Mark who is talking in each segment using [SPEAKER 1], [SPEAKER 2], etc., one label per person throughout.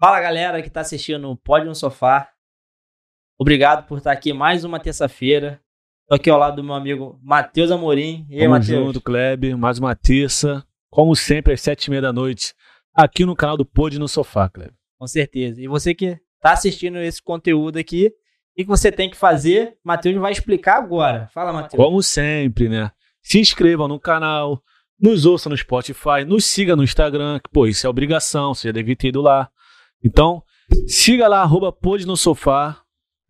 [SPEAKER 1] Fala galera que está assistindo o Pode no Sofá. Obrigado por estar aqui mais uma terça-feira. Estou aqui ao lado do meu amigo Matheus Amorim.
[SPEAKER 2] E aí, Matheus? junto, Kleber. Mais uma terça. Como sempre, às sete e meia da noite. Aqui no canal do Pode no Sofá, Kleber.
[SPEAKER 1] Com certeza. E você que está assistindo esse conteúdo aqui, o que você tem que fazer? Matheus vai explicar agora. Fala, Matheus.
[SPEAKER 2] Como sempre, né? Se inscreva no canal, nos ouça no Spotify, nos siga no Instagram, que, pô, isso é obrigação, você já deve ter ido lá. Então, siga lá, arroba Pode no Sofá,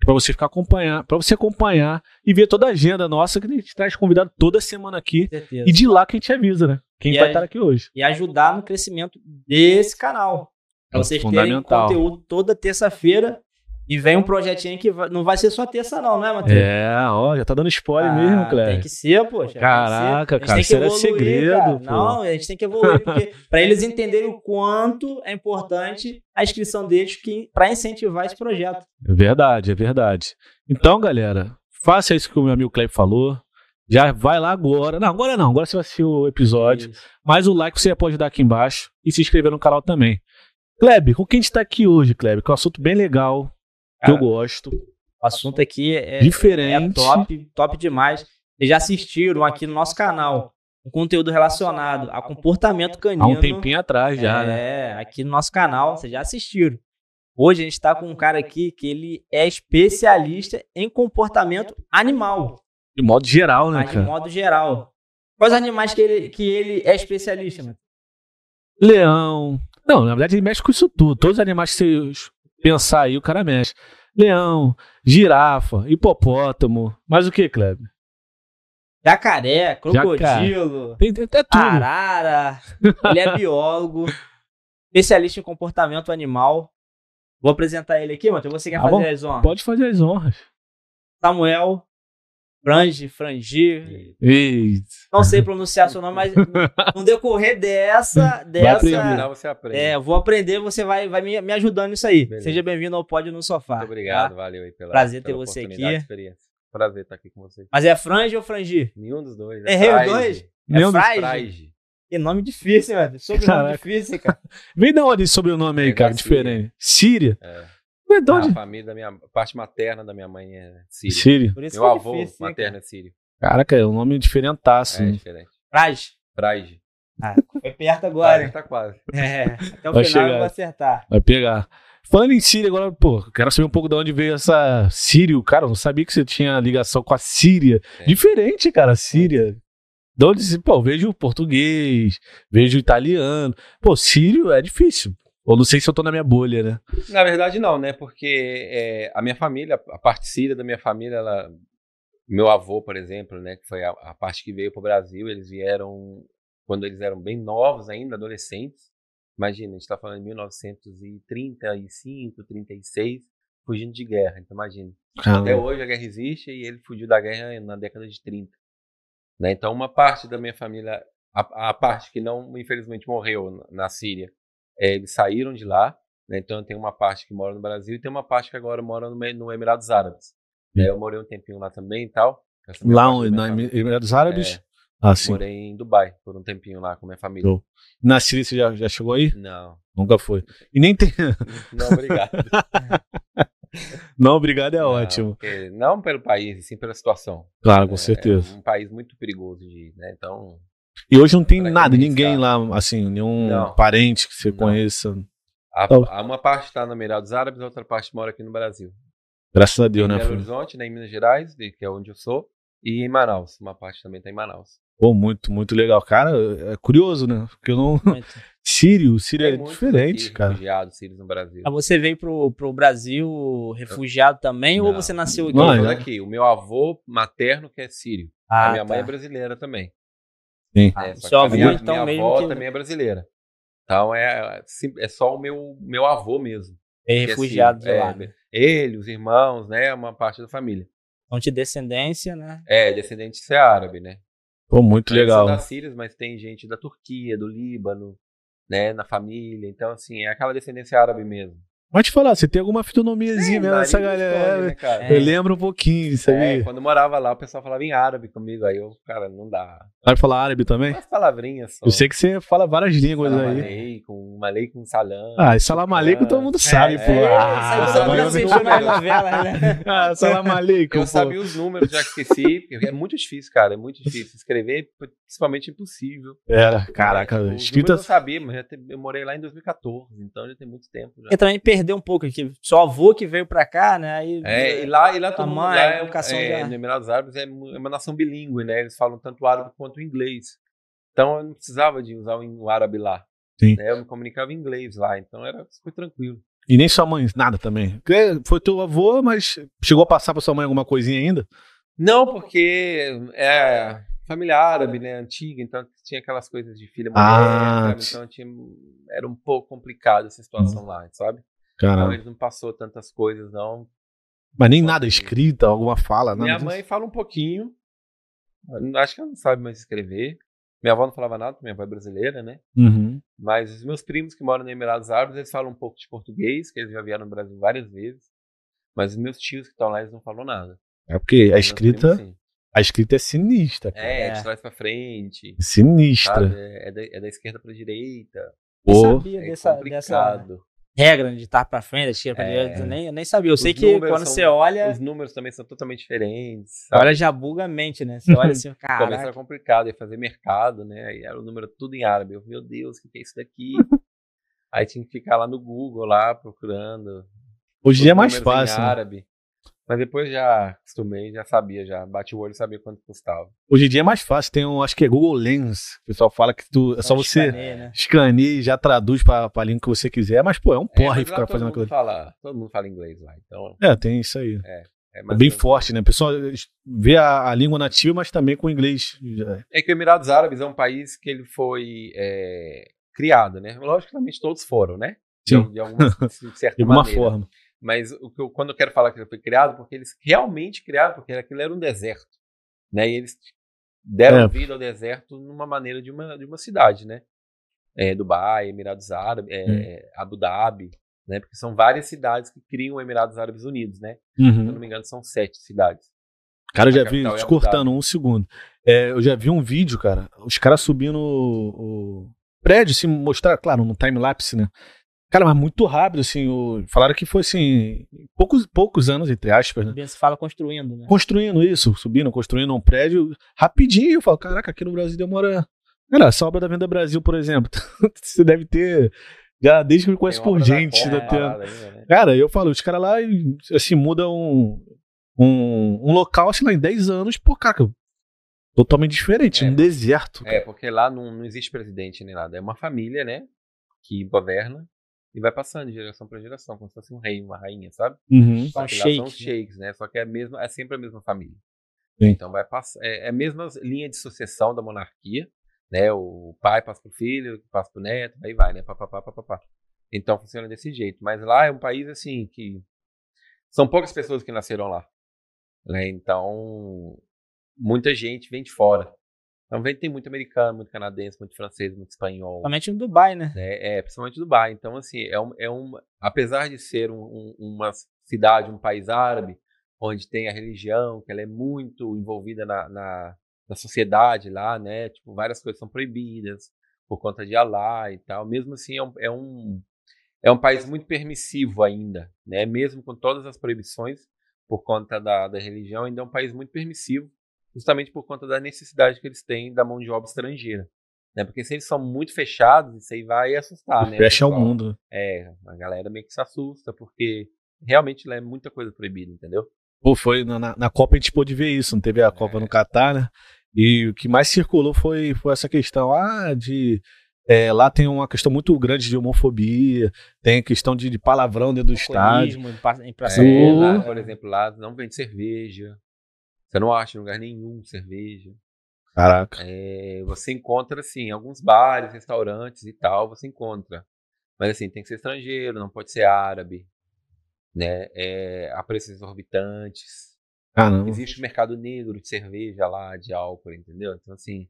[SPEAKER 2] para você ficar acompanhar, para você acompanhar e ver toda a agenda nossa que a gente traz convidado toda semana aqui. E de lá que a gente avisa, né? Quem e vai estar aqui hoje.
[SPEAKER 1] E ajudar no crescimento desse canal. Para é vocês terem conteúdo toda terça-feira e vem um projetinho que vai, não vai ser só terça, não, né, Matheus?
[SPEAKER 2] É, ó, já tá dando spoiler ah, mesmo, Cléber.
[SPEAKER 1] Tem que ser, poxa.
[SPEAKER 2] Caraca, ser. cara, isso era segredo. Cara. Pô.
[SPEAKER 1] Não, a gente tem que evoluir, porque para eles entenderem o quanto é importante a inscrição deles para incentivar esse projeto.
[SPEAKER 2] É verdade, é verdade. Então, galera, faça isso que o meu amigo Cléber falou. Já vai lá agora. Não, agora não, agora você vai assistir o episódio. Isso. Mas o like você pode dar aqui embaixo e se inscrever no canal também. Kleber, com quem a gente tá aqui hoje, Kleber? Que é um assunto bem legal que eu gosto.
[SPEAKER 1] O assunto aqui é,
[SPEAKER 2] Diferente.
[SPEAKER 1] é top, top demais. Vocês já assistiram aqui no nosso canal um conteúdo relacionado a comportamento canino. Há
[SPEAKER 2] um tempinho atrás já,
[SPEAKER 1] é,
[SPEAKER 2] né?
[SPEAKER 1] É, aqui no nosso canal, vocês já assistiram. Hoje a gente está com um cara aqui que ele é especialista em comportamento animal.
[SPEAKER 2] De modo geral, né,
[SPEAKER 1] Mas cara? De modo geral. Quais animais que ele, que ele é especialista, mano?
[SPEAKER 2] Leão. Não, na verdade ele mexe com isso tudo. Todos os animais que você pensar aí, o cara mexe. Leão, girafa, hipopótamo. Mais o que, Kleber?
[SPEAKER 1] Jacaré, crocodilo,
[SPEAKER 2] tem, tem até tudo.
[SPEAKER 1] arara. Ele é biólogo, especialista em comportamento animal. Vou apresentar ele aqui, Matheus. Você quer ah, fazer bom, as honras?
[SPEAKER 2] Pode fazer as honras.
[SPEAKER 1] Samuel Frange, Frangir.
[SPEAKER 2] Eita.
[SPEAKER 1] Não sei pronunciar seu nome, mas no decorrer dessa. dessa
[SPEAKER 2] vai você aprende.
[SPEAKER 1] É, vou aprender, você vai, vai me, me ajudando nisso aí. Beleza. Seja bem-vindo ao Pódio no Sofá.
[SPEAKER 3] Muito obrigado, tá? valeu aí pela
[SPEAKER 1] Prazer
[SPEAKER 3] pela
[SPEAKER 1] ter você aqui.
[SPEAKER 3] Prazer estar aqui com você.
[SPEAKER 1] Mas é Frange ou Frangir?
[SPEAKER 3] Nenhum dos dois.
[SPEAKER 1] É Errei os dois?
[SPEAKER 2] Nenhum
[SPEAKER 1] é Frage. Que nome difícil, mano. Sobrenome difícil, cara.
[SPEAKER 2] Vem da onde esse sobrenome aí, é cara, diferente? Síria.
[SPEAKER 3] É. É? A família da minha parte materna da minha mãe é síria.
[SPEAKER 2] Síria.
[SPEAKER 3] Meu avô difícil, materno é sírio.
[SPEAKER 2] Caraca, é um nome diferentaço.
[SPEAKER 3] É, né? diferente.
[SPEAKER 1] Praj.
[SPEAKER 3] Praj.
[SPEAKER 1] Ah, foi perto agora.
[SPEAKER 3] Tá, tá quase.
[SPEAKER 1] É, até o vai final chegar. eu vou acertar.
[SPEAKER 2] Vai pegar. Falando em Síria, agora, pô, quero saber um pouco de onde veio essa Sírio. Cara, eu não sabia que você tinha ligação com a Síria. É. Diferente, cara, a Síria. De onde, pô, vejo português, vejo italiano. Pô, sírio é difícil. Ou não sei se eu tô na minha bolha, né?
[SPEAKER 3] Na verdade, não, né? Porque é, a minha família, a parte síria da minha família, ela, meu avô, por exemplo, né, que foi a, a parte que veio para o Brasil, eles vieram quando eles eram bem novos ainda, adolescentes. Imagina, a gente está falando de 1935, 36, fugindo de guerra. Então, imagina. Até hoje a guerra existe e ele fugiu da guerra na década de 30. Né? Então, uma parte da minha família, a, a parte que não, infelizmente, morreu na, na Síria, é, eles saíram de lá. Né? Então, tem uma parte que mora no Brasil e tem uma parte que agora mora no, no Emirados Árabes. É, eu morei um tempinho lá também e tal.
[SPEAKER 2] Lá onde? Na Emirados Árabes? É,
[SPEAKER 3] ah, sim. Morei em Dubai por um tempinho lá com minha família. Show.
[SPEAKER 2] Na Síria você já, já chegou aí?
[SPEAKER 3] Não.
[SPEAKER 2] Nunca foi. E nem tem.
[SPEAKER 3] Não, obrigado.
[SPEAKER 2] não, obrigado é não, ótimo.
[SPEAKER 3] Porque, não pelo país, sim pela situação.
[SPEAKER 2] Claro, com é, certeza.
[SPEAKER 3] É um país muito perigoso de ir, né? Então.
[SPEAKER 2] E hoje não tem nada, ninguém lá, assim, nenhum não. parente que você não. conheça.
[SPEAKER 3] A, então uma parte está no Emirados Árabes, a outra parte mora aqui no Brasil.
[SPEAKER 2] Graças a Deus,
[SPEAKER 3] em
[SPEAKER 2] né?
[SPEAKER 3] Em Belo Horizonte, né, em Minas Gerais, que é onde eu sou, e em Manaus. Uma parte também está em Manaus.
[SPEAKER 2] Pô, muito, muito legal. Cara, é curioso, né? Porque eu não. Sírio, Sírio é, é diferente, aqui, cara.
[SPEAKER 3] Refugiado, Sírio no Brasil.
[SPEAKER 1] Ah, você veio pro, pro Brasil refugiado também não, ou você nasceu aqui?
[SPEAKER 3] Não, eu aqui. O meu avô materno que é sírio. Ah, a minha tá. mãe é brasileira também.
[SPEAKER 2] Sim.
[SPEAKER 3] É, seu avô, minha, então, minha avó que... também é brasileira. Então é, é só o meu, meu avô mesmo.
[SPEAKER 1] É refugiado é, de lá.
[SPEAKER 3] É, ele, os irmãos, né? Uma parte da família.
[SPEAKER 1] Então, de descendência, né?
[SPEAKER 3] É, descendente de ser árabe, né?
[SPEAKER 2] Pô, muito legal.
[SPEAKER 3] São da Síria, mas tem gente da Turquia, do Líbano, né? Na família. Então, assim, é aquela descendência árabe mesmo.
[SPEAKER 2] Mas te falar, você tem alguma fisionomiazinha mesmo nessa galera. Né, eu lembro um pouquinho, sabe? É,
[SPEAKER 3] quando eu morava lá, o pessoal falava em árabe comigo. Aí eu, cara, não dá.
[SPEAKER 2] Sabe falar árabe também?
[SPEAKER 3] Umas palavrinhas só.
[SPEAKER 2] Eu sei que você fala várias línguas salam aí.
[SPEAKER 3] Aleikum, maleikum salam.
[SPEAKER 2] Ah, e salam aleikum todo mundo sabe, é, pô. É, ah, né? Ah, salam aleikum.
[SPEAKER 3] Eu pô. sabia os números, já esqueci. É muito difícil, cara. É muito difícil. Escrever, principalmente impossível.
[SPEAKER 2] Era, caraca.
[SPEAKER 3] É, escrita... Eu não sabia, mas eu morei lá em 2014, então já tem muito tempo. Já.
[SPEAKER 1] Eu também perdeu um pouco aqui. Só avô que veio pra cá, né? Aí,
[SPEAKER 3] é, e lá, e lá todo mundo, lá, é, educação é, no Emirados Árabes é, é uma nação bilíngue, né? Eles falam tanto árabe quanto inglês. Então eu não precisava de usar o árabe lá. Sim. Né? Eu me comunicava em inglês lá, então era super tranquilo.
[SPEAKER 2] E nem sua mãe, nada também. Foi teu avô, mas chegou a passar pra sua mãe alguma coisinha ainda?
[SPEAKER 3] Não, porque é família árabe, né, antiga, então tinha aquelas coisas de filha mulher, ah, então tinha, era um pouco complicado essa situação hum. lá, sabe? Caramba. Então ele não passou tantas coisas, não.
[SPEAKER 2] Mas nem nada escrita, alguma fala, nada
[SPEAKER 3] Minha disso. mãe fala um pouquinho. Acho que ela não sabe mais escrever. Minha avó não falava nada, minha avó é brasileira, né?
[SPEAKER 2] Uhum.
[SPEAKER 3] Mas os meus primos que moram nos Emirados Árabes, eles falam um pouco de português, que eles já vieram no Brasil várias vezes. Mas os meus tios que estão lá, eles não falam nada.
[SPEAKER 2] É porque a escrita. Primos, a escrita é sinistra.
[SPEAKER 3] Cara. É, de trás pra frente.
[SPEAKER 2] Sinistra.
[SPEAKER 3] É, da, é da esquerda pra direita.
[SPEAKER 1] Eu sabia é dessa, dessa, regra de estar para frente, para é. direita, eu nem, eu nem sabia. Eu os sei que quando são, você olha.
[SPEAKER 3] Os números também são totalmente diferentes.
[SPEAKER 1] Sabe? Olha, já buga a mente, né? Você olha assim, cara.
[SPEAKER 3] Começa a complicado, ia fazer mercado, né? Aí era o número tudo em árabe. Eu, meu Deus, o que, que é isso daqui? Aí tinha que ficar lá no Google, lá procurando.
[SPEAKER 2] Hoje em dia é mais fácil. Em
[SPEAKER 3] né? árabe. Né? Mas depois já acostumei, já sabia, já bati o olho e sabia quanto custava.
[SPEAKER 2] Hoje em dia é mais fácil, tem um, acho que é Google Lens. O pessoal fala que tu, é só você escaneia, né? escaneia e já traduz pra, pra língua que você quiser, mas pô, é um é, porre é, ficar fazendo aquilo.
[SPEAKER 3] Fala, todo mundo fala inglês lá, então.
[SPEAKER 2] É, tem isso aí.
[SPEAKER 3] É.
[SPEAKER 2] É, é bem forte, né? O pessoal vê a, a, língua nativa, mas também com o inglês.
[SPEAKER 3] É que o Emirados Árabes é um país que ele foi é, criado, né? Logicamente todos foram, né?
[SPEAKER 2] Sim.
[SPEAKER 3] De, de alguma, de certa
[SPEAKER 2] de alguma forma.
[SPEAKER 3] Mas o que eu, quando eu quero falar que ele foi criado, porque eles realmente criaram, porque aquilo era um deserto, né? E eles deram é. vida ao deserto numa maneira de uma, de uma cidade, né? É, Dubai, Emirados Árabes, é, hum. Abu Dhabi, né? Porque são várias cidades que criam Emirados Árabes Unidos, né?
[SPEAKER 2] Uhum.
[SPEAKER 3] Se eu não me engano, são sete cidades.
[SPEAKER 2] Cara, eu já vi, te cortando um segundo. É, eu já vi um vídeo, cara, os caras subindo o, o prédio, se assim, mostrar, claro, no time-lapse, né? Cara, mas muito rápido, assim. O... Falaram que foi assim. Poucos, poucos anos, entre aspas, né?
[SPEAKER 1] Você fala construindo, né?
[SPEAKER 2] Construindo isso, subindo, construindo um prédio rapidinho. Eu falo, caraca, aqui no Brasil demora. Cara, essa obra da Venda Brasil, por exemplo, você deve ter. Já desde que me conheço por gente. né? né? Cara, eu falo, os caras lá, assim, mudam um, um, um local, assim, lá em 10 anos, pô, cara, totalmente diferente, é, um deserto.
[SPEAKER 3] É, porque lá não, não existe presidente nem nada. É uma família, né? Que governa e vai passando de geração para geração, como se fosse um rei, uma rainha, sabe?
[SPEAKER 2] Uhum.
[SPEAKER 3] Só que lá são os sheiks, né? Só que é, a mesma, é sempre a mesma família. Sim. Então vai passar. É, é a mesma linha de sucessão da monarquia, né? O pai passa pro filho, passa pro neto, aí vai, né? Papapá, papapá. Então funciona desse jeito. Mas lá é um país assim que são poucas pessoas que nasceram lá. Né? Então muita gente vem de fora. Então tem muito americano, muito canadense, muito francês, muito espanhol.
[SPEAKER 1] Principalmente no Dubai, né?
[SPEAKER 3] É, é principalmente no Dubai. Então, assim, é, um, é um, apesar de ser um, um, uma cidade, um país árabe, onde tem a religião, que ela é muito envolvida na, na, na sociedade lá, né? Tipo, várias coisas são proibidas por conta de Allah e tal. Mesmo assim, é um, é um, é um país muito permissivo ainda, né? Mesmo com todas as proibições por conta da, da religião, ainda é um país muito permissivo justamente por conta da necessidade que eles têm da mão de obra estrangeira. Né? Porque se eles são muito fechados, isso aí vai assustar, né?
[SPEAKER 2] Fecha o mundo.
[SPEAKER 3] É, a galera meio que se assusta, porque realmente lá é muita coisa proibida, entendeu?
[SPEAKER 2] Pô, foi na, na Copa a gente pôde ver isso, não teve a Copa é. no Catar, né? E o que mais circulou foi, foi essa questão, ah, de é, lá tem uma questão muito grande de homofobia, tem questão de, de palavrão dentro do estádio.
[SPEAKER 3] Em praça é, lá, por exemplo, lá não vende cerveja, você não acha em lugar nenhum cerveja.
[SPEAKER 2] Caraca.
[SPEAKER 3] É, você encontra, assim, alguns bares, restaurantes e tal, você encontra. Mas, assim, tem que ser estrangeiro, não pode ser árabe. Né? É, a preços exorbitantes.
[SPEAKER 2] Caramba.
[SPEAKER 3] Existe o mercado negro de cerveja lá, de álcool, entendeu? Então, assim.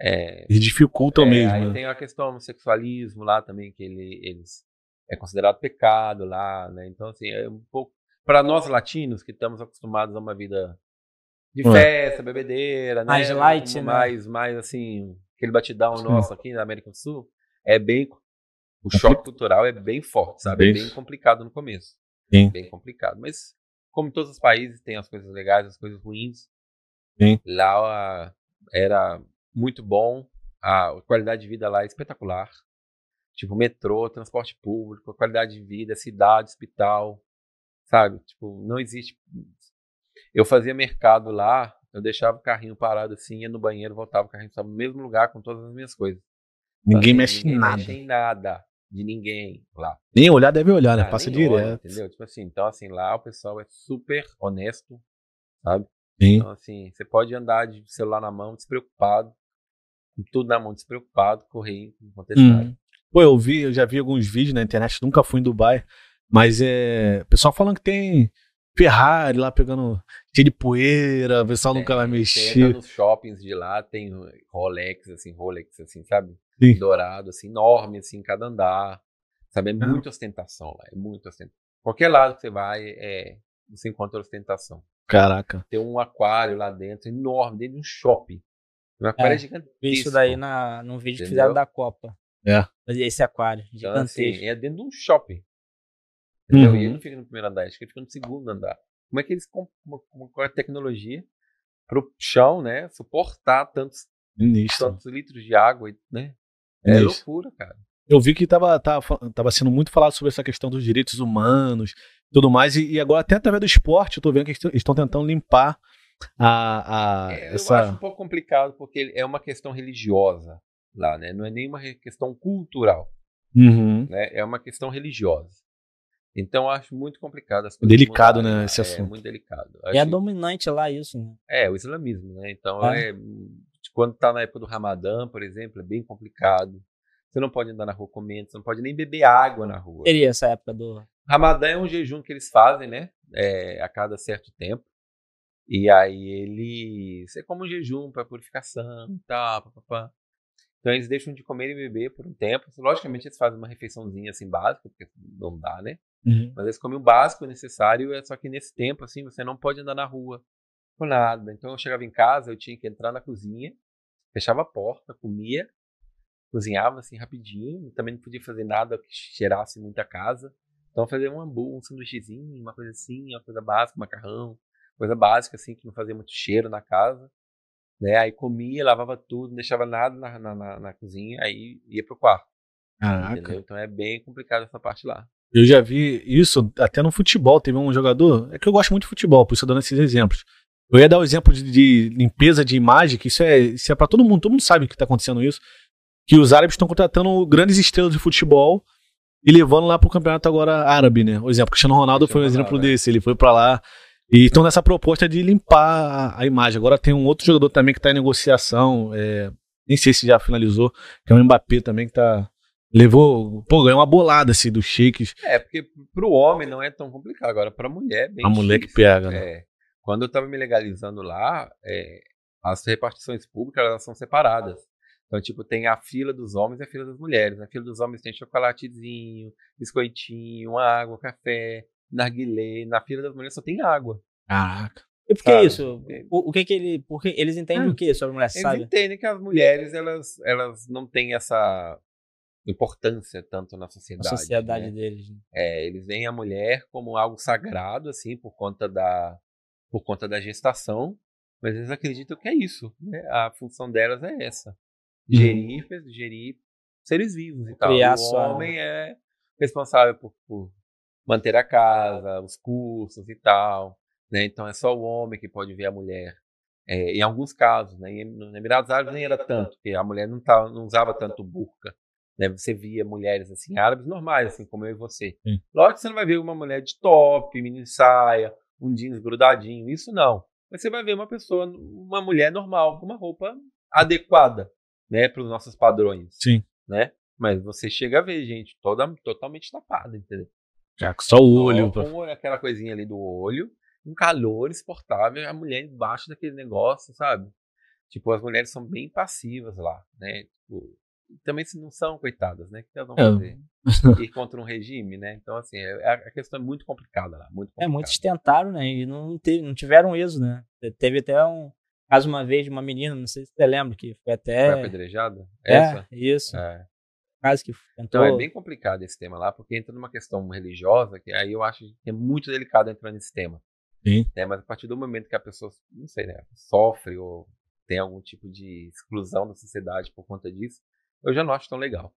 [SPEAKER 3] É,
[SPEAKER 2] eles dificultam
[SPEAKER 3] é,
[SPEAKER 2] mesmo.
[SPEAKER 3] Aí
[SPEAKER 2] né?
[SPEAKER 3] tem a questão do homossexualismo lá também, que ele, eles é considerado pecado lá, né? Então, assim, é um pouco. Para nós latinos que estamos acostumados a uma vida de festa, bebedeira, né?
[SPEAKER 1] Mais light, né?
[SPEAKER 3] Mais, mais assim, aquele batidão Sim. nosso aqui na América do Sul, é bem. O choque cultural é bem forte, sabe? É bem complicado no começo. Sim. Bem complicado. Mas, como todos os países, tem as coisas legais, as coisas ruins. Sim. Lá era muito bom, a qualidade de vida lá é espetacular. Tipo, metrô, transporte público, qualidade de vida, cidade, hospital, sabe? Tipo, não existe. Eu fazia mercado lá, eu deixava o carrinho parado assim, ia no banheiro, voltava o carrinho, estava no mesmo lugar com todas as minhas coisas.
[SPEAKER 2] Ninguém mexe
[SPEAKER 3] ninguém
[SPEAKER 2] em nada.
[SPEAKER 3] Mexe em nada de ninguém lá.
[SPEAKER 2] Nem olhar deve olhar, né? Ah, Passa direto. Olha,
[SPEAKER 3] entendeu? Tipo assim, então assim, lá o pessoal é super honesto, sabe? Sim. Então assim, você pode andar de celular na mão, despreocupado, com tudo na mão, despreocupado, correr, não acontece hum. nada.
[SPEAKER 2] Pô, eu vi, eu já vi alguns vídeos na internet, nunca fui em Dubai, mas é. pessoal falando que tem Ferrari lá pegando cheio de poeira, o pessoal é, nunca vai mexer.
[SPEAKER 3] nos shoppings de lá, tem Rolex, assim, Rolex, assim, sabe? Sim. Dourado, assim, enorme, assim, em cada andar. Sabe? É muita ostentação lá, é muita ostentação. Qualquer lado que você vai, é, você encontra ostentação.
[SPEAKER 2] Caraca.
[SPEAKER 3] Tem um aquário lá dentro, enorme, dentro de um shopping. Um aquário é, gigantesco.
[SPEAKER 1] Vi isso daí na, num vídeo Entendeu? que fizeram da Copa.
[SPEAKER 2] É.
[SPEAKER 1] Esse aquário, então,
[SPEAKER 3] gigantesco. Assim, é dentro de um shopping. Uhum. E ele não fica no primeiro andar, acho que ele fica no segundo andar. Como é que eles, com, com a tecnologia, pro chão, né, suportar tantos, tantos litros de água, né? É Isso. loucura, cara.
[SPEAKER 2] Eu vi que estava tava, tava sendo muito falado sobre essa questão dos direitos humanos tudo mais, e, e agora até através do esporte eu tô vendo que eles estão tentando limpar a, a
[SPEAKER 3] é,
[SPEAKER 2] essa...
[SPEAKER 3] Eu acho um pouco complicado porque é uma questão religiosa lá, né? Não é nem uma questão cultural,
[SPEAKER 2] uhum.
[SPEAKER 3] né? É uma questão religiosa. Então eu acho muito complicado as.
[SPEAKER 2] Delicado, mudarem, né? Esse
[SPEAKER 3] é,
[SPEAKER 2] assunto.
[SPEAKER 3] É muito delicado.
[SPEAKER 1] Acho... É dominante lá isso, né?
[SPEAKER 3] É, o islamismo, né? Então é. é quando tá na época do Ramadã, por exemplo, é bem complicado. Você não pode andar na rua comendo, você não pode nem beber água na rua.
[SPEAKER 1] Seria essa época do.
[SPEAKER 3] Ramadã é um jejum que eles fazem, né? É, a cada certo tempo. E aí eles. É como um jejum para purificação e tal, papapá. Então eles deixam de comer e beber por um tempo. Logicamente eles fazem uma refeiçãozinha assim básica, porque não dá, né? Uhum. Mas eles comem o básico necessário, é só que nesse tempo, assim, você não pode andar na rua por nada. Então eu chegava em casa, eu tinha que entrar na cozinha, fechava a porta, comia, cozinhava assim rapidinho, também não podia fazer nada que cheirasse muito a casa. Então fazer um hambúrguer, um sanduíchezinho, uma coisa assim, uma coisa básica, macarrão, coisa básica assim, que não fazia muito cheiro na casa. Né? Aí comia, lavava tudo, não deixava nada na, na, na, na cozinha, aí ia pro quarto.
[SPEAKER 2] Caraca. Entendeu?
[SPEAKER 3] Então é bem complicado essa parte lá.
[SPEAKER 2] Eu já vi isso até no futebol. Teve um jogador. É que eu gosto muito de futebol, por isso eu dando esses exemplos. Eu ia dar o exemplo de, de limpeza de imagem, que isso é, isso é para todo mundo. Todo mundo sabe que está acontecendo isso. Que os árabes estão contratando grandes estrelas de futebol e levando lá pro campeonato agora árabe, né? O exemplo, Cristiano Ronaldo Cristiano foi um exemplo Ronaldo, é. desse. Ele foi para lá. E estão nessa proposta de limpar a, a, imagem. Agora tem um outro jogador também que está em negociação. É, nem sei se já finalizou, que é o Mbappé também, que tá Levou, pô, ganhou uma bolada assim dos shakes.
[SPEAKER 3] É, porque pro homem não é tão complicado, agora pra mulher é bem
[SPEAKER 2] A mulher que pega, né?
[SPEAKER 3] É. Quando eu tava me legalizando lá, é, as repartições públicas elas são separadas. Então, tipo, tem a fila dos homens e a fila das mulheres. Na fila dos homens tem chocolatezinho, biscoitinho, água, café, narguilé. Na fila das mulheres só tem água.
[SPEAKER 2] Caraca.
[SPEAKER 1] E por que sabe? isso? O, o, que que ele. Porque eles entendem ah, o que sobre mulher,
[SPEAKER 3] eles
[SPEAKER 1] sabe?
[SPEAKER 3] Eles entendem que as mulheres, elas, elas não têm essa importância tanto na sociedade.
[SPEAKER 1] A sociedade
[SPEAKER 3] né?
[SPEAKER 1] deles. Né?
[SPEAKER 3] É, eles veem a mulher como algo sagrado, assim, por conta da, por conta da gestação, mas eles acreditam que é isso. Né? A função delas é essa: uhum. gerir, gerir seres vivos e tal. O sua... homem é responsável por, por, manter a casa, os cursos e tal. Né? Então é só o homem que pode ver a mulher. É, em alguns casos, né? Em Emirados Árabes nem era tanto, porque a mulher não, tava, não usava tanto burca. Né? Você via mulheres assim, árabes normais, assim como eu e você. Sim. Lógico que você não vai ver uma mulher de top, mini saia, um jeans grudadinho, isso não. Mas você vai ver uma pessoa, uma mulher normal, com uma roupa adequada, né, para os nossos padrões.
[SPEAKER 2] Sim.
[SPEAKER 3] Né? Mas você chega a ver gente toda totalmente tapada, entendeu?
[SPEAKER 2] Já só o olho.
[SPEAKER 3] Só com aquela coisinha ali do olho, um calor exportável, a mulher embaixo daquele negócio, sabe? Tipo, as mulheres são bem passivas lá, né? Tipo, também se não são coitadas, né? O que elas vão é. fazer? Ir contra um regime, né? Então, assim, é, a questão é muito complicada lá. Muito complicada.
[SPEAKER 1] É, muitos tentaram, né? E não, teve, não tiveram êxito, né? Teve até um caso uma vez de uma menina, não sei se você lembra, que foi até.
[SPEAKER 3] Foi apedrejada?
[SPEAKER 1] É, Essa? isso. É. Caso que
[SPEAKER 3] tentou... Então é bem complicado esse tema lá, porque entra numa questão religiosa, que aí eu acho que é muito delicado entrar nesse tema.
[SPEAKER 2] Sim.
[SPEAKER 3] Né? Mas a partir do momento que a pessoa, não sei, né, sofre ou tem algum tipo de exclusão da sociedade por conta disso, eu já não acho tão legal.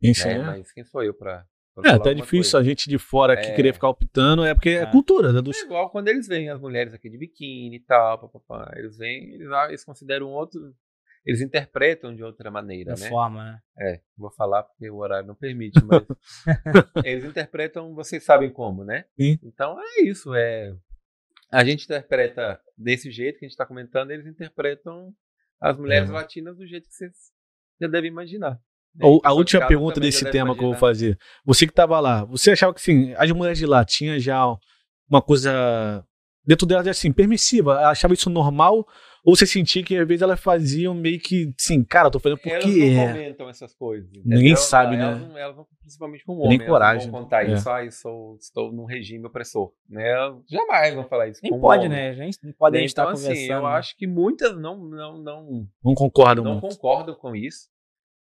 [SPEAKER 2] Isso
[SPEAKER 3] né?
[SPEAKER 2] é.
[SPEAKER 3] Mas quem sou eu para
[SPEAKER 2] é, até difícil coisa. a gente de fora aqui é... querer ficar optando, é porque é, é cultura. Né,
[SPEAKER 3] dos... É igual quando eles veem as mulheres aqui de biquíni e tal, papapá, eles vêm, eles, ah, eles consideram outro, eles interpretam de outra maneira,
[SPEAKER 1] da
[SPEAKER 3] né?
[SPEAKER 1] forma, né?
[SPEAKER 3] É, vou falar porque o horário não permite, mas eles interpretam, vocês sabem como, né?
[SPEAKER 2] Sim.
[SPEAKER 3] Então é isso, é a gente interpreta desse jeito que a gente está comentando, eles interpretam as mulheres é. latinas do jeito que vocês já devem imaginar.
[SPEAKER 2] Ou a última pergunta desse tema imaginar. que eu vou fazer. Você que estava lá, você achava que assim, as mulheres de lá tinham já uma coisa dentro delas assim, permissiva? Achava isso normal? Ou você sentia que às vezes elas faziam meio que, sim, cara, eu tô fazendo porque
[SPEAKER 3] elas não é. comentam essas coisas.
[SPEAKER 2] Ninguém sabe,
[SPEAKER 3] elas,
[SPEAKER 2] né?
[SPEAKER 3] Não, elas não, principalmente com homem,
[SPEAKER 2] Nem coragem.
[SPEAKER 3] Não vão contar
[SPEAKER 2] é.
[SPEAKER 3] isso, ah, eu sou, estou num regime opressor. Né? Jamais vão falar isso.
[SPEAKER 1] Nem pode, né? A gente não pode então, estar assim, conversando.
[SPEAKER 3] Eu
[SPEAKER 1] né?
[SPEAKER 3] acho que muitas não, não, não,
[SPEAKER 2] não concordam
[SPEAKER 3] não
[SPEAKER 2] muito.
[SPEAKER 3] concordam com isso.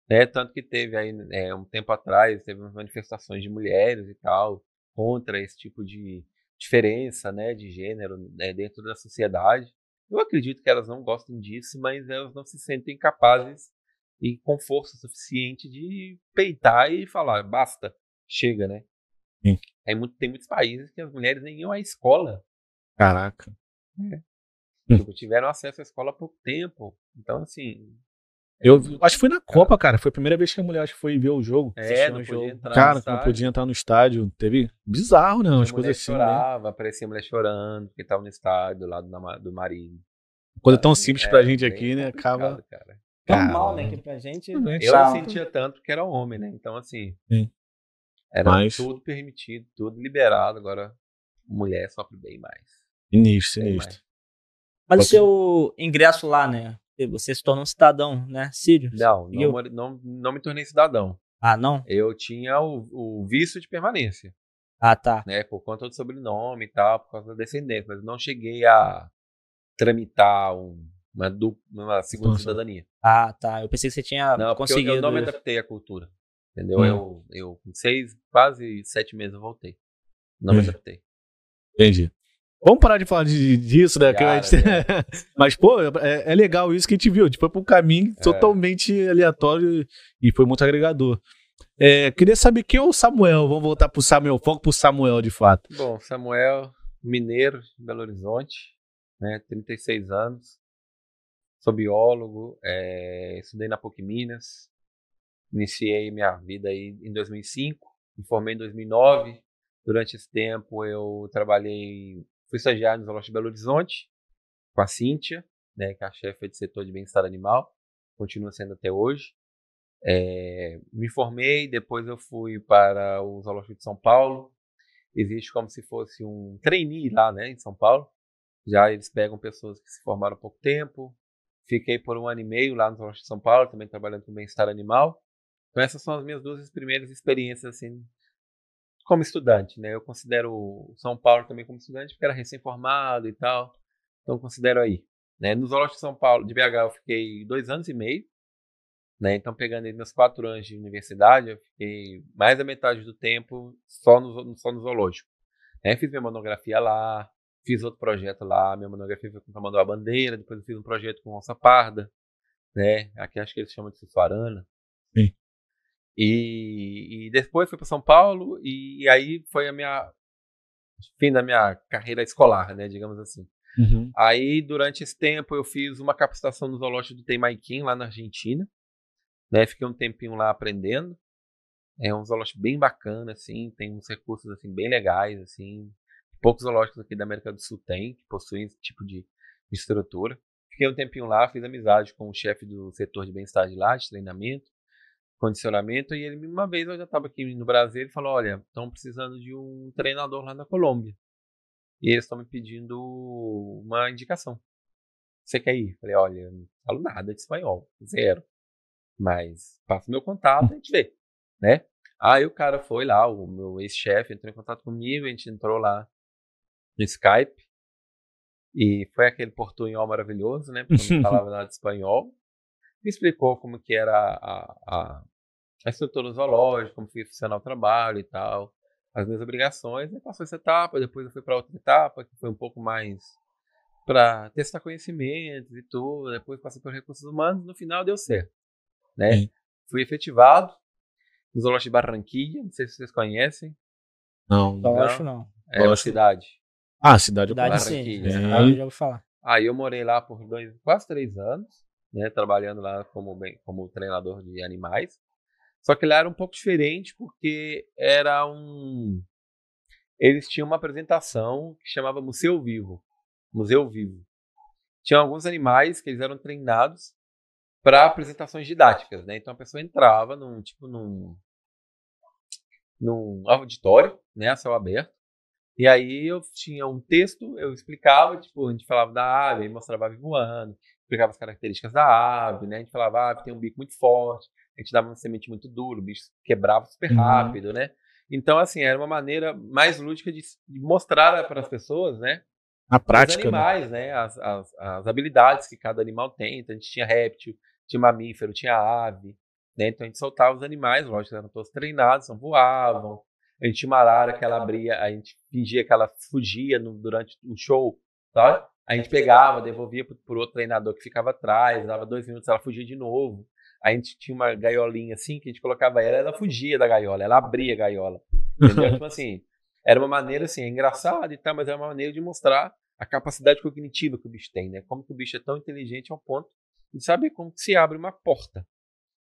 [SPEAKER 3] Né? Tanto que teve aí, é, um tempo atrás, teve manifestações de mulheres e tal, contra esse tipo de diferença né, de gênero né, dentro da sociedade. Eu acredito que elas não gostam disso, mas elas não se sentem capazes e com força suficiente de peitar e falar, basta, chega, né?
[SPEAKER 2] Sim.
[SPEAKER 3] Muito, tem muitos países que as mulheres nem iam à escola.
[SPEAKER 2] Caraca.
[SPEAKER 3] É. Tipo, tiveram acesso à escola há pouco tempo. Então, assim,
[SPEAKER 2] eu acho que foi na Copa, cara. Foi a primeira vez que a mulher acho que foi ver o jogo.
[SPEAKER 3] É, não jogo. entrar
[SPEAKER 2] Cara, não podia entrar no estádio. Teve bizarro, né? Umas coisas assim.
[SPEAKER 3] Né? chorava, né? aparecia a mulher chorando, porque tava no estádio, lá do, do marido.
[SPEAKER 2] Coisa tão simples é, pra gente aqui, né? Acaba.
[SPEAKER 1] Cara. Normal, né? Que pra gente. Eu
[SPEAKER 3] não sentia tanto que era homem, né? Então, assim.
[SPEAKER 2] Sim.
[SPEAKER 3] Era Mas... tudo permitido, tudo liberado. Agora, mulher sofre bem mais.
[SPEAKER 2] Sinistro, sinistro.
[SPEAKER 1] Mas o seu ingresso lá, né? Você se tornou um cidadão, né, Sírio?
[SPEAKER 3] Não, não, não, não, me tornei cidadão.
[SPEAKER 1] Ah, não?
[SPEAKER 3] Eu tinha o, o visto de permanência.
[SPEAKER 1] Ah, tá.
[SPEAKER 3] Né, por conta do sobrenome e tal, por causa da descendência. Mas não cheguei a tramitar um, uma, dupla, uma segunda Nossa. cidadania.
[SPEAKER 1] Ah, tá. Eu pensei que você tinha não, conseguido. Eu,
[SPEAKER 3] eu não me adaptei à cultura. Entendeu? Hum. Eu, eu, com seis, quase sete meses, eu voltei. Não me adaptei.
[SPEAKER 2] Entendi. Vamos parar de falar de, disso, né? Cara, gente... é. Mas, pô, é, é, legal isso que a gente viu. A gente foi para um caminho é. totalmente aleatório e foi muito agregador. É, queria saber quem é o Samuel. Vamos voltar pro Samuel. Foco pro Samuel, de fato.
[SPEAKER 3] Bom, Samuel, mineiro de Belo Horizonte, né? 36 anos. Sou biólogo, é, estudei na PUC Minas. Iniciei minha vida aí em 2005. Me formei em 2009. Durante esse tempo eu trabalhei Fui estagiário no Zoológico de Belo Horizonte, com a Cíntia, né, que é a chefe de setor de bem-estar animal, continua sendo até hoje. É, me formei, depois eu fui para o Zoológico de São Paulo. Existe como se fosse um trainee lá, né, em São Paulo. Já eles pegam pessoas que se formaram há pouco tempo. Fiquei por um ano e meio lá no Zoológico de São Paulo, também trabalhando com bem-estar animal. Então essas são as minhas duas primeiras experiências assim como estudante, né? Eu considero São Paulo também como estudante, porque era recém-formado e tal. Então considero aí. Né? No Zoológico de São Paulo, de BH, eu fiquei dois anos e meio. Né? Então, pegando aí meus quatro anos de universidade, eu fiquei mais da metade do tempo só no, só no zoológico. Né? Fiz minha monografia lá, fiz outro projeto lá. Minha monografia foi com o a Bandeira, depois eu fiz um projeto com onça parda. Né? Aqui acho que eles chamam de Sussuarana.
[SPEAKER 2] Sim.
[SPEAKER 3] E, e depois fui para São Paulo e, aí foi a minha fim da minha carreira escolar, né, digamos assim.
[SPEAKER 2] Uhum.
[SPEAKER 3] Aí durante esse tempo eu fiz uma capacitação no zoológico do Temaiquim lá na Argentina, né, fiquei um tempinho lá aprendendo. É um zoológico bem bacana assim, tem uns recursos assim bem legais assim. Poucos zoológicos aqui da América do Sul têm que possuem esse tipo de estrutura. Fiquei um tempinho lá, fiz amizade com o chefe do setor de bem-estar de lá, de treinamento condicionamento. E ele, uma vez, eu já estava aqui no Brasil, ele falou: Olha, estão precisando de um treinador lá na Colômbia. E eles estão me pedindo uma indicação. Você quer ir? Falei: Olha, não falo nada de espanhol, zero. Mas passa meu contato, a gente vê, né? Aí o cara foi lá, o meu ex-chefe entrou em contato comigo, a gente entrou lá no Skype. E foi aquele portunhol maravilhoso, né? Porque não falava nada de espanhol. Me explicou como que era a, a, a estrutura zoológica, como que funcionava o trabalho e tal, as minhas obrigações. Aí passou essa etapa, depois eu fui para outra etapa, que foi um pouco mais para testar conhecimentos e tudo. Depois passei por recursos humanos, no final deu certo, né? Sim. Fui efetivado no Zoológico de Barranquilla, não sei se vocês conhecem.
[SPEAKER 2] Não,
[SPEAKER 1] não. acho não.
[SPEAKER 3] É uma cidade.
[SPEAKER 2] Ah, cidade,
[SPEAKER 1] cidade Barranquilla. Sim, é. já vou falar.
[SPEAKER 3] Aí eu morei lá por dois, quase três anos, né? Trabalhando lá como, como treinador de animais. Só que lá era um pouco diferente porque era um. Eles tinham uma apresentação que chamava Museu Vivo. Museu Vivo. Tinha alguns animais que eles eram treinados para apresentações didáticas, né? Então a pessoa entrava num tipo num num auditório, né, a céu aberto. E aí eu tinha um texto, eu explicava, tipo, a gente falava da ave, mostrava a ave voando, explicava as características da ave, né? A gente falava, a ave tem um bico muito forte, a gente dava uma semente muito dura, o bicho quebrava super uhum. rápido, uhum. né? Então, assim, era uma maneira mais lúdica de, mostrar para as pessoas, né?
[SPEAKER 2] A prática.
[SPEAKER 3] Os né? animais, né? né? As, as, as, habilidades que cada animal tem. Então, a gente tinha réptil, tinha mamífero, tinha ave, né? Então, a gente soltava os animais, lógico, eram todos treinados, não voavam. A gente tinha uma arara que ela abria, a gente fingia que ela fugia no, durante o show, sabe? A gente pegava, devolvia por outro treinador que ficava atrás, dava dois minutos, ela fugia de novo a gente tinha uma gaiolinha assim, que a gente colocava ela, ela fugia da gaiola, ela abria a gaiola. Entendeu? tipo assim, era uma maneira assim, é engraçada e tal, mas era uma maneira de mostrar a capacidade cognitiva que o bicho tem, né? Como que o bicho é tão inteligente ao ponto de saber como se abre uma porta,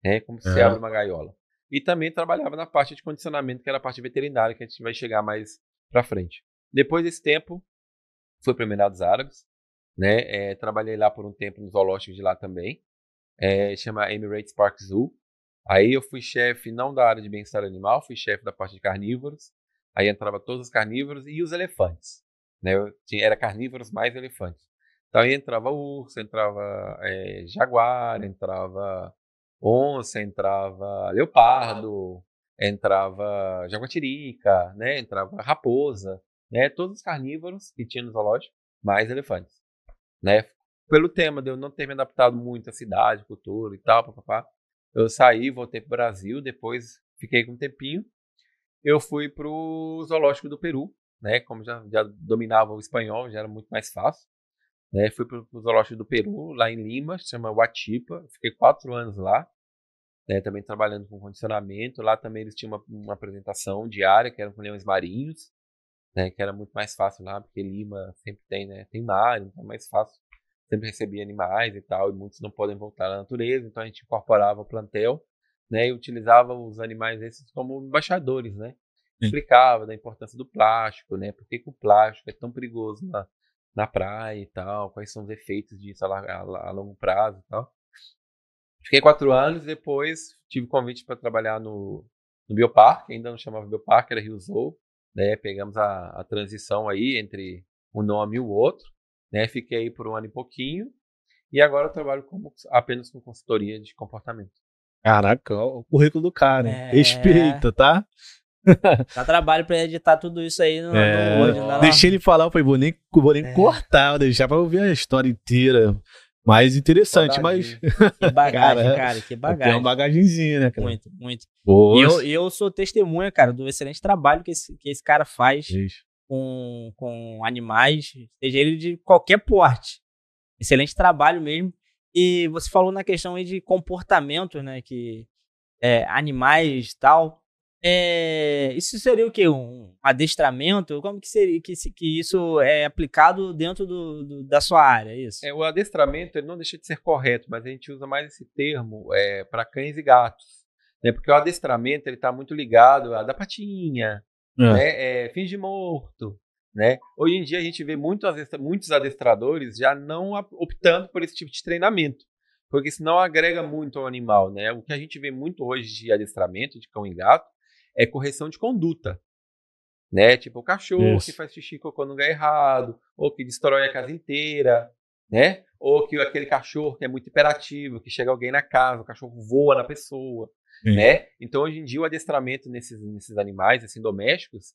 [SPEAKER 3] né? Como se é. abre uma gaiola. E também trabalhava na parte de condicionamento, que era a parte veterinária, que a gente vai chegar mais pra frente. Depois desse tempo, fui para Emirados Árabes, né? É, trabalhei lá por um tempo no zoológico de lá também é, chama Emirates Park Zoo. Aí eu fui chefe não da área de bem-estar animal, fui chefe da parte de carnívoros. Aí entrava todos os carnívoros e os elefantes. Né? Tinha, era carnívoros mais elefantes. Então aí entrava urso, entrava é, jaguar, entrava onça, entrava leopardo, entrava jaguatirica, né? entrava raposa, né? todos os carnívoros que tinha no zoológico, mais elefantes. Né? Pelo tema de eu não ter me adaptado muito à cidade, cultura e tal, papapá, eu saí, voltei para o Brasil, depois fiquei com um tempinho. Eu fui para o Zoológico do Peru, né? Como já, já dominava o espanhol, já era muito mais fácil. Né? Fui para o Zoológico do Peru, lá em Lima, chama Huatipa. Fiquei quatro anos lá, né? também trabalhando com condicionamento. Lá também eles tinham uma, uma apresentação diária, que era com leões marinhos, né? que era muito mais fácil lá, porque Lima sempre tem, né? tem mar, então é mais fácil sempre recebia animais e tal, e muitos não podem voltar à natureza, então a gente incorporava o plantel, né, e utilizava os animais esses como embaixadores, né? Explicava da importância do plástico, né? Por que, que o plástico é tão perigoso na, na praia e tal, quais são os efeitos disso a, a, a longo prazo e tal. Fiquei quatro anos, depois tive convite para trabalhar no, no Bioparque, ainda não chamava Bioparque, era Rio Zoo, né? Pegamos a, a transição aí entre um nome e o outro, né? Fiquei por um ano e pouquinho. E agora eu trabalho como, apenas com consultoria de comportamento.
[SPEAKER 2] Caraca, o currículo do cara. É... Respeita, tá?
[SPEAKER 1] Dá trabalho pra editar tudo isso aí no, é... no Word. Né?
[SPEAKER 2] Deixei ele falar, eu falei, vou nem, vou nem é... cortar, vou deixar pra ouvir a história inteira. Mais interessante, mas.
[SPEAKER 1] Que bagagem, cara, cara, que bagagem. Tem
[SPEAKER 2] uma bagagenzinha, né, cara?
[SPEAKER 1] Muito, muito. E eu, eu sou testemunha, cara, do excelente trabalho que esse, que esse cara faz Isso com, com animais, seja ele de qualquer porte. Excelente trabalho mesmo. E você falou na questão aí de comportamento, né? Que é, animais tal. É, isso seria o quê? Um adestramento? Como que seria que, que isso é aplicado dentro do, do, da sua área? Isso?
[SPEAKER 3] É, o adestramento ele não deixa de ser correto, mas a gente usa mais esse termo é, para cães e gatos. Né? Porque o adestramento ele está muito ligado a da patinha, é. Né? É, finge morto. Né? Hoje em dia a gente vê muito, muitos adestradores já não optando por esse tipo de treinamento, porque senão agrega muito ao animal. Né? O que a gente vê muito hoje de adestramento de cão e gato é correção de conduta. Né? Tipo o cachorro Isso. que faz xixi cocô no lugar errado, ou que destrói a casa inteira, né? ou que aquele cachorro que é muito hiperativo, que chega alguém na casa, o cachorro voa na pessoa, Sim. né? Então hoje em dia o adestramento nesses, nesses animais assim domésticos,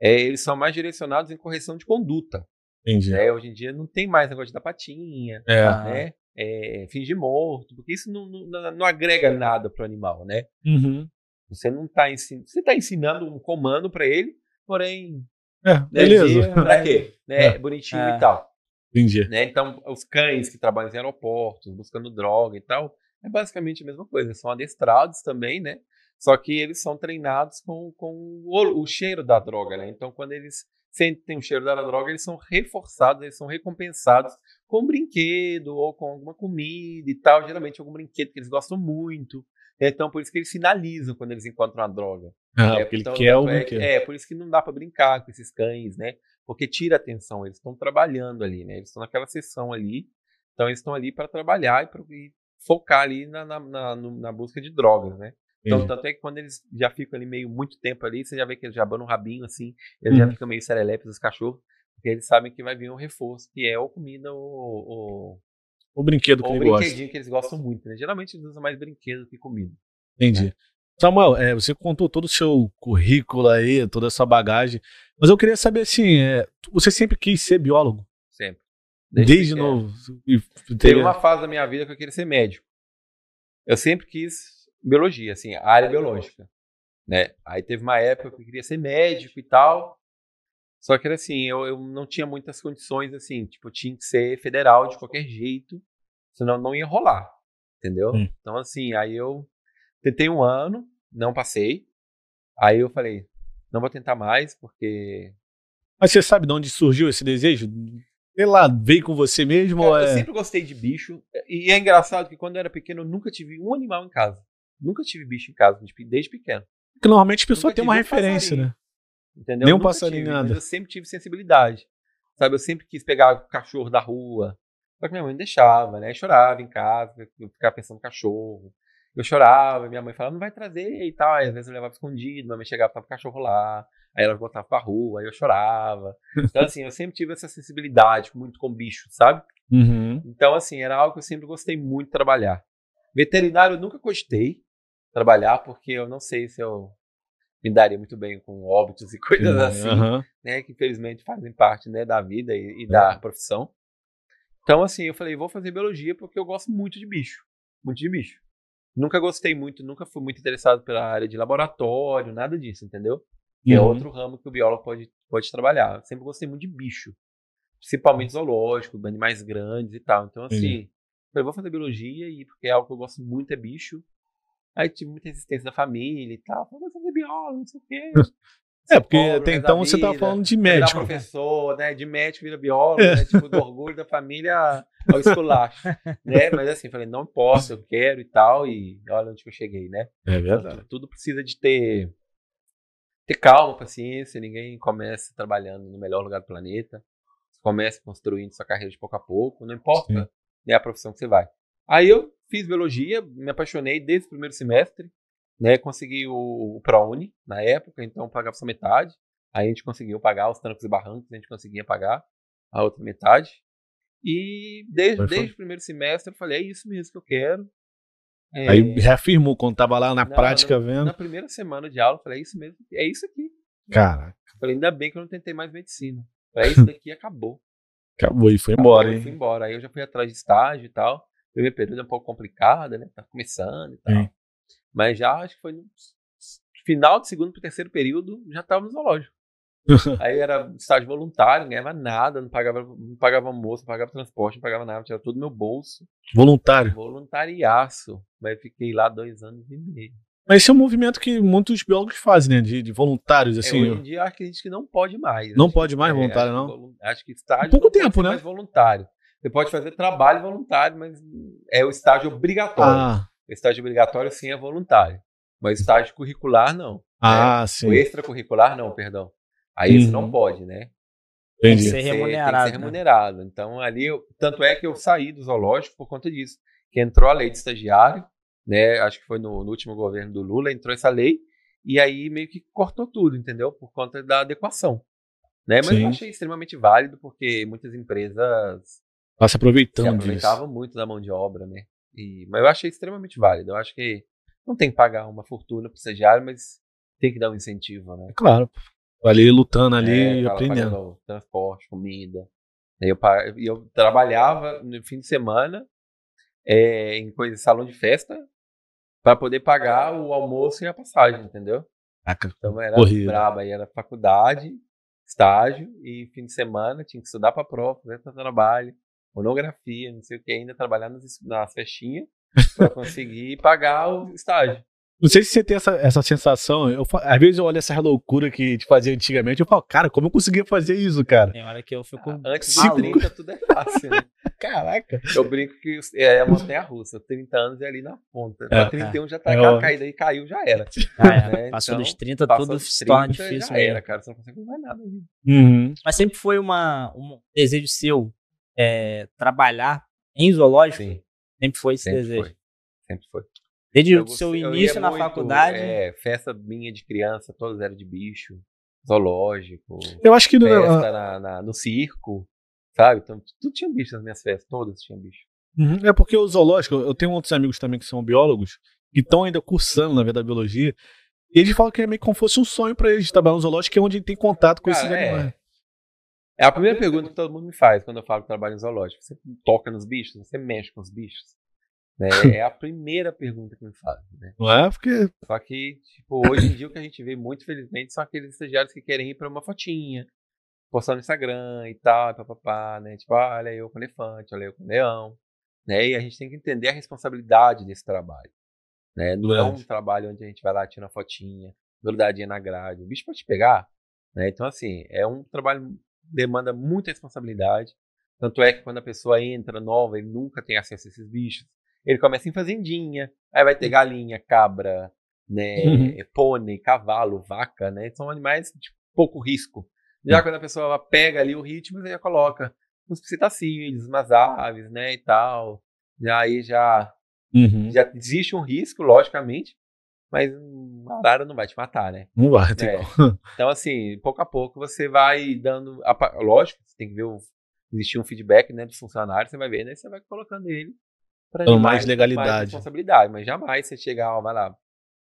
[SPEAKER 3] é, eles são mais direcionados em correção de conduta. Entendi. Né? Hoje em dia não tem mais negócio dar patinha, é. né? É, fingir morto, porque isso não, não, não agrega nada para o animal, né? Uhum. Você não está ensinando, você está ensinando um comando para ele, porém,
[SPEAKER 2] é, né, beleza.
[SPEAKER 3] Para quê? Né? É. Bonitinho e
[SPEAKER 2] é.
[SPEAKER 3] tal.
[SPEAKER 2] Entendi.
[SPEAKER 3] Né? Então, os cães que trabalham em aeroportos, buscando droga e tal, é basicamente a mesma coisa. São adestrados também, né? Só que eles são treinados com, com o, o cheiro da droga, né? Então, quando eles sentem o cheiro da droga, eles são reforçados, eles são recompensados com um brinquedo ou com alguma comida e tal. Geralmente algum brinquedo que eles gostam muito. Então, por isso que eles sinalizam quando eles encontram a droga.
[SPEAKER 2] Ah, é, porque então, ele quer o
[SPEAKER 3] é, é, por isso que não dá para brincar com esses cães, né? Porque tira a atenção, eles estão trabalhando ali, né? Eles estão naquela sessão ali, então eles estão ali para trabalhar e, pra, e, focar ali na, na, na, na, busca de drogas, né? Então, Entendi. tanto é que quando eles já ficam ali meio muito tempo ali, você já vê que eles já abanam o rabinho assim, eles uhum. já ficam meio serelepes, os cachorros, porque eles sabem que vai vir um reforço, que é ou comida ou. ou
[SPEAKER 2] o brinquedo que
[SPEAKER 3] ou
[SPEAKER 2] ele gosta.
[SPEAKER 3] brinquedinho que eles gostam muito, né? Geralmente eles usam mais brinquedo que comida.
[SPEAKER 2] Entendi. Né? Samuel, é, você contou todo o seu currículo aí, toda a sua bagagem, mas eu queria saber assim, é, você sempre quis ser biólogo? Desde, Desde novo?
[SPEAKER 3] Teve uma fase da minha vida que eu queria ser médico. Eu sempre quis biologia, assim, área biológica, né? Aí teve uma época que eu queria ser médico e tal, só que era assim, eu, eu não tinha muitas condições, assim, tipo, tinha que ser federal de qualquer jeito, senão não ia rolar, entendeu? Hum. Então, assim, aí eu Tentei um ano, não passei. Aí eu falei, não vou tentar mais, porque.
[SPEAKER 2] Mas você sabe de onde surgiu esse desejo? Sei lá, veio com você mesmo? É, é...
[SPEAKER 3] Eu sempre gostei de bicho. E é engraçado que quando eu era pequeno, eu nunca tive um animal em casa. Nunca tive bicho em casa, desde pequeno.
[SPEAKER 2] Porque normalmente a pessoa nunca tem uma um referência, né?
[SPEAKER 3] Entendeu?
[SPEAKER 2] Nem um passarinho, tive, nada.
[SPEAKER 3] eu sempre tive sensibilidade. Sabe, eu sempre quis pegar o cachorro da rua. Só que minha mãe não deixava, né? Eu chorava em casa, eu ficava pensando no cachorro eu chorava, minha mãe falava, não vai trazer e tal. Aí, às vezes eu levava escondido, minha mãe chegava, tava o cachorro lá, aí ela voltava pra rua, aí eu chorava. Então, assim, eu sempre tive essa sensibilidade muito com bicho, sabe? Uhum. Então, assim, era algo que eu sempre gostei muito de trabalhar. Veterinário eu nunca gostei de trabalhar, porque eu não sei se eu me daria muito bem com óbitos e coisas assim, uhum. né, que infelizmente fazem parte né, da vida e, e da profissão. Então, assim, eu falei, vou fazer biologia porque eu gosto muito de bicho, muito de bicho. Nunca gostei muito, nunca fui muito interessado pela área de laboratório, nada disso, entendeu? Que é uhum. é outro ramo que o biólogo pode, pode trabalhar. Eu sempre gostei muito de bicho. Principalmente zoológico, animais grandes e tal. Então, assim, uhum. eu vou fazer biologia e porque é algo que eu gosto muito é bicho. Aí tive muita resistência da família e tal. Falei, vou fazer biólogo, não sei o quê.
[SPEAKER 2] É, porque até então você estava falando de médico.
[SPEAKER 3] Professor, né? De médico vira biólogo, é. né? Tipo, do orgulho da família ao esculacho, né? Mas assim, falei, não posso, eu quero e tal, e olha onde eu cheguei, né?
[SPEAKER 2] É verdade.
[SPEAKER 3] Tudo, tudo precisa de ter, ter calma, paciência, ninguém começa trabalhando no melhor lugar do planeta, começa construindo sua carreira de pouco a pouco, não importa né, a profissão que você vai. Aí eu fiz biologia, me apaixonei desde o primeiro semestre, né? Consegui o, o ProUni na época, então pagava só metade. Aí a gente conseguiu pagar os trancos e barrancos, a gente conseguia pagar a outra metade. E desde, desde o primeiro semestre eu falei, é isso mesmo que eu quero.
[SPEAKER 2] É... Aí reafirmou quando tava lá na, na prática
[SPEAKER 3] na,
[SPEAKER 2] vendo.
[SPEAKER 3] Na primeira semana de aula, eu falei, é isso mesmo, é isso aqui.
[SPEAKER 2] Caraca.
[SPEAKER 3] falei, ainda bem que eu não tentei mais medicina. É isso daqui acabou.
[SPEAKER 2] Acabou e foi embora,
[SPEAKER 3] acabou,
[SPEAKER 2] hein?
[SPEAKER 3] Fui embora. Aí eu já fui atrás de estágio e tal. Primeiro período é um pouco complicado, né? Tá começando e tal. Sim. Mas já acho que foi no final do segundo para o terceiro período, já estava no zoológico. Aí era estágio voluntário, não ganhava nada, não pagava, não pagava almoço, não pagava transporte, não pagava nada, tinha tudo meu bolso.
[SPEAKER 2] Voluntário?
[SPEAKER 3] Voluntariaço. Mas fiquei lá dois anos e meio.
[SPEAKER 2] Mas esse é um movimento que muitos biólogos fazem, né? De, de voluntários, é, assim.
[SPEAKER 3] É, hoje em dia acho que a gente não pode mais.
[SPEAKER 2] Não pode mais é, voluntário,
[SPEAKER 3] acho
[SPEAKER 2] não?
[SPEAKER 3] Que, acho que estágio
[SPEAKER 2] pouco tempo, né?
[SPEAKER 3] mais voluntário. Você pode fazer trabalho voluntário, mas é o estágio obrigatório. Ah. O estágio obrigatório sim é voluntário. Mas estágio curricular não.
[SPEAKER 2] Ah,
[SPEAKER 3] né?
[SPEAKER 2] sim.
[SPEAKER 3] O extracurricular não, perdão. Aí isso não uhum. pode, né?
[SPEAKER 1] Tem que ser remunerado.
[SPEAKER 3] Tem que ser remunerado. Né? Então, ali, eu, tanto é que eu saí do zoológico por conta disso. Que entrou a lei de estagiário, né? Acho que foi no, no último governo do Lula, entrou essa lei, e aí meio que cortou tudo, entendeu? Por conta da adequação. Né? Mas Sim. eu achei extremamente válido, porque muitas empresas
[SPEAKER 2] Tá se aproveitando
[SPEAKER 3] se aproveitava disso. muito da mão de obra, né? E, mas eu achei extremamente válido. Eu acho que não tem que pagar uma fortuna pro estagiário, mas tem que dar um incentivo, né?
[SPEAKER 2] Claro. Ali lutando ali, é, aprendendo.
[SPEAKER 3] Transporte, comida. Eu, eu trabalhava no fim de semana é, em coisa, salão de festa para poder pagar o almoço e a passagem, entendeu? Então era corrida. braba, aí era faculdade, estágio e fim de semana tinha que estudar para prova, fazer trabalho, monografia, não sei o que, ainda trabalhar nas, nas festinhas para conseguir pagar o estágio.
[SPEAKER 2] Não sei se você tem essa, essa sensação. Eu, às vezes eu olho essa loucura que te fazia antigamente. Eu falo, cara, como eu conseguia fazer isso, cara?
[SPEAKER 1] Tem hora que eu fico. Ah,
[SPEAKER 3] antes de 30, tudo é fácil, né?
[SPEAKER 2] Caraca.
[SPEAKER 3] Eu brinco que é a montanha russa. 30 anos é ali na ponta. É, 31 já tá é, caída aí, caiu, já era.
[SPEAKER 1] Ah, é. né? Passou então, dos 30, tudo se torna difícil.
[SPEAKER 3] Já era, cara. Você não consegue mais nada.
[SPEAKER 2] Uhum.
[SPEAKER 1] Mas sempre foi uma, um desejo seu é, trabalhar em zoológico? Sim. Sempre foi esse
[SPEAKER 3] sempre
[SPEAKER 1] desejo?
[SPEAKER 3] Foi. Sempre foi.
[SPEAKER 1] Desde o seu início na muito, faculdade?
[SPEAKER 3] É, festa minha de criança, todas eram de bicho, zoológico.
[SPEAKER 2] Eu acho que
[SPEAKER 3] no, festa na, na, no circo, sabe? Então, tudo tinha bicho nas minhas festas, todas tinham bicho.
[SPEAKER 2] Uhum, é porque o zoológico, eu tenho outros amigos também que são biólogos, que estão ainda cursando, na verdade, biologia, e eles falam que é meio como fosse um sonho para eles trabalhar no zoológico, que é onde tem contato com Cara, esses é. animais.
[SPEAKER 3] É a primeira pergunta que todo mundo me faz quando eu falo que trabalho em zoológico. Você toca nos bichos? Você mexe com os bichos? Né? É a primeira pergunta que me fazem. Né?
[SPEAKER 2] Não é? Porque.
[SPEAKER 3] Só que, tipo, hoje em dia o que a gente vê, muito felizmente, são aqueles estagiários que querem ir para uma fotinha, postar no Instagram e tal, papapá, né? Tipo, ah, olha eu com elefante, olha eu com leão. Né? E a gente tem que entender a responsabilidade desse trabalho. Né? Não é um trabalho onde a gente vai lá, tira uma fotinha, grudadinha na grade. O bicho pode te pegar. Né? Então, assim, é um trabalho que demanda muita responsabilidade. Tanto é que quando a pessoa entra nova, ele nunca tem acesso a esses bichos. Ele começa em fazendinha, aí vai ter galinha, cabra, né, uhum. pônei, cavalo, vaca, né? São animais de pouco risco. Já uhum. quando a pessoa pega ali o ritmo, você já coloca uns psitacídeos, umas aves, né, e tal. E aí já, uhum. já existe um risco, logicamente, mas a arara não vai te matar, né?
[SPEAKER 2] Não vai,
[SPEAKER 3] é. Então, assim, pouco a pouco você vai dando. Lógico, você tem que ver o. Existir um feedback né, do funcionário, você vai ver, né? Você vai colocando ele
[SPEAKER 2] para mais, mais legalidade. Mais
[SPEAKER 3] responsabilidade, mas jamais você chegar, ó, vai lá,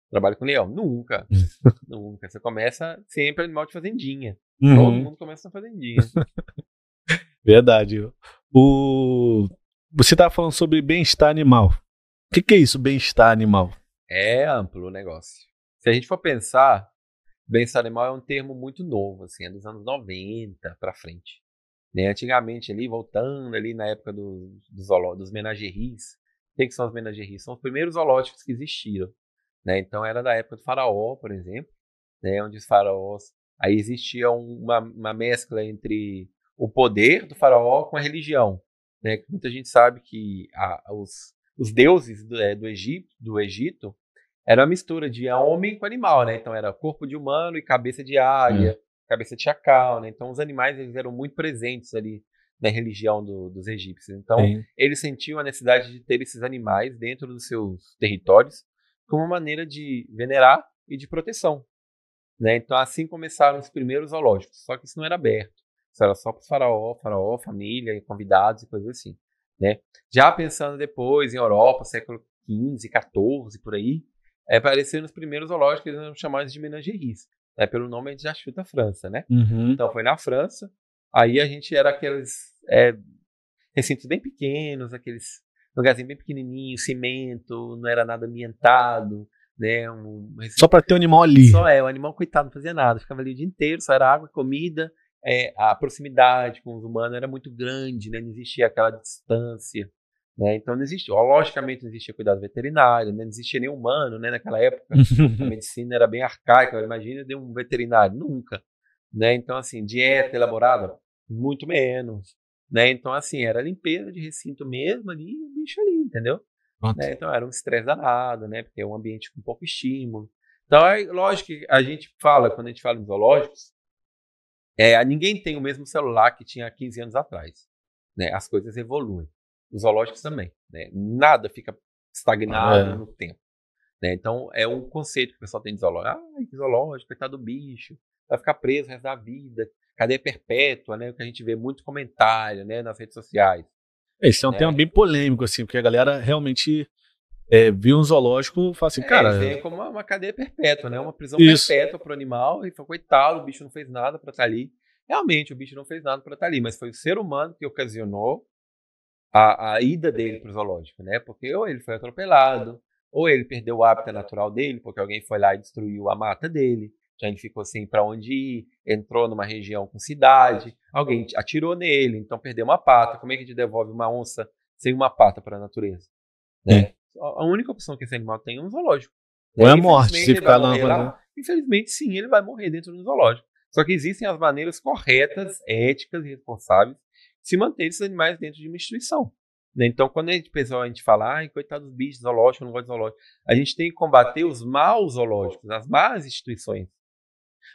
[SPEAKER 3] trabalho com leão. Nunca. Nunca. Você começa sempre animal de fazendinha. Uhum. Todo mundo começa na fazendinha.
[SPEAKER 2] Verdade. O... Você estava falando sobre bem-estar animal. O que, que é isso, bem-estar animal?
[SPEAKER 3] É amplo o negócio. Se a gente for pensar, bem-estar animal é um termo muito novo, assim, é dos anos 90 para frente. Né? Antigamente, ali, voltando ali na época do, dos, dos menageries, o que são os menageries? São os primeiros zoológicos que existiram. Né? Então, era da época do faraó, por exemplo, né? onde os faraós... Aí existia uma, uma mescla entre o poder do faraó com a religião. Né? Muita gente sabe que a, os, os deuses do, é, do, Egito, do Egito era uma mistura de homem com animal, né? Então era corpo de humano e cabeça de águia, hum. cabeça de chacal, né? Então os animais eles eram muito presentes ali na religião do, dos egípcios. Então, Sim. eles sentiam a necessidade de ter esses animais dentro dos seus territórios como uma maneira de venerar e de proteção. Né? Então, assim começaram os primeiros zoológicos. Só que isso não era aberto. Isso era só para os faraó, faraó, família, convidados e coisas assim. Né? Já pensando depois em Europa, século XV, XIV, por aí, é, apareceram os primeiros zoológicos que eles eram chamados de menageries. Né? Pelo nome a gente já chuta França, né?
[SPEAKER 2] Uhum.
[SPEAKER 3] Então foi na França, Aí a gente era aqueles é, recintos bem pequenos, aqueles lugarzinhos bem pequenininhos, cimento, não era nada ambientado, né? Um,
[SPEAKER 2] só para ter o um animal ali.
[SPEAKER 3] Só é, o animal coitado não fazia nada, ficava ali o dia inteiro, só era água, comida, é, a proximidade com os humanos era muito grande, né? Não existia aquela distância. Né? Então não existia, logicamente não existia cuidado veterinário, né? não existia nem humano né? naquela época. a medicina era bem arcaica, imagina de um veterinário, nunca. Né? Então, assim, dieta elaborada, muito menos. Né? Então, assim, era limpeza de recinto mesmo ali, o bicho ali, entendeu? Né? Então era um estresse danado, né? Porque é um ambiente com pouco estímulo. Então, é lógico que a gente fala, quando a gente fala em zoológicos, é, ninguém tem o mesmo celular que tinha 15 anos atrás. Né? As coisas evoluem. Os zoológicos também. Né? Nada fica estagnado é. no tempo. Né? Então, é um conceito que o pessoal tem de zoológico. Ah, que zoológico, coitado do bicho vai ficar preso o resto da vida. Cadeia perpétua, né? O que a gente vê muito comentário, né, nas redes sociais.
[SPEAKER 2] Esse é um né? tema bem polêmico, assim, porque a galera realmente é, viu um zoológico e fala assim, é, cara.
[SPEAKER 3] É como uma, uma, cadeia perpétua, né? Uma prisão isso. perpétua para o animal. E foi, coitado, o bicho não fez nada para estar tá ali. Realmente, o bicho não fez nada para estar tá ali, mas foi o ser humano que ocasionou a, a ida dele para o zoológico, né? Porque ou ele foi atropelado, ou ele perdeu o hábitat natural dele, porque alguém foi lá e destruiu a mata dele. Já ele ficou sem para onde ir, entrou numa região com cidade, alguém atirou nele, então perdeu uma pata. Como é que a gente devolve uma onça sem uma pata para a natureza? Né? A única opção que esse animal tem é um zoológico.
[SPEAKER 2] Ou é a morte, se ficar lá,
[SPEAKER 3] lá. Infelizmente, sim, ele vai morrer dentro do zoológico. Só que existem as maneiras corretas, éticas e responsáveis de se manter esses animais dentro de uma instituição. Né? Então, quando a gente, pessoal, a gente fala, ai, coitado dos bichos, zoológico, eu não gosto de zoológico, a gente tem que combater os maus zoológicos, as más instituições.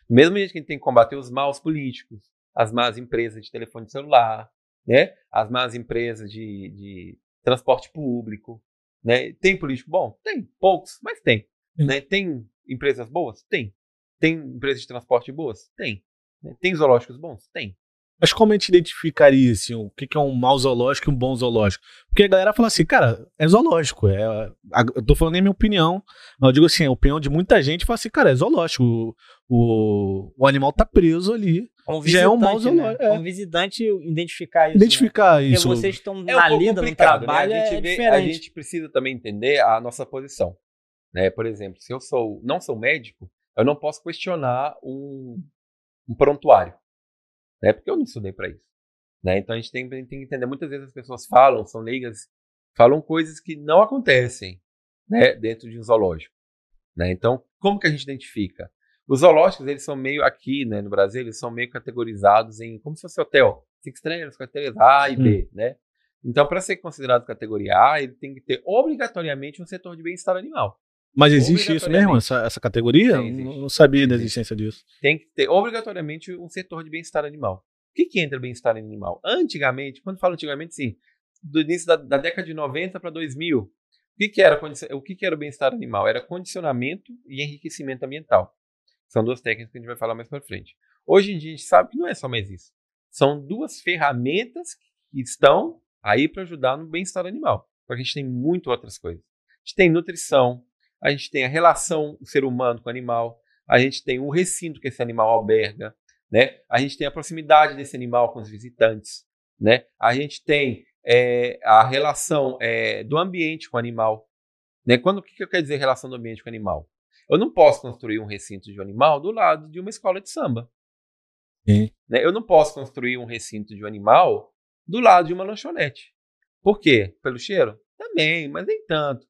[SPEAKER 3] Mesmo jeito que a gente tem que combater os maus políticos, as más empresas de telefone celular, né? as más empresas de, de transporte público. Né? Tem político bom? Tem, poucos, mas tem. Né? Tem empresas boas? Tem. Tem empresas de transporte boas? Tem. Né? Tem zoológicos bons? Tem.
[SPEAKER 2] Mas como a gente identificaria assim, o que é um mau zoológico e um bom zoológico? Porque a galera fala assim, cara, é zoológico. É, eu tô falando nem minha opinião, mas eu digo assim, a opinião de muita gente fala assim, cara, é zoológico. O, o, o animal tá preso ali. já é um mau zoológico. Né?
[SPEAKER 1] É. Um visitante identificar isso.
[SPEAKER 2] Identificar né? isso.
[SPEAKER 1] Porque vocês estão é na um lida, no trabalho, né? a, gente é vê, a
[SPEAKER 3] gente precisa também entender a nossa posição. Né? Por exemplo, se eu sou não sou médico, eu não posso questionar um, um prontuário né? Porque eu não estudei para isso. Né? Então a gente tem, tem, que entender. Muitas vezes as pessoas falam, são leigas, falam coisas que não acontecem né, dentro de um zoológico. Né? Então, como que a gente identifica? Os zoológicos, eles são meio, aqui né, no Brasil, eles são meio categorizados em, como se fosse hotel, cinco estrelas, categorias A e B, hum. né? Então, para ser considerado categoria A, ele tem que ter obrigatoriamente um setor de bem-estar animal.
[SPEAKER 2] Mas existe isso mesmo, essa, essa categoria? Não, não sabia da existência disso.
[SPEAKER 3] Tem que ter obrigatoriamente um setor de bem-estar animal. O que, que entra bem-estar animal? Antigamente, quando falo antigamente, sim, do início da, da década de 90 para 2000, o que, que era o que, que era o bem-estar animal? Era condicionamento e enriquecimento ambiental. São duas técnicas que a gente vai falar mais para frente. Hoje em dia a gente sabe que não é só mais isso. São duas ferramentas que estão aí para ajudar no bem-estar animal. Porque a gente tem muito outras coisas. A gente tem nutrição, a gente tem a relação do ser humano com o animal, a gente tem o recinto que esse animal alberga, né? A gente tem a proximidade desse animal com os visitantes, né? A gente tem é, a relação é, do ambiente com o animal, né? Quando o que, que eu quero dizer relação do ambiente com o animal? Eu não posso construir um recinto de um animal do lado de uma escola de samba. Né? Eu não posso construir um recinto de um animal do lado de uma lanchonete. Por quê? Pelo cheiro? Também, mas nem tanto.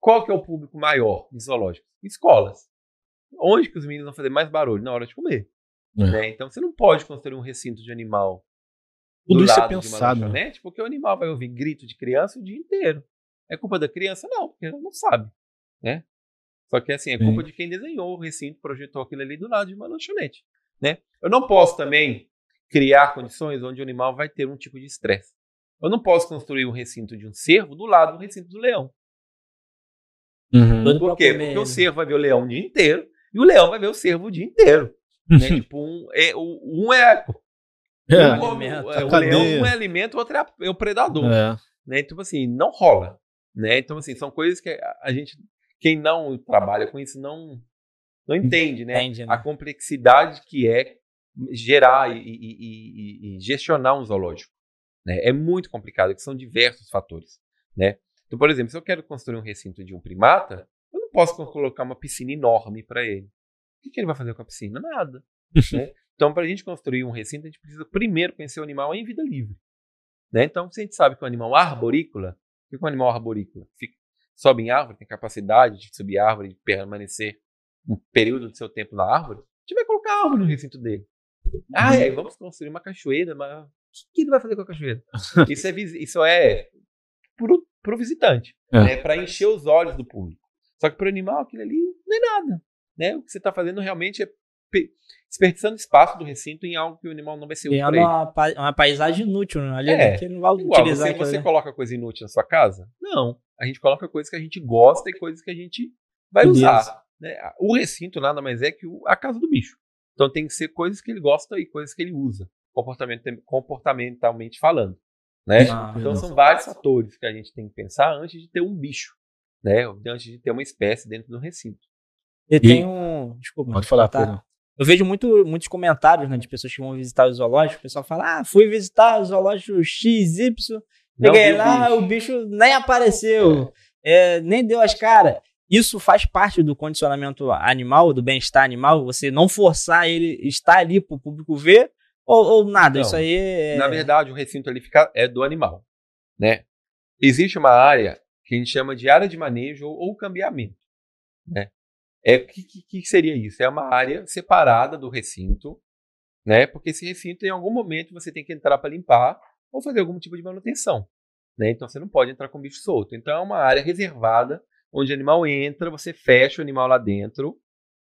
[SPEAKER 3] Qual que é o público maior de zoológicos? Escolas. Onde que os meninos vão fazer mais barulho? Na hora de comer. É. Né? Então você não pode construir um recinto de animal Tudo do isso é lado é pensado, de uma né? lanchonete, porque o animal vai ouvir grito de criança o dia inteiro. É culpa da criança? Não, porque ela não sabe. Né? Só que assim, é culpa de quem desenhou o recinto, projetou aquilo ali do lado de uma lanchonete. Né? Eu não posso também criar condições onde o animal vai ter um tipo de estresse. Eu não posso construir um recinto de um cervo do lado do recinto do leão. Uhum. Por quê? Porque o cervo vai ver o leão o dia inteiro e o leão vai ver o cervo o dia inteiro. Né? tipo, um é, um é, é, um, alimento, é, o leão um é alimento, o outro é, é o predador. É. Né? Tipo assim, não rola. Né? Então, assim, são coisas que a gente, quem não trabalha com isso, não, não entende, né? Entende, né? A complexidade que é gerar e, e, e, e gestionar um zoológico. Né? É muito complicado, que são diversos fatores. Né? Então, por exemplo, se eu quero construir um recinto de um primata, eu não posso colocar uma piscina enorme para ele. O que, ele vai fazer com a piscina? Nada. né? Então, para a gente construir um recinto, a gente precisa primeiro conhecer o animal em vida livre. Né? Então, se a gente sabe que o animal arborícola, o que é um animal arborícola? Fica, sobe em árvore, tem capacidade de subir árvore, de permanecer um período do seu tempo na árvore, a gente vai colocar árvore no recinto dele. Ah, é, vamos construir uma cachoeira, mas o que ele vai fazer com a cachoeira? Isso é, isso é para o visitante, é. né, para encher os olhos do público. Só que para o animal, aquilo ali não é nada. Né? O que você está fazendo realmente é desperdiçando espaço do recinto em algo que o animal não vai ser útil
[SPEAKER 1] é uma, uma paisagem inútil né? ali, é, que não vai
[SPEAKER 3] igual, utilizar. Você, você coloca coisa inútil na sua casa? Não. A gente coloca coisas que a gente gosta e coisas que a gente vai Beleza. usar. Né? O recinto nada mais é que a casa do bicho. Então tem que ser coisas que ele gosta e coisas que ele usa, comportamentalmente falando. Né? Ah, então são vários fatores que a gente tem que pensar antes de ter um bicho, né? Antes de ter uma espécie dentro do recinto.
[SPEAKER 1] E, e tem um. Desculpa.
[SPEAKER 2] Pode falar, tá?
[SPEAKER 1] Eu vejo muito, muitos comentários né, de pessoas que vão visitar o zoológico. O pessoal fala: Ah, fui visitar o zoológico XY. Cheguei lá, o bicho. o bicho nem apareceu, é. É, nem deu as caras. Isso faz parte do condicionamento animal, do bem-estar animal, você não forçar ele estar ali para o público ver, ou, ou nada, não, isso aí é...
[SPEAKER 3] Na verdade, o recinto ali fica, é do animal, né? Existe uma área que a gente chama de área de manejo ou, ou cambiamento, né? É, o que, que, seria isso? É uma área separada do recinto, né? Porque esse recinto, em algum momento, você tem que entrar para limpar ou fazer algum tipo de manutenção, né? Então, você não pode entrar com bicho solto. Então, é uma área reservada onde o animal entra, você fecha o animal lá dentro,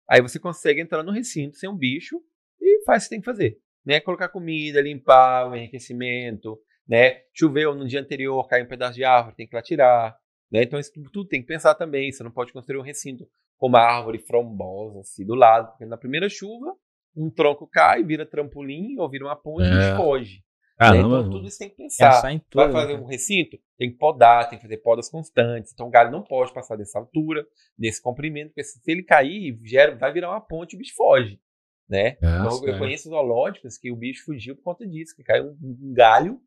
[SPEAKER 3] aí você consegue entrar no recinto sem um bicho e faz o que tem que fazer. Né? Colocar comida, limpar, o enriquecimento, né? Choveu no dia anterior, caiu um pedaço de árvore, tem que lá tirar. Né? Então isso tudo tem que pensar também. Você não pode construir um recinto com uma árvore frondosa assim do lado, porque na primeira chuva um tronco cai, vira trampolim ou vira uma ponte é. e foge. Caramba, né? Então tudo isso tem que pensar. Tudo, Vai fazer um recinto? Tem que podar, tem que fazer podas constantes. Então o galho não pode passar dessa altura, desse comprimento, porque se ele cair, gera, vai virar uma ponte e o bicho foge. Né? então, eu conheço zoológicos que o bicho fugiu por conta disso, que caiu um galho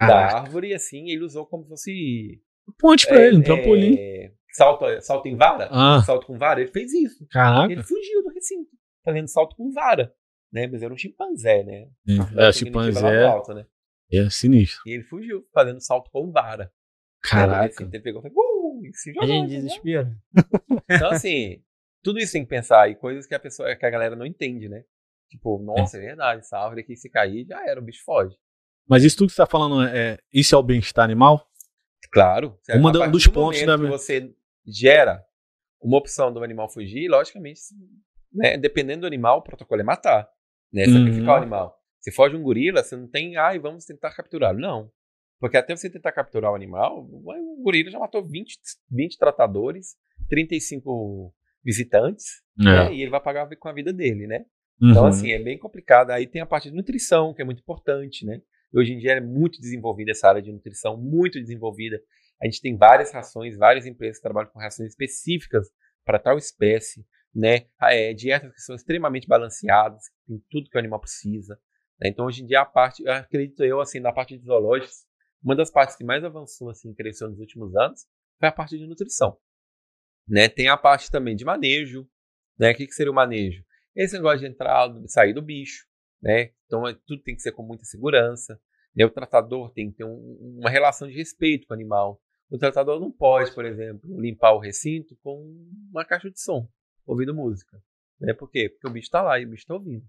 [SPEAKER 3] da árvore e assim ele usou como se fosse.
[SPEAKER 2] Ponte pra é, ele, um trampolim.
[SPEAKER 3] É, salto, salto em vara? Ah. Salto com vara? Ele fez isso.
[SPEAKER 2] Caraca.
[SPEAKER 3] Ele fugiu do recinto, fazendo salto com vara né? Mas era um chimpanzé, né?
[SPEAKER 2] É, é chimpanzé. Alto, né? É sinistro.
[SPEAKER 3] E ele fugiu, fazendo salto com vara.
[SPEAKER 2] Caraca. Assim,
[SPEAKER 3] ele pegou e uh, e se
[SPEAKER 1] jogou. A gente desespera.
[SPEAKER 3] Então, assim, tudo isso tem que pensar. E coisas que a pessoa, que a galera não entende, né? Tipo, nossa, é, é verdade, essa árvore aqui se cair, já era, o bicho foge.
[SPEAKER 2] Mas isso tudo que você tá falando, é, isso é o bem-estar animal?
[SPEAKER 3] Claro.
[SPEAKER 2] Um dos do pontos da.
[SPEAKER 3] Que você gera uma opção do animal fugir, logicamente, né, dependendo do animal, o protocolo é matar né? Sacrificar uhum. o animal. Se foge um gorila, você não tem, ai, vamos tentar capturar. Não. Porque até você tentar capturar o animal, o gorila já matou 20, 20 tratadores, 35 visitantes, é. né? e ele vai pagar com a vida dele, né? Então, uhum. Então, assim, é bem complicado. Aí tem a parte de nutrição, que é muito importante, né? Hoje em dia é muito desenvolvida essa área de nutrição, muito desenvolvida. A gente tem várias rações, várias empresas que trabalham com rações específicas para tal espécie né? É, dietas que são extremamente balanceadas, tem tudo que o animal precisa. Né? Então, hoje em dia, a parte, acredito eu, assim, na parte de zoológicos, uma das partes que mais avançou, assim, cresceu nos últimos anos, foi a parte de nutrição. Né? Tem a parte também de manejo, né? O que, que seria o manejo? Esse negócio de entrar, e sair do bicho, né? Então, é, tudo tem que ser com muita segurança. Né? O tratador tem que ter um, uma relação de respeito com o animal. O tratador não pode, por exemplo, limpar o recinto com uma caixa de som ouvindo música. Né? Por quê? Porque o bicho está lá e o bicho está ouvindo.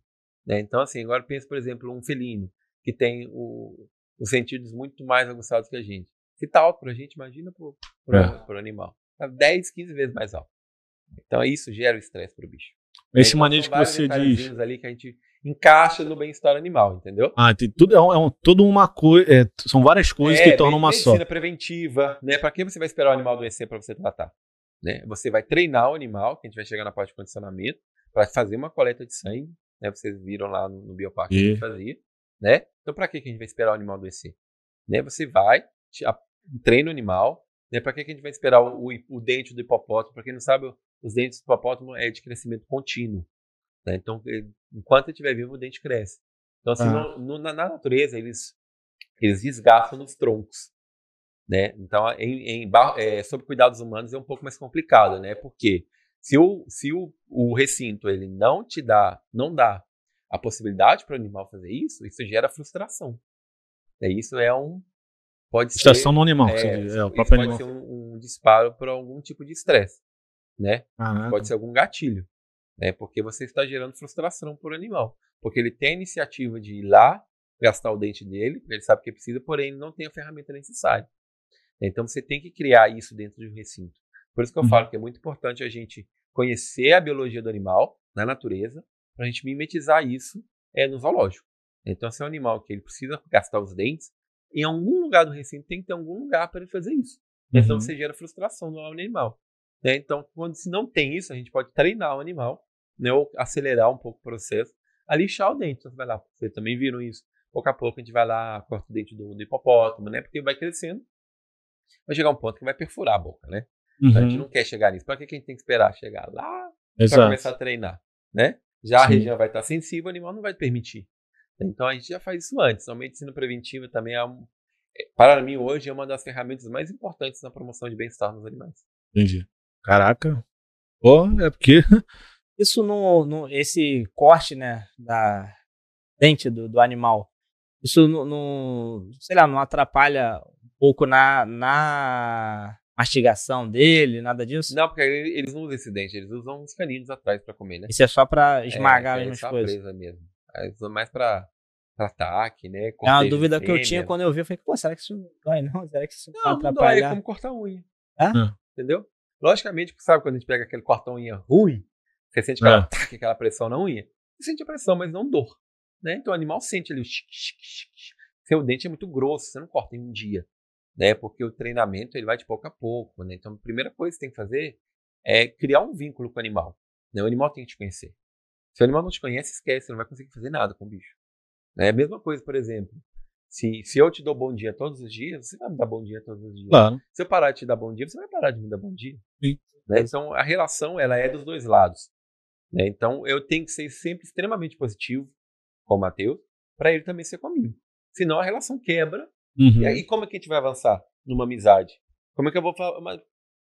[SPEAKER 3] Né? Então, assim, agora pensa, por exemplo, um felino que tem o, os sentidos muito mais aguçados que a gente. Se está alto para a gente, imagina para o é. animal. Está 10, 15 vezes mais alto. Então, isso gera estresse para o bicho.
[SPEAKER 2] Esse então, manejo que você diz.
[SPEAKER 3] ali que a gente encaixa no bem-estar animal, entendeu?
[SPEAKER 2] Ah, tem tudo, é, um, é um, tudo uma coisa. É, são várias coisas é, que tornam uma só.
[SPEAKER 3] Medicina preventiva, né? Para que você vai esperar o animal adoecer para você tratar? Né? Você vai treinar o animal, que a gente vai chegar na parte de condicionamento, para fazer uma coleta de sangue. Né? Vocês viram lá no, no bioparque e... que a gente fazia. Né? Então, para que a gente vai esperar o animal adoecer? Né? Você vai, treina o animal. Né? Para que a gente vai esperar o, o, o dente do hipopótamo? Para quem não sabe, os dentes do hipopótamo é de crescimento contínuo. Né? Então, enquanto ele estiver vivo, o dente cresce. Então, assim, ah. no, no, na, na natureza, eles, eles desgastam nos troncos. Né? Então, em, em é, sob cuidados humanos é um pouco mais complicado, né? Porque se o, se o, o recinto ele não te dá, não dá a possibilidade para o animal fazer isso, isso gera frustração. É, isso é um pode
[SPEAKER 2] frustração
[SPEAKER 3] ser,
[SPEAKER 2] no animal,
[SPEAKER 3] é,
[SPEAKER 2] é,
[SPEAKER 3] o próprio pode animal. ser um, um disparo para algum tipo de estresse, né? Pode ser algum gatilho, né? Porque você está gerando frustração para o animal, porque ele tem a iniciativa de ir lá gastar o dente dele, ele sabe que precisa, porém ele não tem a ferramenta necessária. Então você tem que criar isso dentro de um recinto. Por isso que eu uhum. falo que é muito importante a gente conhecer a biologia do animal na natureza, para a gente mimetizar isso é, no zoológico. Então, se é um animal que ele precisa gastar os dentes, em algum lugar do recinto tem que ter algum lugar para ele fazer isso. Então, uhum. Então você gera frustração no animal. Né? Então, quando se não tem isso, a gente pode treinar o animal, né? ou acelerar um pouco o processo, a lixar o dente. Então, você vai lá, vocês também viram isso. pouco a pouco a gente vai lá, corta o dente do, do hipopótamo, né? Porque vai crescendo, vai chegar um ponto que vai perfurar a boca, né? Uhum. Então, a gente não quer chegar nisso. Para que, que a gente tem que esperar chegar lá para começar a treinar, né? Já Sim. a região vai estar sensível, o animal não vai permitir. Então a gente já faz isso antes. Então, a medicina preventiva também é, um, é, para mim hoje é uma das ferramentas mais importantes na promoção de bem-estar nos animais.
[SPEAKER 2] Entendi. Caraca. Pô, é porque
[SPEAKER 1] isso no, no esse corte, né, da dente do, do animal, isso não, não, sei lá, não atrapalha um pouco na, na mastigação dele, nada disso?
[SPEAKER 3] Não, porque eles não usam esse dente, eles usam uns caninos atrás para comer, né?
[SPEAKER 1] Isso é só para esmagar é, as é coisas.
[SPEAKER 3] Presa mesmo. Eles usam mais para ataque, né?
[SPEAKER 1] É uma dúvida que eu tinha quando eu vi, eu falei, pô, será que isso dói não? Será que isso
[SPEAKER 3] não, não atrapalhar? Não dói, é como cortar unha.
[SPEAKER 1] É?
[SPEAKER 3] Entendeu? Logicamente, sabe quando a gente pega aquele cortão unha ruim, você sente aquela, é. tac, aquela pressão na unha? Você sente a pressão, mas não dor. Né? Então o animal sente ali o Seu dente é muito grosso, você não corta em um dia. Né? Porque o treinamento ele vai de pouco a pouco. Né? Então a primeira coisa que você tem que fazer é criar um vínculo com o animal. Né? O animal tem que te conhecer. Se o animal não te conhece, esquece, você não vai conseguir fazer nada com o bicho. É a mesma coisa, por exemplo. Se, se eu te dou bom dia todos os dias, você vai me dar bom dia todos os dias.
[SPEAKER 2] Claro.
[SPEAKER 3] Se eu parar de te dar bom dia, você vai parar de me dar bom dia. Né? Então a relação ela é dos dois lados. Né? Então eu tenho que ser sempre extremamente positivo com o Matheus para ele também ser comigo. Senão a relação quebra. Uhum. E aí como é que a gente vai avançar numa amizade? Como é que eu vou falar?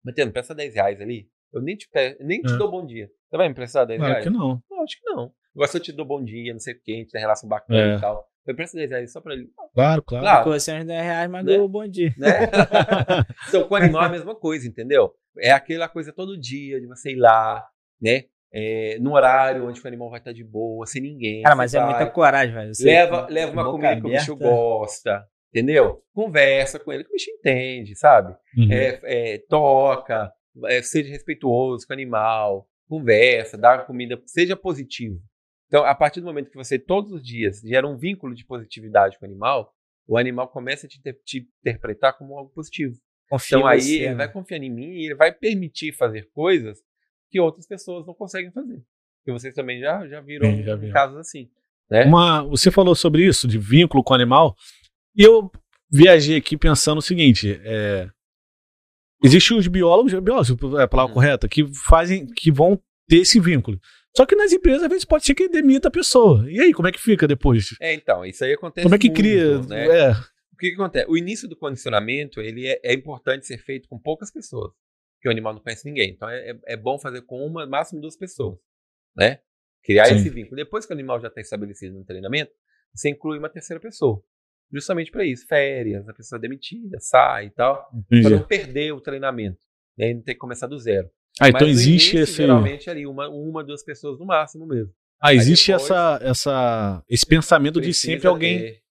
[SPEAKER 3] Matheus, me presta 10 reais ali. Eu nem te, nem te é. dou bom dia. Você vai me emprestar 10
[SPEAKER 2] claro
[SPEAKER 3] reais?
[SPEAKER 2] que não.
[SPEAKER 3] não. Acho que não. Agora se eu te dou bom dia, não sei o que, a gente tem relação bacana é. e tal. Eu presta 10 reais só pra ele.
[SPEAKER 2] Claro, claro. claro.
[SPEAKER 1] Com você uns 10 reais, mas né? deu bom dia.
[SPEAKER 3] Né? então, com o animal é a mesma coisa, entendeu? É aquela coisa todo dia de você ir lá, né? É, no horário onde o animal vai estar de boa, sem ninguém.
[SPEAKER 1] Cara, mas é vai, muita coragem, velho.
[SPEAKER 3] Leva, leva uma comida aberta. que o bicho gosta, entendeu? Conversa com ele, que o bicho entende, sabe? Uhum. É, é, toca, é, seja respeituoso com o animal, conversa, dá comida, seja positivo. Então, a partir do momento que você todos os dias gera um vínculo de positividade com o animal, o animal começa a te, te interpretar como algo positivo. Confia então aí você, ele né? vai confiar em mim e ele vai permitir fazer coisas que outras pessoas não conseguem fazer. Que vocês também já, já viram Sim, já casos assim. Né?
[SPEAKER 2] Uma, você falou sobre isso, de vínculo com o animal, e eu viajei aqui pensando o seguinte: é, existem os biólogos, biólogos é a palavra hum. correta, que fazem, que vão ter esse vínculo. Só que nas empresas, às vezes, pode ser que demita a pessoa. E aí, como é que fica depois?
[SPEAKER 3] É, então, isso aí acontece
[SPEAKER 2] Como é que muito, cria?
[SPEAKER 3] Né?
[SPEAKER 2] É.
[SPEAKER 3] O que, que, acontece? O início do condicionamento, ele é, é, importante ser feito com poucas pessoas, porque o animal não conhece ninguém. Então, é, é, bom fazer com uma, máximo duas pessoas, né? Criar Sim. esse vínculo. Depois que o animal já está estabelecido no treinamento, você inclui uma terceira pessoa. Justamente para isso. Férias, a pessoa é demitida, sai e tal. Para não perder o treinamento. Né? Não ter que começar do zero.
[SPEAKER 2] Ah, então existe início, esse.
[SPEAKER 3] Geralmente ali, uma, uma, duas pessoas no máximo mesmo.
[SPEAKER 2] Ah, existe depois, essa, essa, esse pensamento de sempre alguém. Ter.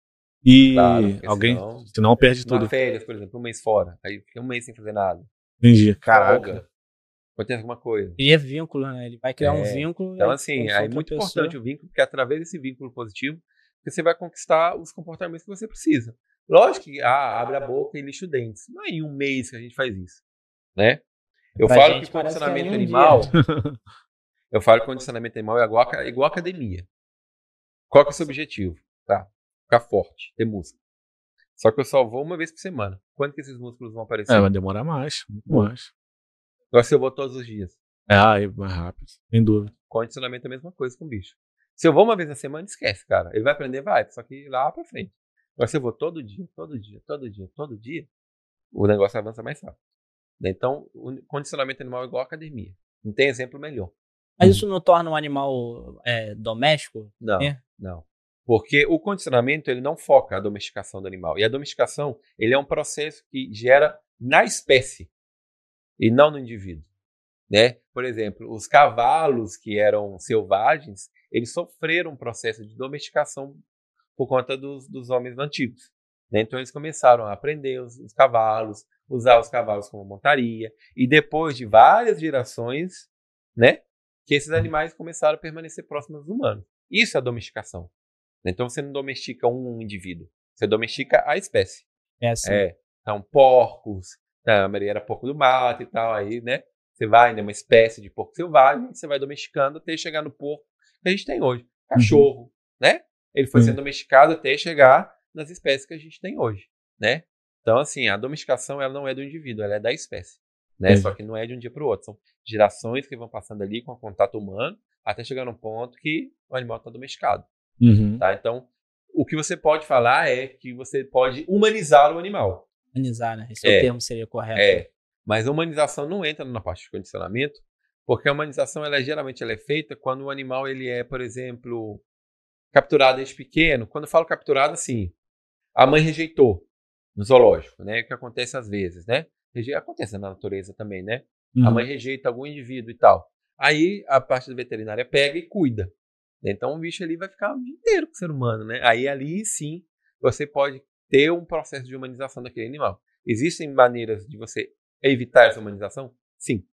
[SPEAKER 2] E claro, alguém. Senão, senão perde tudo.
[SPEAKER 3] férias, por exemplo, um mês fora. Aí fica um mês sem fazer nada.
[SPEAKER 2] Entendi. Caraca.
[SPEAKER 3] Acontece alguma coisa.
[SPEAKER 1] E é vínculo, né? Ele vai criar é. um vínculo.
[SPEAKER 3] Então, assim, é muito pessoa. importante o vínculo, porque através desse vínculo positivo, você vai conquistar os comportamentos que você precisa. Lógico que ah, abre a boca e lixa o dente. Não é em um mês que a gente faz isso. Né? Eu pra falo que condicionamento que é animal. eu falo que condicionamento animal é igual, igual academia. Qual que é o seu objetivo? Tá. Ficar forte, ter músculo. Só que eu só vou uma vez por semana. Quando que esses músculos vão aparecer?
[SPEAKER 2] É, vai demorar mais. Muito mais.
[SPEAKER 3] Agora se eu vou todos os dias.
[SPEAKER 2] É, aí mais rápido, sem dúvida.
[SPEAKER 3] Condicionamento é a mesma coisa com o bicho. Se eu vou uma vez na semana, esquece, cara. Ele vai aprender, vai, só que lá pra frente. Agora se eu vou todo dia, todo dia, todo dia, todo dia, o negócio avança mais rápido. Né? Então, o condicionamento animal é igual à academia. Não tem exemplo melhor.
[SPEAKER 1] Mas isso não torna um animal é, doméstico?
[SPEAKER 3] Não, é? não. Porque o condicionamento ele não foca a domesticação do animal. E a domesticação ele é um processo que gera na espécie e não no indivíduo. Né? Por exemplo, os cavalos que eram selvagens, eles sofreram um processo de domesticação por conta dos, dos homens antigos. Né? Então eles começaram a aprender os, os cavalos, usar os cavalos como montaria, e depois de várias gerações, né, que esses animais começaram a permanecer próximos dos humanos. Isso é a domesticação. Então você não domestica um indivíduo, você domestica a espécie.
[SPEAKER 1] É assim.
[SPEAKER 3] É, então porcos, tá, a Maria era porco do mato e tal, aí, né, você vai, né, uma espécie de porco selvagem, você vai domesticando até chegar no porco que a gente tem hoje. Cachorro, uhum. né? Ele foi sendo domesticado até chegar nas espécies que a gente tem hoje, né? Então, assim, a domesticação ela não é do indivíduo, ela é da espécie, né? Só que não é de um dia para o outro. São gerações que vão passando ali com o contato humano até chegar num ponto que o animal está domesticado, uhum. tá? Então, o que você pode falar é que você pode humanizar o animal.
[SPEAKER 1] Humanizar, né? Esse é, é o termo seria correto.
[SPEAKER 3] É. Mas a humanização não entra na parte de condicionamento, porque a humanização ela geralmente ela é feita quando o animal ele é, por exemplo, capturado desde pequeno. Quando eu falo capturado, assim, a mãe rejeitou no zoológico, né? O que acontece às vezes, né? Acontece na natureza também, né? Uhum. A mãe rejeita algum indivíduo e tal. Aí a parte da veterinária pega e cuida. Então o bicho ali vai ficar o dia inteiro com o ser humano, né? Aí ali sim você pode ter um processo de humanização daquele animal. Existem maneiras de você evitar essa humanização? Sim.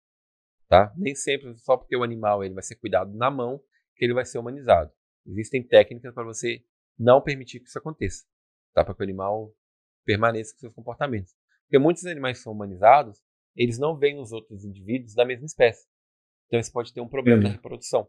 [SPEAKER 3] Tá? Nem sempre só porque o animal ele vai ser cuidado na mão que ele vai ser humanizado. Existem técnicas para você não permitir que isso aconteça, tá? Para que o animal permaneça com seus comportamentos. Porque muitos animais que são humanizados, eles não veem os outros indivíduos da mesma espécie. Então isso pode ter um problema uhum. na reprodução,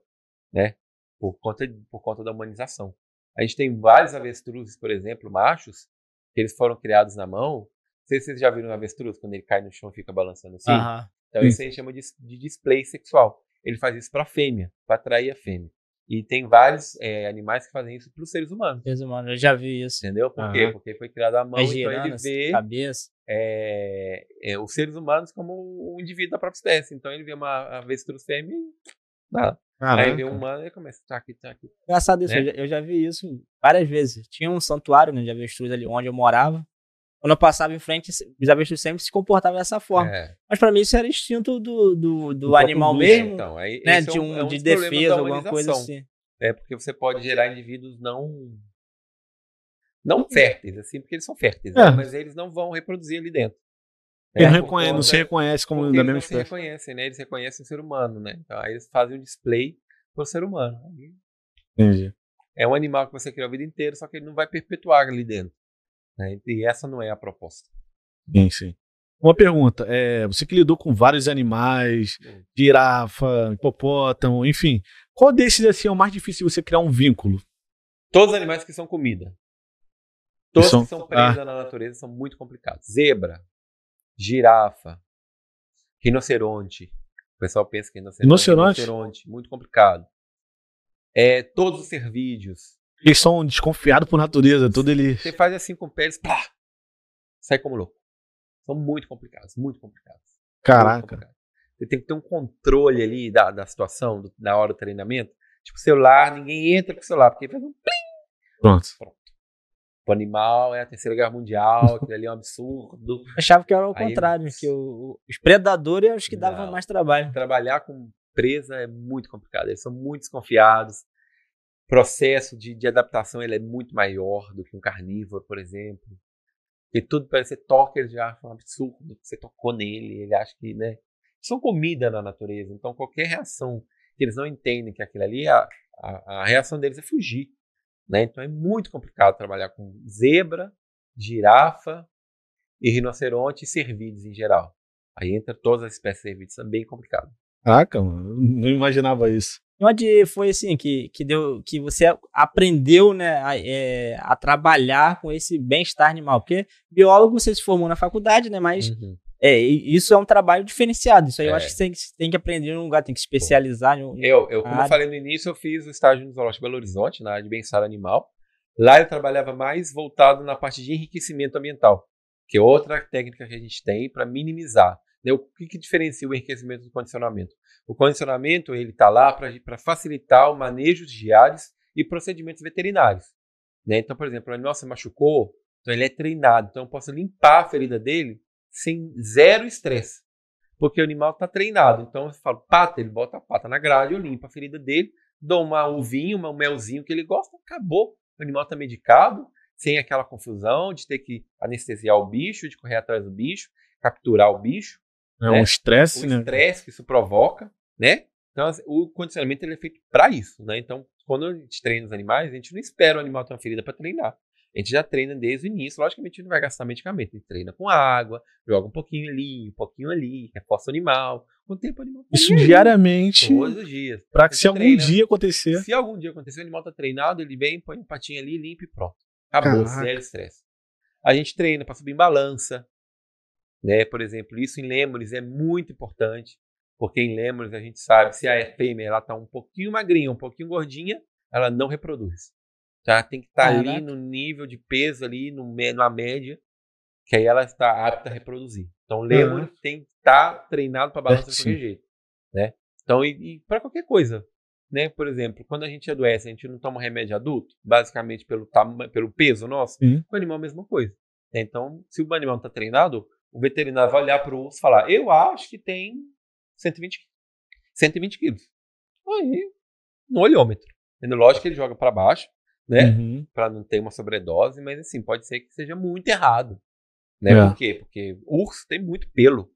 [SPEAKER 3] né? Por conta, por conta da humanização. A gente tem vários avestruzes, por exemplo, machos, que eles foram criados na mão. Não sei se vocês já viram um avestruz, quando ele cai no chão e fica balançando assim. Uhum. Então isso a gente chama de, de display sexual. Ele faz isso para a fêmea, para atrair a fêmea. E tem vários é, animais que fazem isso para os seres humanos.
[SPEAKER 1] Seres humanos, eu já vi isso.
[SPEAKER 3] Entendeu? Por uhum. quê? Porque foi criado à mão, então ele vê
[SPEAKER 1] cabeça.
[SPEAKER 3] É, é, os seres humanos como um indivíduo da própria espécie. Então ele vê uma avestruz fêmea e nada. Aí vê um humano e começa, tá aqui, tá aqui.
[SPEAKER 1] Engraçado isso, né? eu, já, eu, já, vi isso várias vezes. Tinha um santuário né, de avestruz ali onde eu morava. Quando eu passava em frente, os avestruz sempre se comportavam dessa forma. É. Mas para mim isso era instinto do, do, do animal mesmo, então, aí, né? De, um, é um, é um de defesa, alguma coisa assim.
[SPEAKER 3] É porque você pode gerar indivíduos não não férteis, assim, porque eles são férteis, né? é. né? mas eles não vão reproduzir ali dentro.
[SPEAKER 2] Né? Não, reconhece, não se reconhece como da mesma
[SPEAKER 3] espécie. Eles se reconhecem, né? Eles reconhecem o ser humano, né? Então aí eles fazem um display para o ser humano.
[SPEAKER 2] Entendi.
[SPEAKER 3] É um animal que você criou a vida inteira, só que ele não vai perpetuar ali dentro. Né? E essa não é a proposta.
[SPEAKER 2] Sim, sim. Uma pergunta, é, você que lidou com vários animais, girafa, hipopótamo, enfim, qual desses assim, é o mais difícil de você criar um vínculo?
[SPEAKER 3] Todos os animais que são comida. Todos que são, que são presos ah. na natureza são muito complicados. Zebra, girafa, rinoceronte. O pessoal pensa que rinoceronte,
[SPEAKER 2] rinoceronte?
[SPEAKER 3] rinoceronte muito complicado. É, todos os cervídeos.
[SPEAKER 2] Eles são desconfiados por natureza, tudo ele.
[SPEAKER 3] Você faz assim com pés, pá, sai como louco. São muito complicados, muito complicados.
[SPEAKER 2] Caraca. Muito complicados.
[SPEAKER 3] Você tem que ter um controle ali da, da situação, do, na hora do treinamento. Tipo, celular, ninguém entra com o celular, porque faz um plim.
[SPEAKER 2] Pronto. Pronto.
[SPEAKER 3] O animal é a terceira guerra mundial, aquilo ali é um absurdo.
[SPEAKER 1] Achava que era o Aí, contrário, que o, os predadores eram os que davam mais trabalho.
[SPEAKER 3] Trabalhar com presa é muito complicado, eles são muito desconfiados. Processo de, de adaptação ele é muito maior do que um carnívoro, por exemplo. Porque tudo parece ser toque, ele já acha um absurdo que você tocou nele, ele acha que, né? São comida na natureza, então qualquer reação que eles não entendem que aquilo ali, a, a, a reação deles é fugir. Né? Então é muito complicado trabalhar com zebra, girafa e rinoceronte e cervídeos em geral. Aí entra todas as espécies de é bem complicado.
[SPEAKER 2] Caraca, mano, não imaginava isso.
[SPEAKER 1] Onde foi assim que, que, deu, que você aprendeu né, a, é, a trabalhar com esse bem-estar animal? Porque biólogo você se formou na faculdade, né? Mas uhum. É, isso é um trabalho diferenciado. Isso aí é. eu acho que você tem, que tem que aprender em um lugar, tem que especializar. Em,
[SPEAKER 3] eu, eu como eu falei no início, eu fiz o estágio no Zoológico Belo Horizonte, na área de bem-estar animal. Lá eu trabalhava mais voltado na parte de enriquecimento ambiental, que é outra técnica que a gente tem para minimizar. Né? O que, que diferencia o enriquecimento do condicionamento? O condicionamento ele está lá para facilitar o manejo diários e procedimentos veterinários. Né? Então, por exemplo, o animal se machucou, então ele é treinado, então eu posso limpar a ferida dele sem zero estresse. Porque o animal está treinado. Então eu falo, pata, ele bota a pata na grade, eu limpo a ferida dele, dou uma uvinha, um melzinho que ele gosta, acabou. O animal está medicado, sem aquela confusão de ter que anestesiar o bicho, de correr atrás do bicho, capturar o bicho.
[SPEAKER 2] É né? um estresse, né?
[SPEAKER 3] O estresse que isso provoca, né? Então, assim, o condicionamento ele é feito para isso, né? Então, quando a gente treina os animais, a gente não espera o animal ter uma ferida para treinar. A gente já treina desde o início. Logicamente, a gente não vai gastar medicamento. A gente treina com água, joga um pouquinho ali, um pouquinho ali, reforça o animal. Com o tempo, o animal.
[SPEAKER 2] Isso diariamente.
[SPEAKER 3] Todos os dias.
[SPEAKER 2] Para que se algum treina, dia acontecer.
[SPEAKER 3] Se algum dia acontecer, o animal tá treinado, ele vem, põe um patinho ali, limpa e pronto. Acabou, zero estresse. A gente treina para subir em balança. Né? Por exemplo, isso em lêmures é muito importante. Porque em lêmures a gente sabe se a fêmea ela tá um pouquinho magrinha, um pouquinho gordinha, ela não reproduz. Tá? Tem que estar tá ali no nível de peso ali, no, na média, que aí ela está apta a reproduzir. Então, lêmure uhum. tem que estar tá treinado para balança de qualquer jeito. Né? Então, e, e para qualquer coisa. Né? Por exemplo, quando a gente adoece, a gente não toma remédio adulto, basicamente pelo, pelo peso nosso, com o animal a mesma coisa. Então, se o animal está treinado, o veterinário vai olhar para o osso e falar: Eu acho que tem 120, 120 quilos. Aí, no olhômetro. Lógico que ele joga para baixo, né? Uhum. Para não ter uma sobredose, mas assim, pode ser que seja muito errado. Né? É. Por quê? Porque urso tem muito pelo.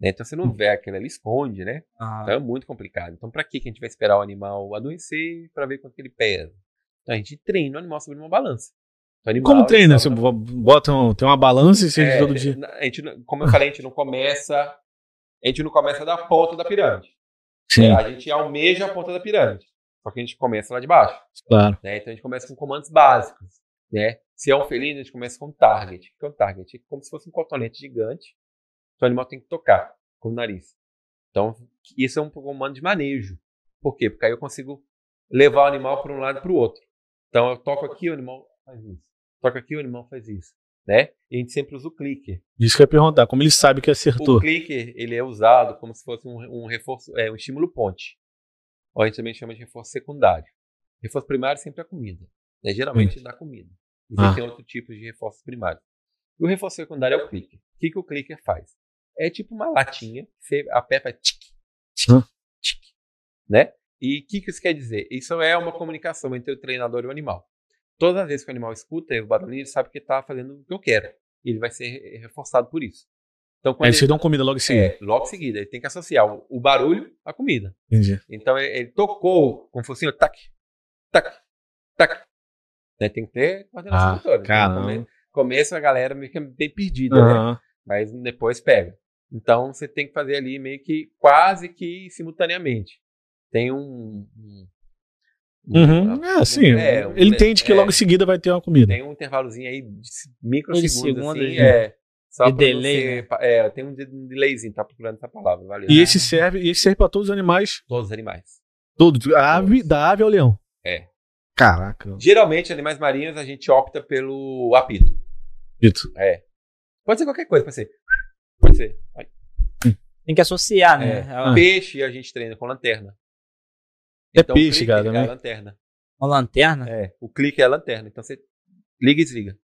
[SPEAKER 3] Né? Então você não vê aquilo ali, esconde, né? Ah. Então é muito complicado. Então, para que a gente vai esperar o animal adoecer para ver quanto ele pesa? Então a gente treina o animal sobre uma balança.
[SPEAKER 2] Animal, como treina? Você bota um, tem uma balança e você é, todo dia.
[SPEAKER 3] A gente, como eu falei, a gente não começa. A gente não começa da ponta da pirâmide. Sim. É, a gente almeja a ponta da pirâmide. Só que a gente começa lá de baixo.
[SPEAKER 2] Claro.
[SPEAKER 3] Né? Então a gente começa com comandos básicos. Né? Se é um felino, a gente começa com target. O que é um target? É como se fosse um cotonete gigante. Então o animal tem que tocar com o nariz. Então, isso é um comando de manejo. Por quê? Porque aí eu consigo levar o animal para um lado e para o outro. Então eu toco aqui, o animal faz isso. Toco aqui, o animal faz isso. Né? E a gente sempre usa o clicker.
[SPEAKER 2] Isso que eu ia perguntar, como ele sabe que acertou?
[SPEAKER 3] O clicker, ele é usado como se fosse um, um reforço, é, um estímulo ponte ou a gente também chama de reforço secundário. Reforço primário sempre é a comida. Né? Geralmente hum. dá comida. Existem ah. outros tipos de reforços primários. E o reforço secundário é o clicker. O que, que o clicker faz? É tipo uma latinha, você aperta tic, tic, tic, né? E o que, que isso quer dizer? Isso é uma comunicação entre o treinador e o animal. Todas as vezes que o animal escuta o barulho, ele sabe que está fazendo o que eu quero. E ele vai ser reforçado por isso.
[SPEAKER 2] Então, quando Aí vocês dão comida logo em seguida.
[SPEAKER 3] É, logo em seguida. Ele tem que associar o, o barulho à comida.
[SPEAKER 2] Entendi.
[SPEAKER 3] Então, ele, ele tocou com o focinho, tac, tac, tac. Né? Tem que ter coordenação
[SPEAKER 2] ah, motora.
[SPEAKER 3] No começo a galera fica bem perdida, uhum. né? Mas depois pega. Então, você tem que fazer ali meio que quase que simultaneamente. Tem um, um
[SPEAKER 2] Uhum. Um, é, sim. É, um, ele entende que é, logo em seguida vai ter uma comida.
[SPEAKER 3] Tem um intervalozinho aí de microsegundos, assim, é, só de delay. Você, né? É, tem um delayzinho, tá procurando essa palavra, valeu.
[SPEAKER 2] E esse serve, e esse serve para todos os animais?
[SPEAKER 3] Todos os animais.
[SPEAKER 2] Todos. A ave, da ave ao leão.
[SPEAKER 3] É.
[SPEAKER 2] Caraca.
[SPEAKER 3] Geralmente, animais marinhos, a gente opta pelo apito.
[SPEAKER 2] Apito.
[SPEAKER 3] É. Pode ser qualquer coisa, pode ser. Pode ser. Vai.
[SPEAKER 1] Tem que associar, né? É.
[SPEAKER 3] Ah. Peixe a gente treina com lanterna.
[SPEAKER 2] É então, peixe, cara. É
[SPEAKER 3] a lanterna.
[SPEAKER 1] Uma lanterna?
[SPEAKER 3] É. O clique é a lanterna. Então você liga e desliga.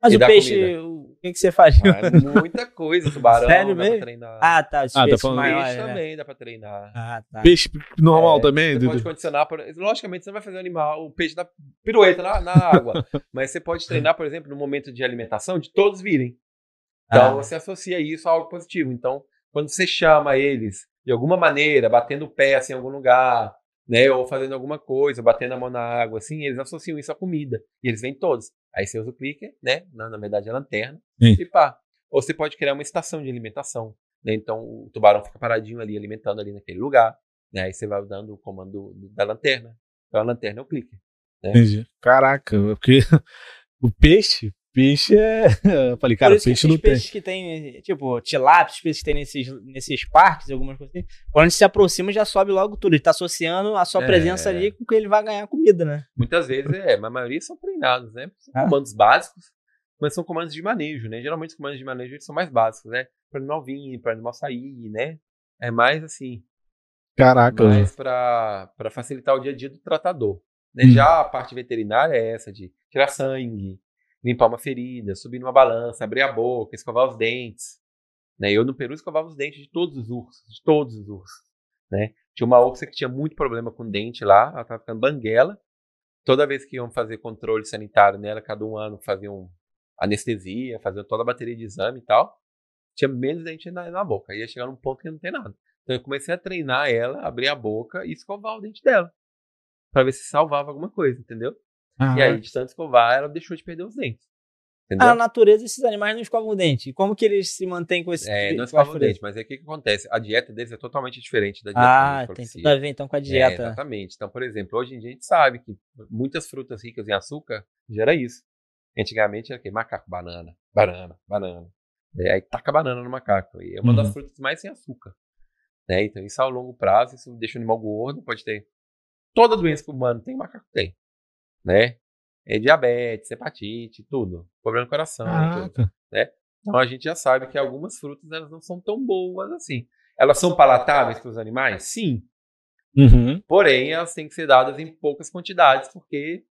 [SPEAKER 1] Mas e o peixe, o que, que você faz?
[SPEAKER 3] Ah, é muita coisa, tubarão Sério dá mesmo? pra treinar.
[SPEAKER 1] Ah, tá.
[SPEAKER 3] Os ah, tá falando peixe né? também dá pra treinar.
[SPEAKER 2] Ah, tá. Peixe normal é, também?
[SPEAKER 3] Você pode condicionar, por... logicamente você não vai fazer animal, o peixe da pirueta na, na água, mas você pode treinar, por exemplo, no momento de alimentação, de todos virem. Então ah. você associa isso a algo positivo. Então, quando você chama eles de alguma maneira, batendo o pé assim, em algum lugar, né, ou fazendo alguma coisa, batendo a mão na água, assim, eles associam isso à comida. E eles vêm todos. Aí você usa o clicker, né? Na, na verdade, é a lanterna. Sim. E pá. Ou você pode criar uma estação de alimentação. Né? Então o tubarão fica paradinho ali, alimentando ali naquele lugar. Né? Aí você vai dando o comando da lanterna. Então a lanterna é o clicker. Né?
[SPEAKER 2] Entendi. Caraca, porque o peixe, peixe é. Eu falei, cara, peixe não tem.
[SPEAKER 1] peixes que tem, tipo, tilápios, peixes que tem nesses, nesses parques, algumas coisas assim, quando a gente se aproxima já sobe logo tudo. Ele tá associando a sua é... presença ali com que ele vai ganhar comida, né?
[SPEAKER 3] Muitas vezes é, mas a maioria são treinados, né? São ah. comandos básicos, mas são comandos de manejo, né? Geralmente os comandos de manejo são mais básicos, né? Para animal vir, para animal sair, né? É mais assim.
[SPEAKER 2] Caraca.
[SPEAKER 3] Mais para facilitar o dia a dia do tratador. Né? Hum. Já a parte veterinária é essa de tirar sangue, limpar uma ferida, subir numa balança, abrir a boca, escovar os dentes. Né? Eu no Peru escovava os dentes de todos os ursos, de todos os ursos. Né? Tinha uma ursa que tinha muito problema com dente lá, ela estava ficando banguela. Toda vez que iam fazer controle sanitário nela, cada um ano faziam anestesia, faziam toda a bateria de exame e tal. Tinha menos dente na, na boca. Ia chegar num ponto que não tem nada. Então eu comecei a treinar ela, abrir a boca e escovar o dente dela. para ver se salvava alguma coisa, entendeu? Ah. E aí, de tanto escovar, ela deixou de perder os dentes.
[SPEAKER 1] Entendeu? A natureza, esses animais não escovam o dente. Como que eles se mantêm com esse
[SPEAKER 3] É, não escovam o dente, mas aí o que, que acontece? A dieta deles é totalmente diferente da dieta
[SPEAKER 1] Ah, tem tudo a ver então com a dieta.
[SPEAKER 3] É, exatamente. Então, por exemplo, hoje em dia a gente sabe que muitas frutas ricas em açúcar gera isso. Antigamente era o quê? Macaco, banana, banana, banana. É, aí taca banana no macaco. E é uma uhum. das frutas mais sem açúcar. Né? Então, isso a longo prazo, isso deixa o animal gordo, pode ter. Toda doença que o humano tem, o macaco tem. Né? é diabetes, hepatite, tudo. Problema no coração, ah, tudo, né? Então a gente já sabe que algumas frutas elas não são tão boas assim. Elas são palatáveis para os animais? Sim. Uhum. Porém, elas têm que ser dadas em poucas quantidades, porque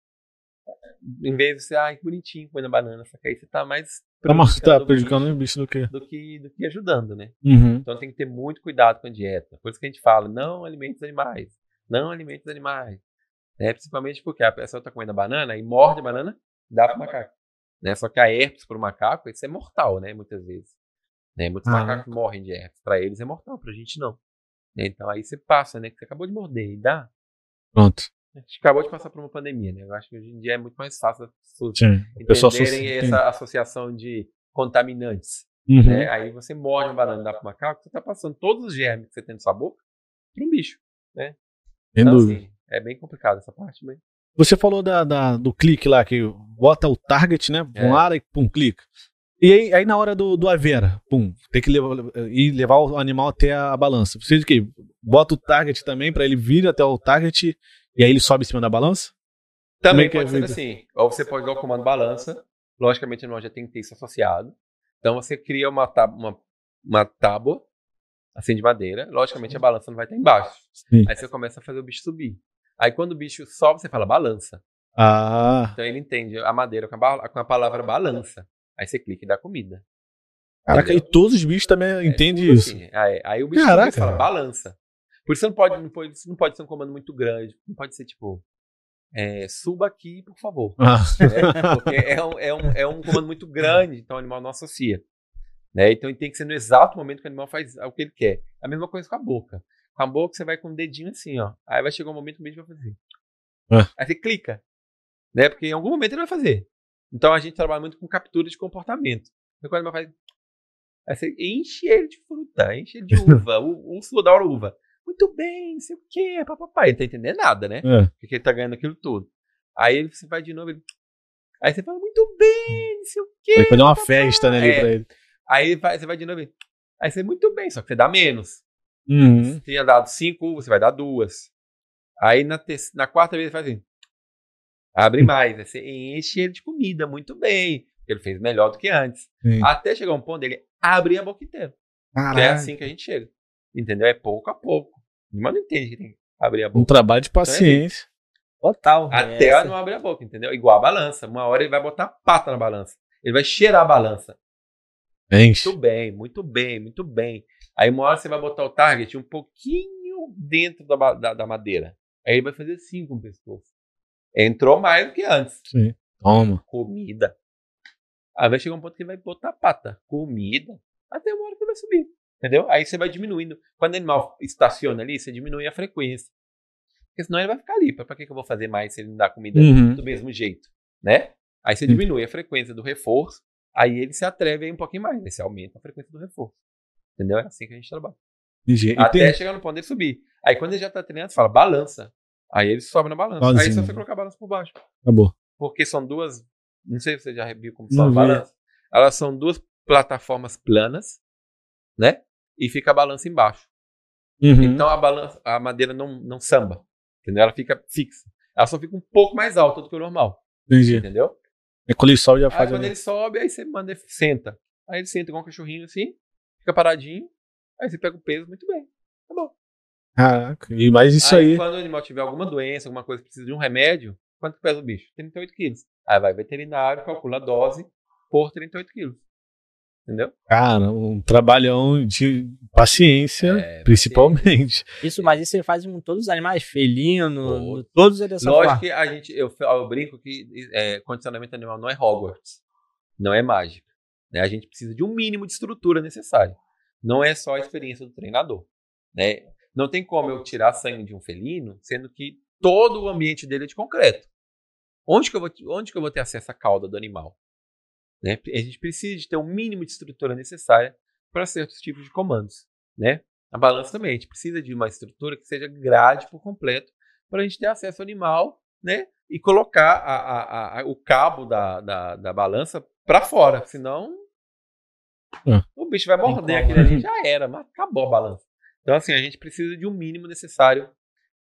[SPEAKER 3] em vez de ser, ai, que bonitinho, comer banana, só que aí você está mais
[SPEAKER 2] tá, tá prejudicando o bicho do que...
[SPEAKER 3] do que do que ajudando, né? Uhum. Então tem que ter muito cuidado com a dieta. Isso que a gente fala, não alimente os animais, não alimente os animais. Né? Principalmente porque a pessoa está comendo a banana e morde a banana, dá para o macaco. Né? Só que a herpes para o macaco, isso é mortal, né? Muitas vezes. Né? Muitos ah, macacos morrem de herpes. Para eles é mortal, para a gente não. Né? Então aí você passa, né? Que você acabou de morder e dá.
[SPEAKER 2] Pronto.
[SPEAKER 3] A gente acabou de passar por uma pandemia, né? Eu acho que hoje em dia é muito mais fácil as pessoas Sim. entenderem essa associação de contaminantes. Uhum. Né? Aí você morde uma banana e dá para o macaco, você está passando todos os germes que você tem na sua boca para um bicho, né?
[SPEAKER 2] Sem então, dúvida. Assim,
[SPEAKER 3] é bem complicado essa parte, mas.
[SPEAKER 2] Você falou da, da, do clique lá, que bota o target, né? É. Um ar e pum, clica. E aí, aí, na hora do, do Avera, pum, tem que levar, ir levar o animal até a, balança. Você o que bota o target também para ele vir até o target e aí ele sobe em cima da balança?
[SPEAKER 3] Também é pode é ser assim. Ou você pode dar o comando balança. Logicamente, o animal já tem que ter isso associado. Então você cria uma, tábua, uma, uma tábua assim de madeira. Logicamente, a balança não vai estar embaixo. Sim. Aí você começa a fazer o bicho subir. Aí quando o bicho sobe, você fala balança.
[SPEAKER 2] Ah.
[SPEAKER 3] Então ele entende a madeira com a, com a palavra balança. Aí você clica e dá comida.
[SPEAKER 2] Caraca, Entendeu? e todos os bichos também é, entendem isso. Assim.
[SPEAKER 3] Aí, aí, o bicho Caraca. fala balança. Por isso não pode, não pode, não pode ser um comando muito grande. Não pode ser tipo. É, suba aqui, por favor. Ah. É, porque é um, é, um, é um comando muito grande, então o animal não associa. Né? Então tem que ser no exato momento que o animal faz o que ele quer. A mesma coisa com a boca. Com a boca você vai com o dedinho assim, ó. Aí vai chegar um momento que o bicho vai fazer. Ah. Aí você clica. Né? Porque em algum momento ele vai fazer. Então a gente trabalha muito com captura de comportamento. Então quando ele faz. Aí você enche ele de fruta, enche ele de uva, o urso da uva. Muito bem, não sei o quê, papapá. Ele não tá entendendo nada, né? É. Porque ele tá ganhando aquilo tudo. Aí você vai de novo, ele... Aí você fala, muito bem, não sei o quê.
[SPEAKER 2] Vai fazer uma festa, né, ali é. pra ele.
[SPEAKER 3] Aí você vai de novo, aí você, muito bem, só que você dá menos.
[SPEAKER 2] Uhum.
[SPEAKER 3] Você tinha dado cinco, você vai dar duas. Aí na, na quarta vez ele faz assim. Abre mais. Você enche ele de comida muito bem. Ele fez melhor do que antes. Sim. Até chegar um ponto dele abrir a boca inteira. Que é assim que a gente chega. Entendeu? É pouco a pouco. Mas não entende que tem que abrir a boca.
[SPEAKER 2] Um trabalho de paciência.
[SPEAKER 1] Então é Total.
[SPEAKER 3] Até essa. não abrir a boca, entendeu? Igual a balança. Uma hora ele vai botar a pata na balança. Ele vai cheirar a balança.
[SPEAKER 2] Enche.
[SPEAKER 3] Muito bem, muito bem, muito bem. Aí uma hora você vai botar o target um pouquinho dentro da, da, da madeira. Aí ele vai fazer assim com o pescoço. Entrou mais do que antes.
[SPEAKER 2] Sim. Toma.
[SPEAKER 3] Comida. Aí vai chegar um ponto que ele vai botar a pata. Comida. Até uma hora que ele vai subir. Entendeu? Aí você vai diminuindo. Quando o animal estaciona ali, você diminui a frequência. Porque senão ele vai ficar ali. Pra que, que eu vou fazer mais se ele não dá comida uhum. do mesmo jeito? Né? Aí você diminui a frequência do reforço. Aí ele se atreve aí um pouquinho mais. Aí você aumenta a frequência do reforço. Entendeu? É assim que a gente trabalha. Até tem... chegar no ponto dele subir. Aí quando ele já tá treinando, você fala balança. Aí ele sobe na balança. Sozinho. Aí só você colocar a balança por baixo.
[SPEAKER 2] Acabou.
[SPEAKER 3] Porque são duas. Não sei se você já viu como são as balanças. Elas são duas plataformas planas, né? E fica a balança embaixo. Uhum. Então a balança, a madeira não, não samba. Entendeu? Ela fica fixa. Ela só fica um pouco mais alta do que o normal.
[SPEAKER 2] Entendi.
[SPEAKER 3] Entendeu?
[SPEAKER 2] É quando ele sobe já faz.
[SPEAKER 3] Aí quando ele sobe, aí você manda, senta. Aí ele senta igual um cachorrinho assim fica paradinho, aí você pega o peso muito bem. Tá bom.
[SPEAKER 2] Caraca, e mais isso aí, aí.
[SPEAKER 3] Quando o animal tiver alguma doença, alguma coisa, precisa de um remédio, quanto pesa o bicho? 38 quilos. Aí vai veterinário, calcula a dose por 38 quilos. Entendeu?
[SPEAKER 2] Cara, um trabalhão de paciência, é, principalmente.
[SPEAKER 1] Isso, mas isso você faz com todos os animais, felino, todos eles
[SPEAKER 3] dessa Lógico que a gente, eu, eu brinco que é, condicionamento animal não é Hogwarts, não é mágica. Né? A gente precisa de um mínimo de estrutura necessário. Não é só a experiência do treinador. Né? Não tem como eu tirar sangue de um felino, sendo que todo o ambiente dele é de concreto. Onde que eu vou, onde que eu vou ter acesso à cauda do animal? Né? A gente precisa de ter o um mínimo de estrutura necessária para certos tipos de comandos. Né? A balança também, a gente precisa de uma estrutura que seja grade por completo para a gente ter acesso ao animal né? e colocar a, a, a, o cabo da, da, da balança para fora, senão é. o bicho vai morder aquele ali, já era, mas acabou a balança. Então, assim, a gente precisa de um mínimo necessário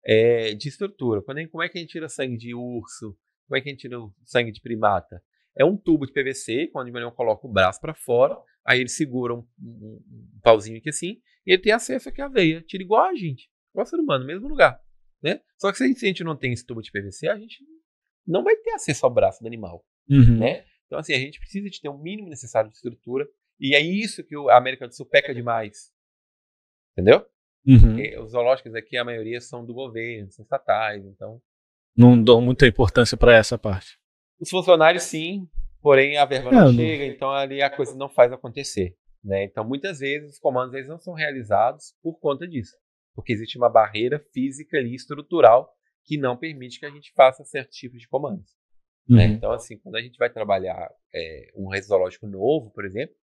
[SPEAKER 3] é, de estrutura. Quando, como é que a gente tira sangue de urso? Como é que a gente tira sangue de primata? É um tubo de PVC, quando o animal coloca o braço para fora, aí ele segura um, um, um, pauzinho aqui assim, e ele tem acesso aqui à veia. Tira igual a gente, igual ser humano, no mesmo lugar. Né? Só que se a, gente, se a gente não tem esse tubo de PVC, a gente não vai ter acesso ao braço do animal. Uhum. Né? Então, assim, a gente precisa de ter o um mínimo necessário de estrutura, e é isso que a América do Sul peca demais. Entendeu? Uhum. Os zoológicos aqui, a maioria são do governo, são estatais, então.
[SPEAKER 2] Não dão muita importância para essa parte.
[SPEAKER 3] Os funcionários, sim, porém a verba não, é, chega, não... então ali a coisa não faz acontecer. Né? Então, muitas vezes, os comandos eles não são realizados por conta disso, porque existe uma barreira física e estrutural que não permite que a gente faça certos tipos de comandos. Né? Uhum. Né? Então, assim, quando a gente vai trabalhar é, um zoológico novo, por exemplo,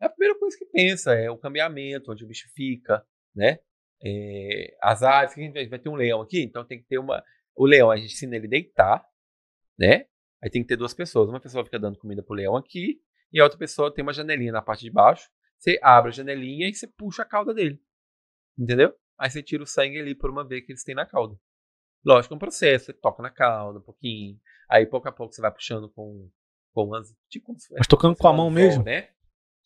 [SPEAKER 3] a primeira coisa que pensa é o cambiamento, onde o bicho fica, né? É, as áreas que a gente vai ter um leão aqui, então tem que ter uma. O leão, a gente ensina ele deitar, né? Aí tem que ter duas pessoas. Uma pessoa fica dando comida pro leão aqui, e a outra pessoa tem uma janelinha na parte de baixo. Você abre a janelinha e você puxa a cauda dele. Entendeu? Aí você tira o sangue ali por uma vez que eles têm na cauda. Lógico, é um processo, você toca na cauda um pouquinho. Aí pouco a pouco você vai puxando com, com as. Tipo,
[SPEAKER 2] Mas tocando com a mão mesmo? Né?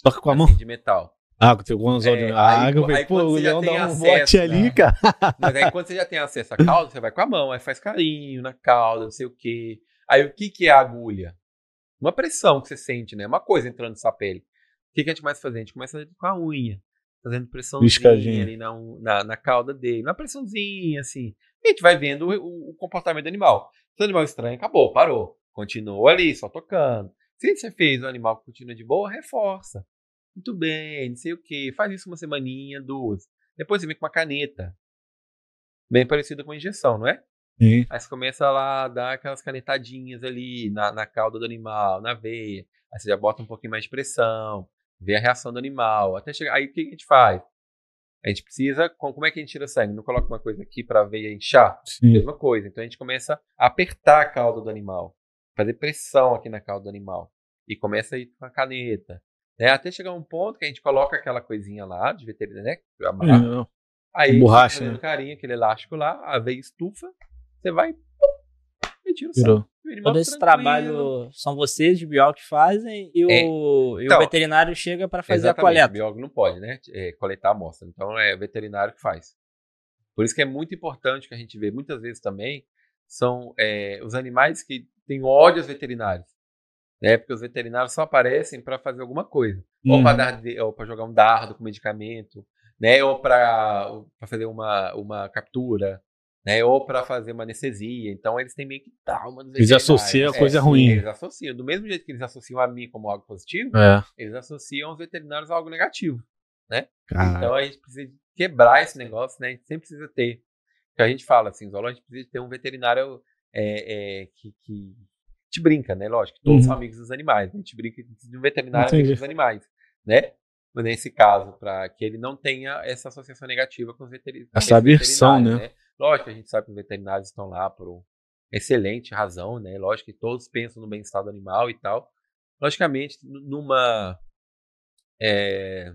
[SPEAKER 2] Toca com a mão?
[SPEAKER 3] Assim, de metal.
[SPEAKER 2] Ah, tem um anzol de... Ah, aí, eu falei, pô, o leão dá um bote ali, né? cara.
[SPEAKER 3] Mas aí quando você já tem acesso à cauda, você vai com a mão, aí faz carinho na cauda, não sei o quê. Aí o que, que é a agulha? Uma pressão que você sente, né? Uma coisa entrando na sua pele. O que, que a gente mais faz? A gente começa com a unha, fazendo pressãozinha ali na, na, na, cauda dele. Uma pressãozinha, assim. E a gente vai vendo o, o comportamento do animal. Se o animal estranho, acabou, parou. Continua ali, só tocando. Se você fez o animal que continua de boa, reforça. Muito bem, não sei o que. Faz isso uma semaninha, duas. Depois você vem com uma caneta. Bem parecida com injeção, não é? Sim. Aí você começa lá a dar aquelas canetadinhas ali na, na cauda do animal, na veia. Aí você já bota um pouquinho mais de pressão, vê a reação do animal. Até chegar. Aí o que a gente faz? A gente precisa. Como é que a gente tira sangue? Não coloca uma coisa aqui para a veia inchar? Sim. Mesma coisa. Então a gente começa a apertar a cauda do animal, fazer pressão aqui na cauda do animal. E começa a ir com a caneta, né? Até chegar um ponto que a gente coloca aquela coisinha lá de veterinário, né? Amarra. Aí, borracha, né? carinho, aquele elástico lá, a veia estufa, você vai pum, e tira o sangue.
[SPEAKER 1] Todo esse trabalho são vocês de biólogo que fazem e o, é. e então, o veterinário chega para fazer a coleta. O
[SPEAKER 3] biólogo não pode, né? É, coletar a amostra. Então é o veterinário que faz. Por isso que é muito importante que a gente vê muitas vezes também são é, os animais que têm ódio aos veterinários né? Porque os veterinários só aparecem para fazer alguma coisa, uhum. ou para jogar um dardo com medicamento, né? Ou para fazer uma, uma captura, né? Ou para fazer uma anestesia. Então eles têm meio que
[SPEAKER 2] tal, Eles associam a coisa é, ruim.
[SPEAKER 3] Eles associam. Do mesmo jeito que eles associam a mim como algo positivo, é. eles associam os veterinários a algo negativo, né? Então a gente precisa quebrar esse negócio, né? A gente sempre precisa ter. Que a gente fala assim, a gente precisa ter um veterinário é, é, que, que gente brinca, né? Lógico, todos uhum. são amigos dos animais. Né? A gente brinca de um veterinário amigo dos animais, né? Mas nesse caso, para que ele não tenha essa associação negativa com os veterinários.
[SPEAKER 2] Essa aversão, né? né?
[SPEAKER 3] Lógico que a gente sabe que os veterinários estão lá por excelente razão, né? Lógico que todos pensam no bem-estar do animal e tal. Logicamente, numa. É,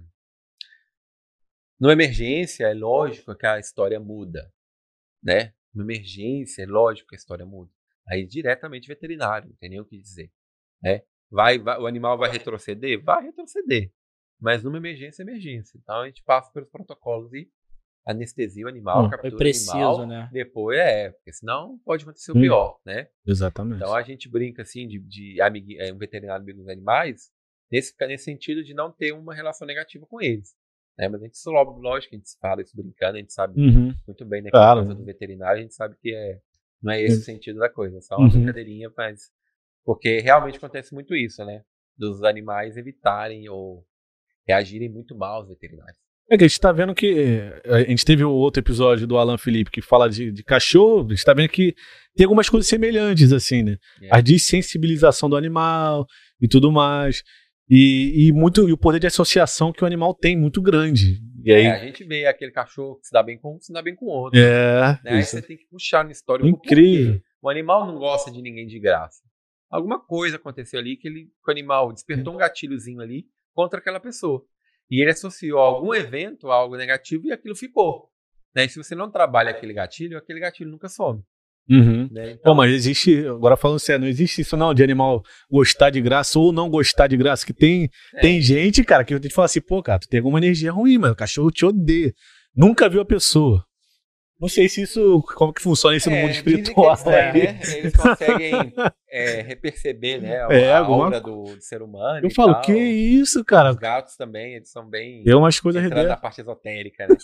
[SPEAKER 3] numa emergência, é lógico que a história muda, né? Numa emergência, é lógico que a história muda. Aí diretamente veterinário, não tem nem o que dizer. Né? Vai, vai, o animal vai retroceder? Vai retroceder. Mas numa emergência, é emergência. Então a gente passa pelos protocolos e anestesia o animal, hum, captura preciso, o animal. Né? Depois é, porque senão pode acontecer o hum, pior, né?
[SPEAKER 2] Exatamente.
[SPEAKER 3] Então a gente brinca assim de, de amigo, é, um veterinário amigo dos animais, nesse, nesse sentido de não ter uma relação negativa com eles. Né? Mas a gente, lógico, a gente fala isso brincando, a gente sabe uhum. muito bem, né? Claro. do veterinário, a gente sabe que é não é esse o sentido da coisa, só uma uhum. brincadeirinha, mas. Porque realmente acontece muito isso, né? Dos animais evitarem ou reagirem muito mal aos veterinários.
[SPEAKER 2] É que a gente tá vendo que. A gente teve o outro episódio do Alan Felipe que fala de, de cachorro, a gente tá vendo que tem algumas coisas semelhantes, assim, né? É. A desensibilização do animal e tudo mais. E, e, muito, e o poder de associação que o animal tem muito grande. E aí...
[SPEAKER 3] É, a gente vê aquele cachorro que se dá bem com um, se dá bem com o outro.
[SPEAKER 2] É.
[SPEAKER 3] Né? Aí você tem que puxar na história.
[SPEAKER 2] Incrível.
[SPEAKER 3] O animal não gosta de ninguém de graça. Alguma coisa aconteceu ali que, ele, que o animal despertou um gatilhozinho ali contra aquela pessoa. E ele associou algum evento a algo negativo e aquilo ficou. Né? E se você não trabalha aquele gatilho, aquele gatilho nunca some.
[SPEAKER 2] Uhum. Né? Então, Pô, mas existe, agora falando sério, não existe isso não, de animal gostar de graça ou não gostar de graça, que tem, é. tem gente, cara, que te fala assim, pô, cara, tu tem alguma energia ruim, mano, o cachorro te odeia. Nunca viu a pessoa. Não sei se isso, como que funciona isso é, no mundo espiritual.
[SPEAKER 3] Eles, é, né? eles conseguem é, reperceber, né, a, é, alguma... aura do, do, ser humano
[SPEAKER 2] Eu falo, tal. que isso, cara?
[SPEAKER 3] Os gatos também, eles são bem...
[SPEAKER 2] Tem umas coisas
[SPEAKER 3] na parte esotérica, né?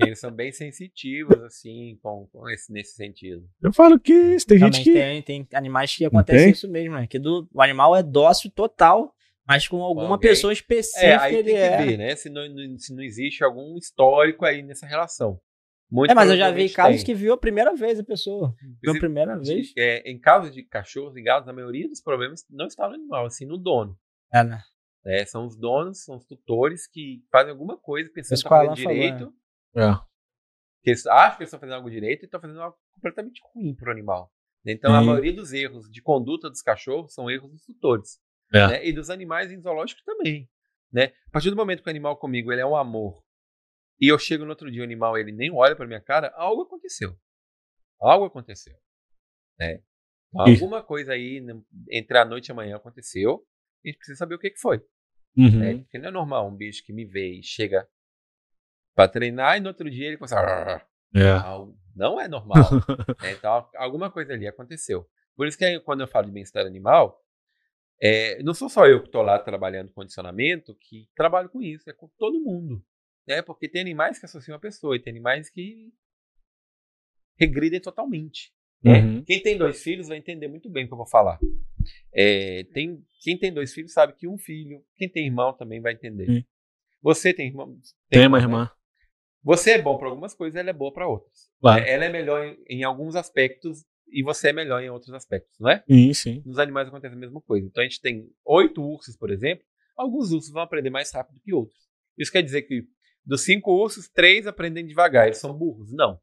[SPEAKER 3] eles são bem sensitivos, assim, com, com esse, nesse sentido.
[SPEAKER 2] Eu falo que isso, tem gente que...
[SPEAKER 1] Tem, tem animais que acontece isso mesmo, né? Que do, o animal é dócil total, mas com alguma Alguém... pessoa específica é,
[SPEAKER 3] aí
[SPEAKER 1] ele
[SPEAKER 3] tem
[SPEAKER 1] é...
[SPEAKER 3] que ver, né? Se não, se não existe algum histórico aí nessa relação.
[SPEAKER 1] Muito é, mas eu já vi casos tem. que viu a primeira vez a pessoa. Viu a primeira vez.
[SPEAKER 3] É, em casos de cachorros e gatos, a maioria dos problemas não está no animal, assim, no dono.
[SPEAKER 1] É, né?
[SPEAKER 3] É, são os donos, são os tutores que fazem alguma coisa pensando que estão fazendo direito.
[SPEAKER 2] Falou, é.
[SPEAKER 3] Que eles acham que eles estão fazendo algo direito e estão fazendo algo completamente ruim para o animal. Então, a maioria dos erros de conduta dos cachorros são erros dos tutores. É. Né? E dos animais em zoológico também. Né? A partir do momento que o animal comigo ele é um amor e eu chego no outro dia, o animal ele nem olha para minha cara, algo aconteceu. Algo aconteceu. Né? Alguma coisa aí entre a noite e amanhã aconteceu. E a gente precisa saber o que, que foi. Uhum. Né? Porque não é normal um bicho que me vê e chega para treinar e no outro dia ele começa a...
[SPEAKER 2] É.
[SPEAKER 3] Não é normal. né? Então, alguma coisa ali aconteceu. Por isso que quando eu falo de bem-estar animal, é, não sou só eu que estou lá trabalhando condicionamento que trabalho com isso, é com todo mundo. Né? Porque tem animais que associam a pessoa e tem animais que regridem totalmente. Né? Uhum. Quem tem dois filhos vai entender muito bem o que eu vou falar. É, tem, quem tem dois filhos sabe que um filho, quem tem irmão também vai entender. Uhum. Você tem irmão?
[SPEAKER 2] Tem, tem uma né? irmã.
[SPEAKER 3] Você é bom para algumas coisas, ela é boa para outras. Claro. Ela é melhor em, em, alguns aspectos e você é melhor em outros aspectos, não é?
[SPEAKER 2] Sim, sim.
[SPEAKER 3] Nos animais acontece a mesma coisa. Então a gente tem oito ursos, por exemplo. Alguns ursos vão aprender mais rápido que outros. Isso quer dizer que dos cinco ursos, três aprendem devagar, eles são burros. Não.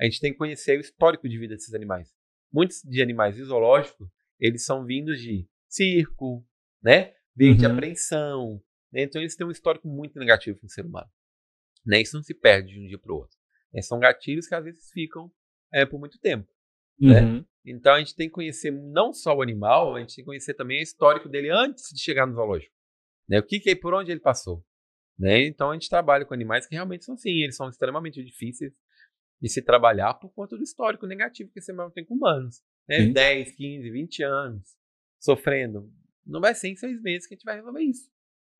[SPEAKER 3] A gente tem que conhecer o histórico de vida desses animais. Muitos de animais zoológicos, eles são vindos de circo, né? Vêm uhum. de apreensão. Né? Então eles têm um histórico muito negativo com o ser humano. Né? Isso não se perde de um dia para o outro. Né? São gatilhos que às vezes ficam é, por muito tempo. Né? Uhum. Né? Então a gente tem que conhecer não só o animal, a gente tem que conhecer também o histórico dele antes de chegar no zoológico. Né? O que, que é, por onde ele passou. Né? Então a gente trabalha com animais que realmente são assim, eles são extremamente difíceis de se trabalhar por conta do histórico negativo que esse animal tem com humanos. Né? 10, 15, 20 anos sofrendo. Não vai ser em seis meses que a gente vai resolver isso.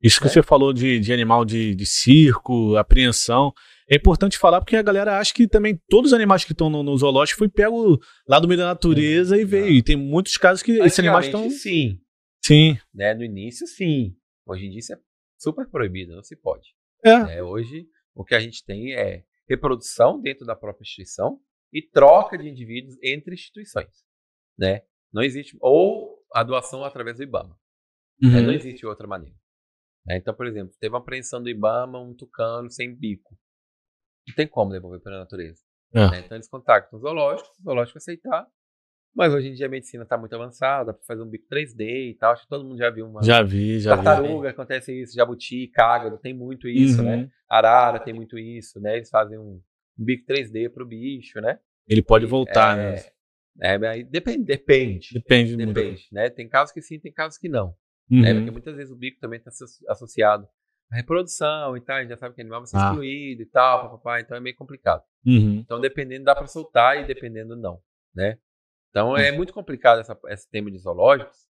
[SPEAKER 2] Isso que né? você falou de, de animal de, de, circo, apreensão, é importante falar porque a galera acha que também todos os animais que estão no, no zoológico foi pego lá do meio da natureza é, e veio. Não. E tem muitos casos que esses animais estão.
[SPEAKER 3] Sim.
[SPEAKER 2] Sim.
[SPEAKER 3] Né? No início, sim. Hoje em dia isso é super proibido, não se pode.
[SPEAKER 2] É.
[SPEAKER 3] é. Hoje, o que a gente tem é reprodução dentro da própria instituição e troca de indivíduos entre instituições. Né? Não existe. Ou a doação através do IBAMA. Né? Uhum. Não existe outra maneira. Né? Então, por exemplo, teve uma apreensão do IBAMA, um tucano sem bico. Não tem como devolver para a natureza. É. Então eles contactam o zoológico, o zoológico aceitar, mas hoje em dia a medicina está muito avançada, para fazer um bico 3D e tal. Acho que todo mundo já viu uma.
[SPEAKER 2] Já vi, já
[SPEAKER 3] tartaruga, vi. Tartaruga, acontece isso, jabuti, cágado, tem muito isso, né? uhum. né? Arara tem muito isso, né? Eles fazem um, bico 3D pro bicho, né?
[SPEAKER 2] Ele pode voltar,
[SPEAKER 3] é,
[SPEAKER 2] né?
[SPEAKER 3] É, aí depende, depende.
[SPEAKER 2] Depende,
[SPEAKER 3] depende, né? Tem casos que sim, tem casos que não. Né? Uhum. Né? Porque muitas vezes o bico também está associado à reprodução e tal, a gente já sabe que o animal vai ser ah. excluído e tal, papapá, então é meio complicado.
[SPEAKER 2] Uhum.
[SPEAKER 3] Então, dependendo, dá para soltar e dependendo, não, né? Então é muito complicado essa, esse tema de zoológicos,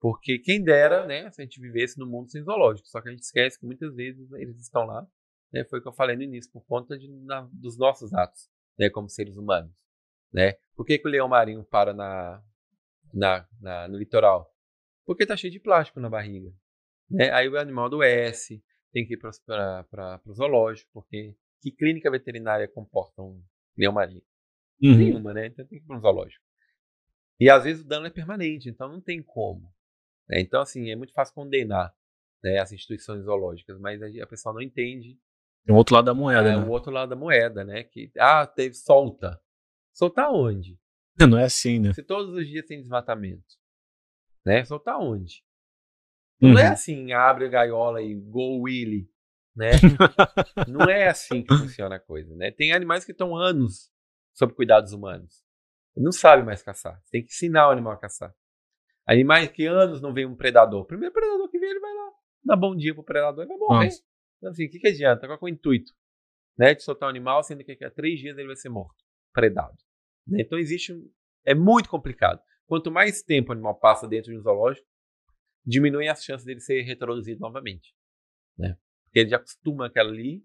[SPEAKER 3] porque quem dera, né, se a gente vivesse no mundo sem zoológicos, só que a gente esquece que muitas vezes eles estão lá, né, foi o que eu falei no início, por conta de, na, dos nossos atos, né, como seres humanos, né? Por que, que o leão marinho para na, na, na, no litoral? Porque está cheio de plástico na barriga, né? Aí o animal adoece, tem que ir para o zoológico, porque que clínica veterinária comporta um leão marinho? Uhum. Nenhuma, né? Então tem que ir para um zoológico. E às vezes o dano é permanente, então não tem como. Né? Então, assim, é muito fácil condenar né, as instituições zoológicas, mas a, a pessoa não entende.
[SPEAKER 2] É o outro lado da moeda,
[SPEAKER 3] é,
[SPEAKER 2] né?
[SPEAKER 3] o outro lado da moeda, né? Que, ah, teve, solta. Soltar onde?
[SPEAKER 2] Não é assim, né?
[SPEAKER 3] Se todos os dias tem desmatamento, né? Soltar onde? Não é uhum. é assim, abre a gaiola e go Willy, né? não é assim que funciona a coisa, né? Tem animais que estão anos sob cuidados humanos. Ele não sabe mais caçar. Você tem que ensinar o animal a caçar. Animais que anos não vem um predador. O primeiro predador que vem, ele vai lá, dá bom dia pro predador e vai morrer. Nossa. Então, assim, o que, que adianta? Qual é o intuito? Né, de soltar um animal, sendo que a três dias ele vai ser morto, predado. Né? Então existe um... É muito complicado. Quanto mais tempo o animal passa dentro de um zoológico, diminui as chances dele ser reproduzido novamente. Né? Porque ele já acostuma aquela ali,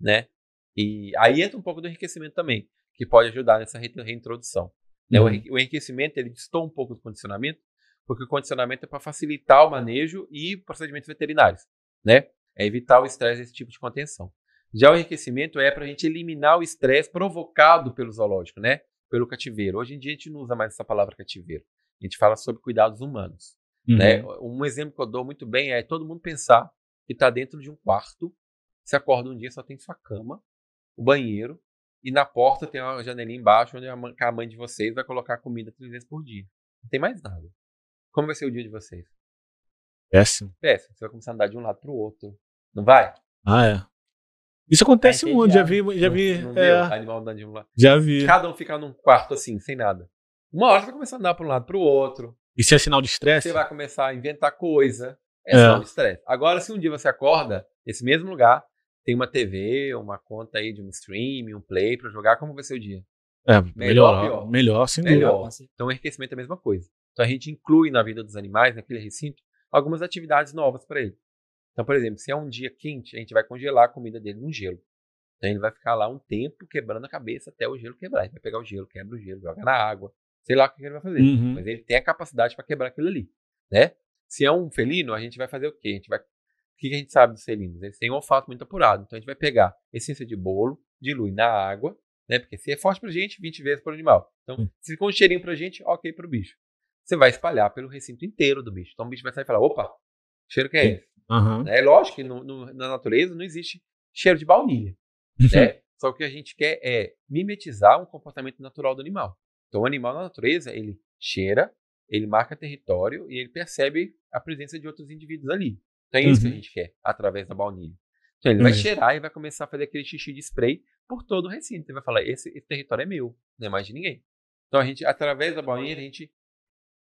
[SPEAKER 3] né? E aí entra um pouco do enriquecimento também, que pode ajudar nessa reintrodução. Né? Uhum. O enriquecimento ele distou um pouco do condicionamento, porque o condicionamento é para facilitar o manejo e procedimentos veterinários, né? É evitar o estresse desse tipo de contenção. Já o enriquecimento é para a gente eliminar o estresse provocado pelo zoológico, né? Pelo cativeiro. Hoje em dia a gente não usa mais essa palavra cativeiro. A gente fala sobre cuidados humanos. Né? Uhum. Né? Um exemplo que eu dou muito bem é todo mundo pensar que está dentro de um quarto, você acorda um dia só tem sua cama, o banheiro, e na porta tem uma janelinha embaixo onde a mãe de vocês vai colocar comida três vezes por dia. Não tem mais nada. Como vai ser o dia de vocês?
[SPEAKER 2] Péssimo.
[SPEAKER 3] Péssimo. Você vai começar a andar de um lado para o outro. Não vai?
[SPEAKER 2] Ah, é. Isso acontece é muito, já vi, já vi. Não, não é...
[SPEAKER 3] Animal andando de um lado.
[SPEAKER 2] Já vi.
[SPEAKER 3] Cada um ficar num quarto assim, sem nada. Uma hora você vai começar a andar para um lado para o outro.
[SPEAKER 2] Isso é sinal de estresse?
[SPEAKER 3] Você vai começar a inventar coisa. É, é. sinal de estresse. Agora, se um dia você acorda nesse mesmo lugar, tem uma TV, uma conta aí de um stream, um play para jogar, como vai ser o dia?
[SPEAKER 2] É, melhor, melhor, melhor, sem melhor.
[SPEAKER 3] Então, o enriquecimento é a mesma coisa. Então, a gente inclui na vida dos animais, naquele recinto, algumas atividades novas para ele. Então, por exemplo, se é um dia quente, a gente vai congelar a comida dele num gelo. Então, ele vai ficar lá um tempo quebrando a cabeça até o gelo quebrar. Ele vai pegar o gelo, quebra o gelo, joga na água, sei lá o que ele vai fazer. Uhum. Mas ele tem a capacidade para quebrar aquilo ali, né? Se é um felino, a gente vai fazer o quê? A gente vai o que a gente sabe dos felinos? Eles têm um olfato muito apurado. Então a gente vai pegar essência de bolo, dilui na água, né? Porque se é forte pra gente, 20 vezes para o animal. Então, se ficou um cheirinho pra gente, ok pro bicho. Você vai espalhar pelo recinto inteiro do bicho. Então o bicho vai sair e falar: opa, cheiro que é esse? Uhum. É lógico que no, no, na natureza não existe cheiro de baunilha. né? Só que o que a gente quer é mimetizar um comportamento natural do animal. Então o animal na natureza, ele cheira, ele marca território e ele percebe a presença de outros indivíduos ali. Então é isso uhum. que a uhum. gente quer, através da baunilha. Então ele vai uhum. cheirar e vai começar a fazer aquele xixi de spray por todo o recinto. Ele vai falar: esse, esse território é meu, não é mais de ninguém. Então a gente, através da baunilha, a gente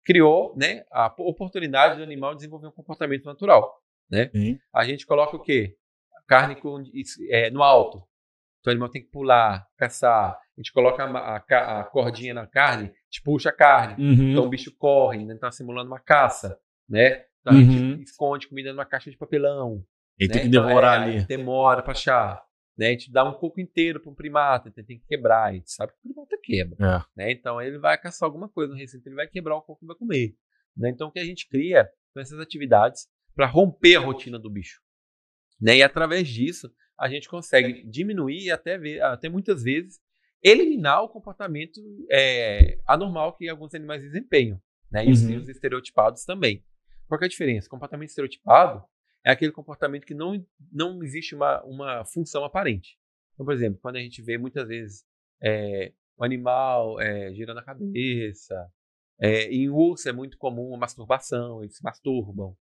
[SPEAKER 3] criou né, a oportunidade do animal desenvolver um comportamento natural. Né? A gente coloca o quê? Carne com, é, no alto. Então o animal tem que pular, caçar. A gente coloca a, a, a cordinha na carne, a gente puxa a carne. Uhum. Então o bicho corre, né? Então, tá simulando uma caça. Né? Então, uhum. a gente esconde comida numa caixa de papelão.
[SPEAKER 2] E né? tem que demorar então, é, ali.
[SPEAKER 3] Demora para achar. Né? A gente dá um coco inteiro para um primata, então tem que quebrar. A gente sabe que o primata quebra. É. Né? Então ele vai caçar alguma coisa no recinto, ele vai quebrar o coco e vai comer. Né? Então o que a gente cria são essas atividades para romper a rotina do bicho. Né? E através disso, a gente consegue diminuir e até, ver, até muitas vezes eliminar o comportamento é, anormal que alguns animais desempenham. Né? E uhum. os estereotipados também. Qual é a diferença? Comportamento estereotipado é aquele comportamento que não, não existe uma, uma função aparente. Então, por exemplo, quando a gente vê muitas vezes é, o animal é, girando a cabeça, é, em urso é muito comum a masturbação, eles se masturbam.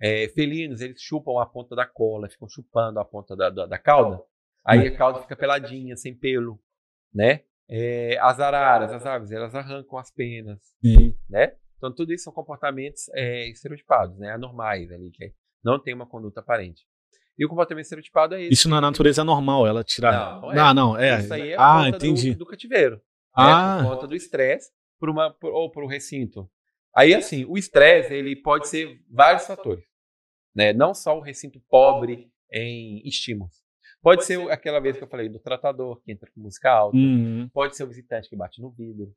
[SPEAKER 3] É, felinos, eles chupam a ponta da cola, ficam chupando a ponta da, da, da cauda. Aí a cauda fica peladinha, sem pelo, né? É, as araras, as aves, elas arrancam as penas, Sim. né? Então, tudo isso são comportamentos é, estereotipados, né? anormais ali, que não tem uma conduta aparente. E o comportamento estereotipado é
[SPEAKER 2] isso. Isso na natureza é normal, ela tirar.
[SPEAKER 3] Não, é. não, não, é.
[SPEAKER 2] Isso aí
[SPEAKER 3] é
[SPEAKER 2] ah, entendi.
[SPEAKER 3] Do, do cativeiro. Né? Ah. Né? Por conta do estresse por uma, por, ou por um recinto. Aí, assim, o estresse ele pode ser vários fatores. Né? Não só o recinto pobre em estímulos. Pode ser aquela vez que eu falei do tratador que entra com música alta. Uhum. Pode ser o visitante que bate no vidro.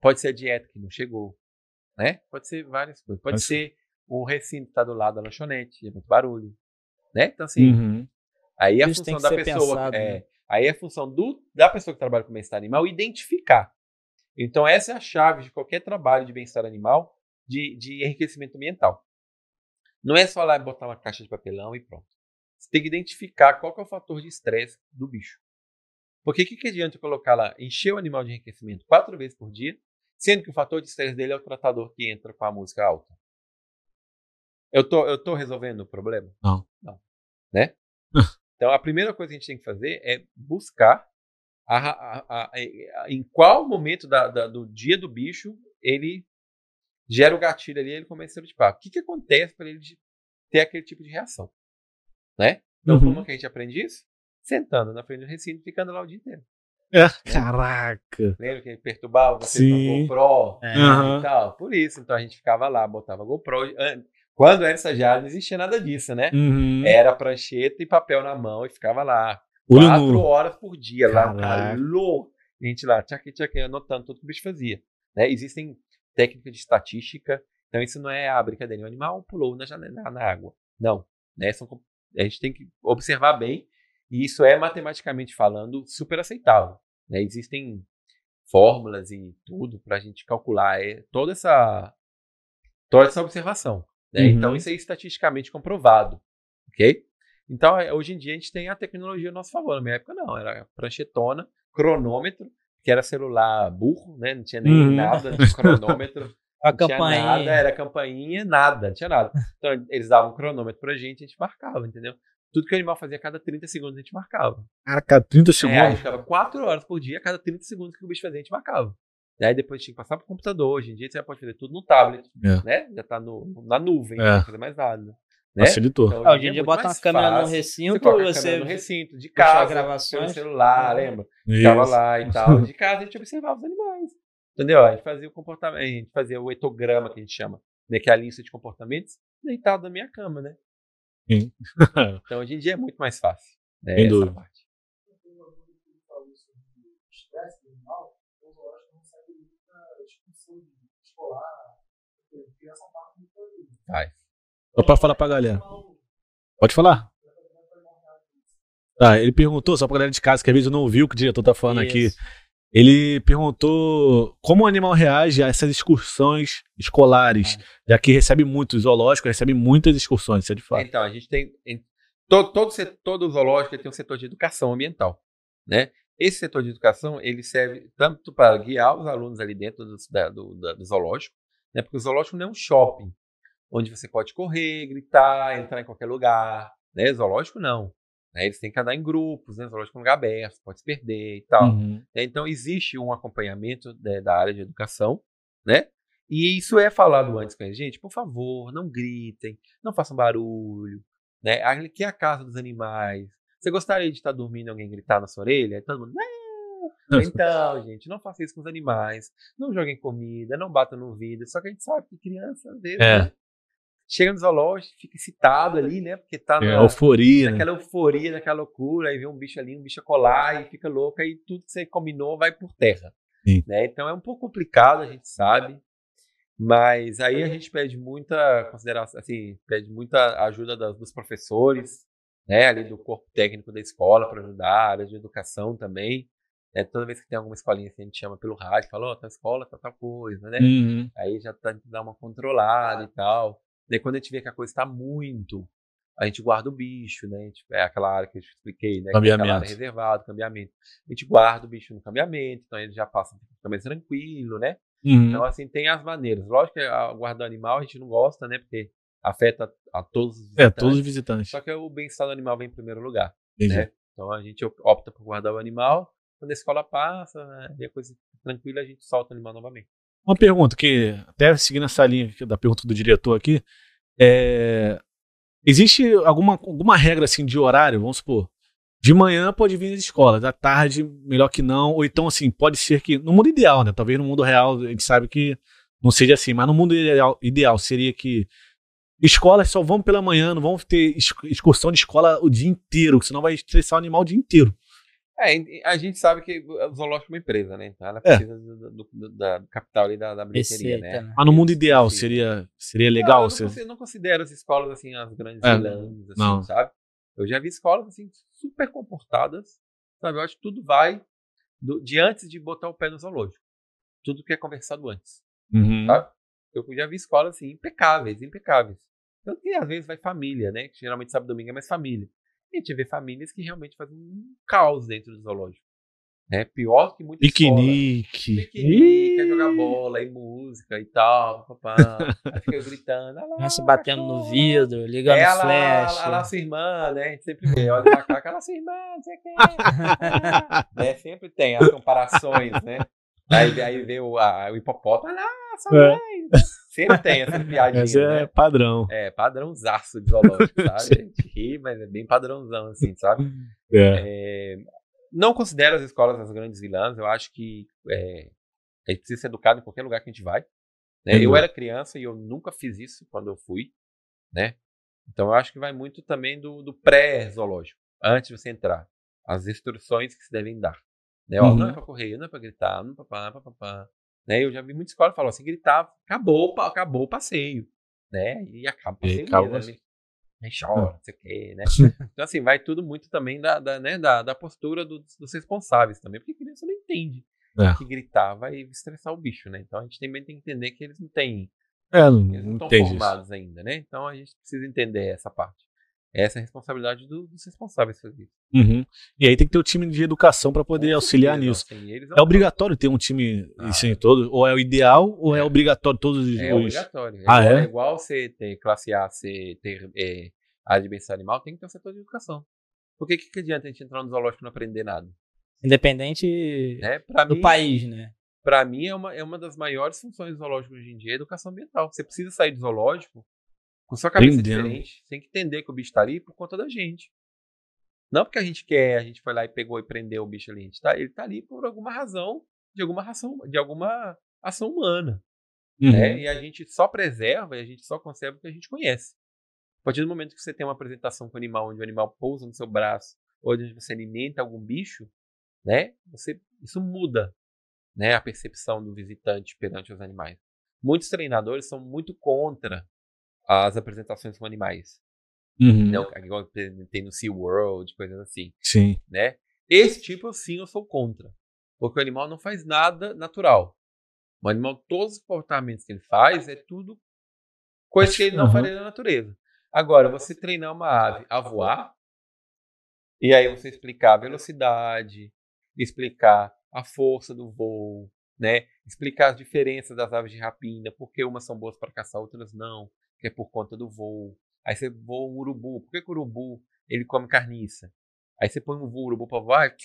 [SPEAKER 3] Pode ser a dieta que não chegou né? Pode ser várias coisas. Pode ser o recinto está do lado da lanchonete, é muito barulho. né? Então, assim, uhum. aí a Isso função da pessoa. Pensado, é, né? Aí é a função do, da pessoa que trabalha com bem-estar animal identificar. Então, essa é a chave de qualquer trabalho de bem-estar animal, de, de enriquecimento ambiental. Não é só lá botar uma caixa de papelão e pronto. Você tem que identificar qual que é o fator de estresse do bicho. Porque o que, que adianta colocar lá, encher o animal de enriquecimento quatro vezes por dia, sendo que o fator de estresse dele é o tratador que entra com a música alta? Eu tô, eu tô resolvendo o problema?
[SPEAKER 2] Não.
[SPEAKER 3] Não. Né? então, a primeira coisa que a gente tem que fazer é buscar a, a, a, em qual momento da, da, do dia do bicho ele gera o gatilho ali e ele começa a de O que, que acontece para ele ter aquele tipo de reação? Né? Então, uhum. como que a gente aprende isso? Sentando na frente do recinto, ficando lá o dia inteiro.
[SPEAKER 2] É, caraca!
[SPEAKER 3] Lembra que ele perturbava você
[SPEAKER 2] Sim.
[SPEAKER 3] com GoPro é. e tal? Por isso, então a gente ficava lá, botava GoPro. Quando era estagiário, não existia nada disso, né?
[SPEAKER 2] Uhum.
[SPEAKER 3] Era prancheta e papel na mão e ficava lá. Olho quatro no... horas por dia, Caraca. lá, calor. A gente lá, tchac, tchac, anotando tudo que o bicho fazia. Né? Existem técnicas de estatística, então isso não é a brincadeira. O animal pulou na, janela, na água. Não. Né? São, a gente tem que observar bem e isso é, matematicamente falando, super aceitável. Né? Existem fórmulas e tudo para a gente calcular é, toda, essa, toda essa observação. Né? Uhum. Então, isso é estatisticamente comprovado. Ok? Então, é, hoje em dia, a gente tem a tecnologia a nosso favor. Na minha época, não. Era pranchetona, cronômetro, que era celular burro, né? Não tinha nem uhum. nada de cronômetro.
[SPEAKER 1] A não campainha.
[SPEAKER 3] tinha nada, era campainha, nada, não tinha nada. Então, eles davam um cronômetro pra gente, a gente marcava, entendeu? Tudo que o animal fazia a cada 30 segundos a gente marcava.
[SPEAKER 2] Cara, cada 30 segundos? É, a
[SPEAKER 3] gente ficava 4 horas por dia, a cada 30 segundos que o bicho fazia a gente marcava. Daí depois tinha que passar pro computador. Hoje em dia você já pode fazer tudo no tablet, é. né? Já tá no, na nuvem, é. não fazer mais nada. Né?
[SPEAKER 2] Facilitou.
[SPEAKER 1] Então, hoje em dia, é bota uma câmera fácil. no recinto, você, você
[SPEAKER 3] no recinto, de casa, gravações. celular, lembra? Isso. Ficava lá e tal. De casa a gente observava os animais. Entendeu? A gente fazia o comportamento, a gente fazia o etograma que a gente chama, né? Que é a lista de comportamentos, deitado na minha cama, né? Então hoje em dia é muito mais fácil. Né,
[SPEAKER 2] Sem dúvida. Parte. Só pra falar pra galera. Pode falar. Tá, ele perguntou, só pra galera de casa, que às vezes eu não ouvi o que o diretor tá falando Isso. aqui. Ele perguntou como o animal reage a essas excursões escolares, ah. já que recebe muito, zoológico recebe muitas excursões, isso é de fato.
[SPEAKER 3] Então, a gente tem. Todo, todo, todo zoológico tem um setor de educação ambiental. Né? Esse setor de educação ele serve tanto para guiar os alunos ali dentro do, da, do, da, do zoológico, né? porque o zoológico não é um shopping, onde você pode correr, gritar, entrar em qualquer lugar. Né? Zoológico não. Né? Eles têm que andar em grupos, né? zoológico é um lugar aberto, pode se perder e tal. Uhum. Né? Então existe um acompanhamento né, da área de educação, né? E isso é falado antes com a gente, por favor, não gritem, não façam barulho, né? Aqui é a casa dos animais. Você gostaria de estar dormindo e alguém gritar na sua orelha? todo mundo, não. Então, gente, não faça isso com os animais. Não joguem comida, não batam no vidro. Só que a gente sabe que criança, às vezes, é. né? Chega no zoológico, fica excitado ali, né? Porque tá
[SPEAKER 2] é, na, euforia,
[SPEAKER 3] naquela né? euforia, naquela loucura, aí vê um bicho ali, um bicho colar e fica louco, aí tudo que você combinou vai por terra. Né? Então é um pouco complicado, a gente sabe, mas aí a gente pede muita consideração, assim, pede muita ajuda das, dos professores, né? Ali do corpo técnico da escola para ajudar, a área de educação também. Né? Toda vez que tem alguma escolinha assim, a gente chama pelo rádio, fala, ó, oh, tá escola, tá tal coisa, né?
[SPEAKER 2] Uhum.
[SPEAKER 3] Aí já tá, dá uma controlada e tal. Daí quando a gente vê que a coisa está muito, a gente guarda o bicho, né? Gente, é aquela área que eu expliquei, né?
[SPEAKER 2] Cambiamento.
[SPEAKER 3] Que é área reservada, cambiamento. A gente guarda o bicho no cambiamento, então ele já passa mais tranquilo, né?
[SPEAKER 2] Uhum.
[SPEAKER 3] Então, assim, tem as maneiras. Lógico que a guarda animal a gente não gosta, né? Porque afeta a todos os
[SPEAKER 2] visitantes. É, todos os visitantes.
[SPEAKER 3] Só que o bem-estar do animal vem em primeiro lugar, né? Então a gente opta por guardar o animal. Quando a escola passa, né, e a coisa tranquila, a gente solta o animal novamente.
[SPEAKER 2] Uma pergunta que, até seguindo essa linha da pergunta do diretor aqui, é, existe alguma, alguma regra assim de horário? Vamos supor, de manhã pode vir nas escolas, da tarde melhor que não, ou então assim, pode ser que, no mundo ideal, né? Talvez no mundo real a gente sabe que não seja assim, mas no mundo ideal, ideal seria que escolas só vão pela manhã, não vão ter excursão de escola o dia inteiro, senão vai estressar o animal o dia inteiro.
[SPEAKER 3] É, a gente sabe que o zoológico é uma empresa, né? Então ela é. precisa é. do, do, do, da capital e da, da bilheteria, né?
[SPEAKER 2] né? Mas no mundo ideal seria, seria legal?
[SPEAKER 3] Não, eu não, não considero as escolas assim as grandes é, vilãs, assim, não. sabe? Eu já vi escolas assim super comportadas, sabe? Eu acho que tudo vai do, de antes de botar o pé no zoológico. Tudo que é conversado antes, uhum. sabe? Eu já vi escolas assim impecáveis, impecáveis. Tanto que às vezes vai família, né? Que geralmente sábado domingo é mais família. E a gente vê famílias que realmente fazem um caos dentro do zoológico. É pior que muitas
[SPEAKER 2] Piquenique.
[SPEAKER 3] Piquenique, quer jogar bola e música e tal. Papá. Aí fica gritando.
[SPEAKER 1] Lá, se batendo no vidro, ligando é, flash.
[SPEAKER 3] Ela, sua irmã, né? A gente sempre vê. Olha na cara, ela, sua irmã, não sei o que. né? Sempre tem as comparações, né? Aí, aí vê o, a, o hipopótamo. Olha lá, sua é. mãe. É. Sempre tem essa piadinha. Mas
[SPEAKER 2] é
[SPEAKER 3] né?
[SPEAKER 2] padrão.
[SPEAKER 3] É, padrãozaço de zoológico, sabe? A gente ri, mas é bem padrãozão, assim, sabe? É. é não considero as escolas as grandes vilãs. Eu acho que é, a gente precisa ser educado em qualquer lugar que a gente vai. Né? Uhum. Eu era criança e eu nunca fiz isso quando eu fui, né? Então eu acho que vai muito também do, do pré-zoológico, antes de você entrar. As instruções que se devem dar. Né? Ó, Não é uhum. para correr, não é para gritar, não é para pá, pá, pá, né? Eu já vi muita escola falar assim, gritar, acabou, acabou o passeio, né? E acaba o passeio. E acaba, mesmo, né? Aí chora, não sei o quê, né? Então, assim, vai tudo muito também da, da, né, da, da postura do, dos responsáveis também, porque a criança não entende é. que gritar vai estressar o bicho, né? Então a gente também tem que entender que eles não têm.
[SPEAKER 2] É, não, eles não
[SPEAKER 3] estão formados isso. ainda, né? Então a gente precisa entender essa parte. Essa é a responsabilidade do, dos responsáveis fazer isso.
[SPEAKER 2] Uhum. E aí tem que ter o um time de educação para poder Com auxiliar certeza, nisso. Assim, é obrigatório ter um time ah, assim, todo? Ou é o ideal, ou é, é obrigatório todos os.
[SPEAKER 3] É obrigatório. É ah, igual, é? é igual você ter classe A, você ter é, de bem-estar animal, tem que ter um setor de educação. Por que, que adianta a gente entrar no zoológico e não aprender nada?
[SPEAKER 1] Independente é, do mim, país, né?
[SPEAKER 3] Para mim, é uma, é uma das maiores funções do zoológico hoje em dia, a educação ambiental. Você precisa sair do zoológico com sua cabeça Entendendo. diferente. Tem que entender que o bicho está ali por conta da gente. Não porque a gente quer, a gente foi lá e pegou e prendeu o bicho ali. Tá, ele está ali por alguma razão, de alguma razão, de alguma ação humana. Uhum. Né? E a gente só preserva e a gente só conserva o que a gente conhece. A partir do momento que você tem uma apresentação com o animal, onde o animal pousa no seu braço, ou onde você alimenta algum bicho, né? Você, isso muda, né? A percepção do visitante perante os animais. Muitos treinadores são muito contra as apresentações com animais. Uhum. Não, igual tem no SeaWorld, coisas assim.
[SPEAKER 2] Sim.
[SPEAKER 3] Né? Esse tipo, sim, eu sou contra. Porque o animal não faz nada natural. O animal, todos os comportamentos que ele faz, é tudo coisa que ele não uhum. faria na natureza. Agora, você treinar uma ave a voar, e aí você explicar a velocidade, explicar a força do voo, né? Explicar as diferenças das aves de rapina, porque umas são boas para caçar, outras não que é por conta do voo. Aí você voa um urubu. Por que, que o urubu ele come carniça? Aí você põe um urubu para voar,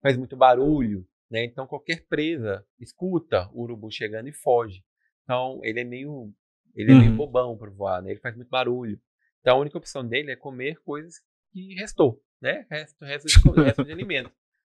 [SPEAKER 3] faz muito barulho, né? Então qualquer presa escuta o urubu chegando e foge. Então ele é meio ele é meio uhum. bobão para voar, né? Ele faz muito barulho. Então a única opção dele é comer coisas que restou, né? Resto, resto, de, resto de alimento.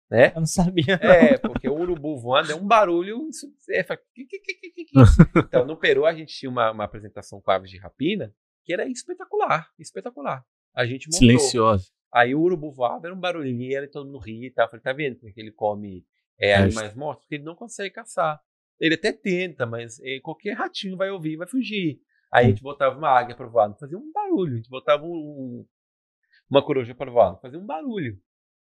[SPEAKER 3] Né?
[SPEAKER 1] Eu não sabia.
[SPEAKER 3] Não. É, porque o urubu voando é um barulho. É, então, no Peru, a gente tinha uma, uma, apresentação com aves de rapina que era espetacular, espetacular. A gente montou.
[SPEAKER 2] Silenciosa.
[SPEAKER 3] Aí o urubu voava, era um barulhinho, e todo mundo ria e tal. Eu falei, tá vendo porque ele come é, animais mortos? Porque ele não consegue caçar. Ele até tenta, mas é, qualquer ratinho vai ouvir e vai fugir. Aí a gente botava uma águia para voar, não fazia um barulho. A gente botava um, uma coruja para voar, não fazia um barulho.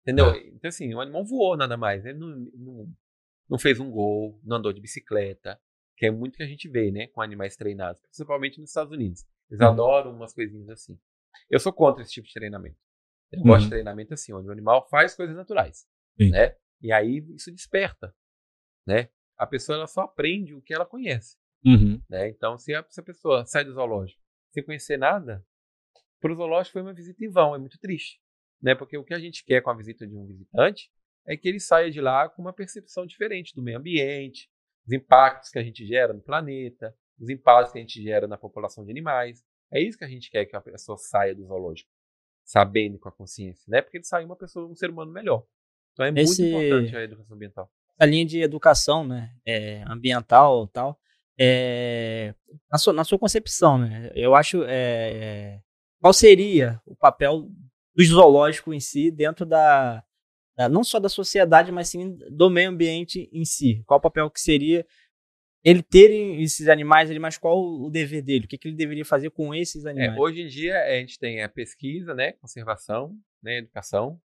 [SPEAKER 3] Entendeu? É. Então, assim, o animal voou nada mais. Ele não, não, não, fez um gol, não andou de bicicleta, que é muito que a gente vê, né, com animais treinados, principalmente nos Estados Unidos. Eles uhum. adoram umas coisinhas assim. Eu sou contra esse tipo de treinamento. Eu uhum. gosto de treinamento assim, onde o animal faz coisas naturais, Sim. né? E aí isso desperta, né? A pessoa ela só aprende o que ela conhece, uhum. né? Então, se a, se a pessoa sai do zoológico sem conhecer nada, para o zoológico foi uma visita em vão, é muito triste né? Porque o que a gente quer com a visita de um visitante é que ele saia de lá com uma percepção diferente do meio ambiente, dos impactos que a gente gera no planeta, os impactos que a gente gera na população de animais. É isso que a gente quer que a pessoa saia do zoológico, sabendo com a consciência, né? Porque ele sai uma pessoa, um ser humano melhor. Então é Esse, muito importante a educação ambiental.
[SPEAKER 1] A linha de educação, né, é, ambiental, tal, é, na, sua, na sua concepção, né? Eu acho é, é qual seria o papel do zoológico em si dentro da, não só da sociedade, mas sim do meio ambiente em si. Qual o papel que seria ele ter esses animais ali, mas qual o dever dele? O que, que ele deveria fazer com esses é, animais?
[SPEAKER 3] É, hoje em dia a gente tem a pesquisa, né, conservação, né, educação.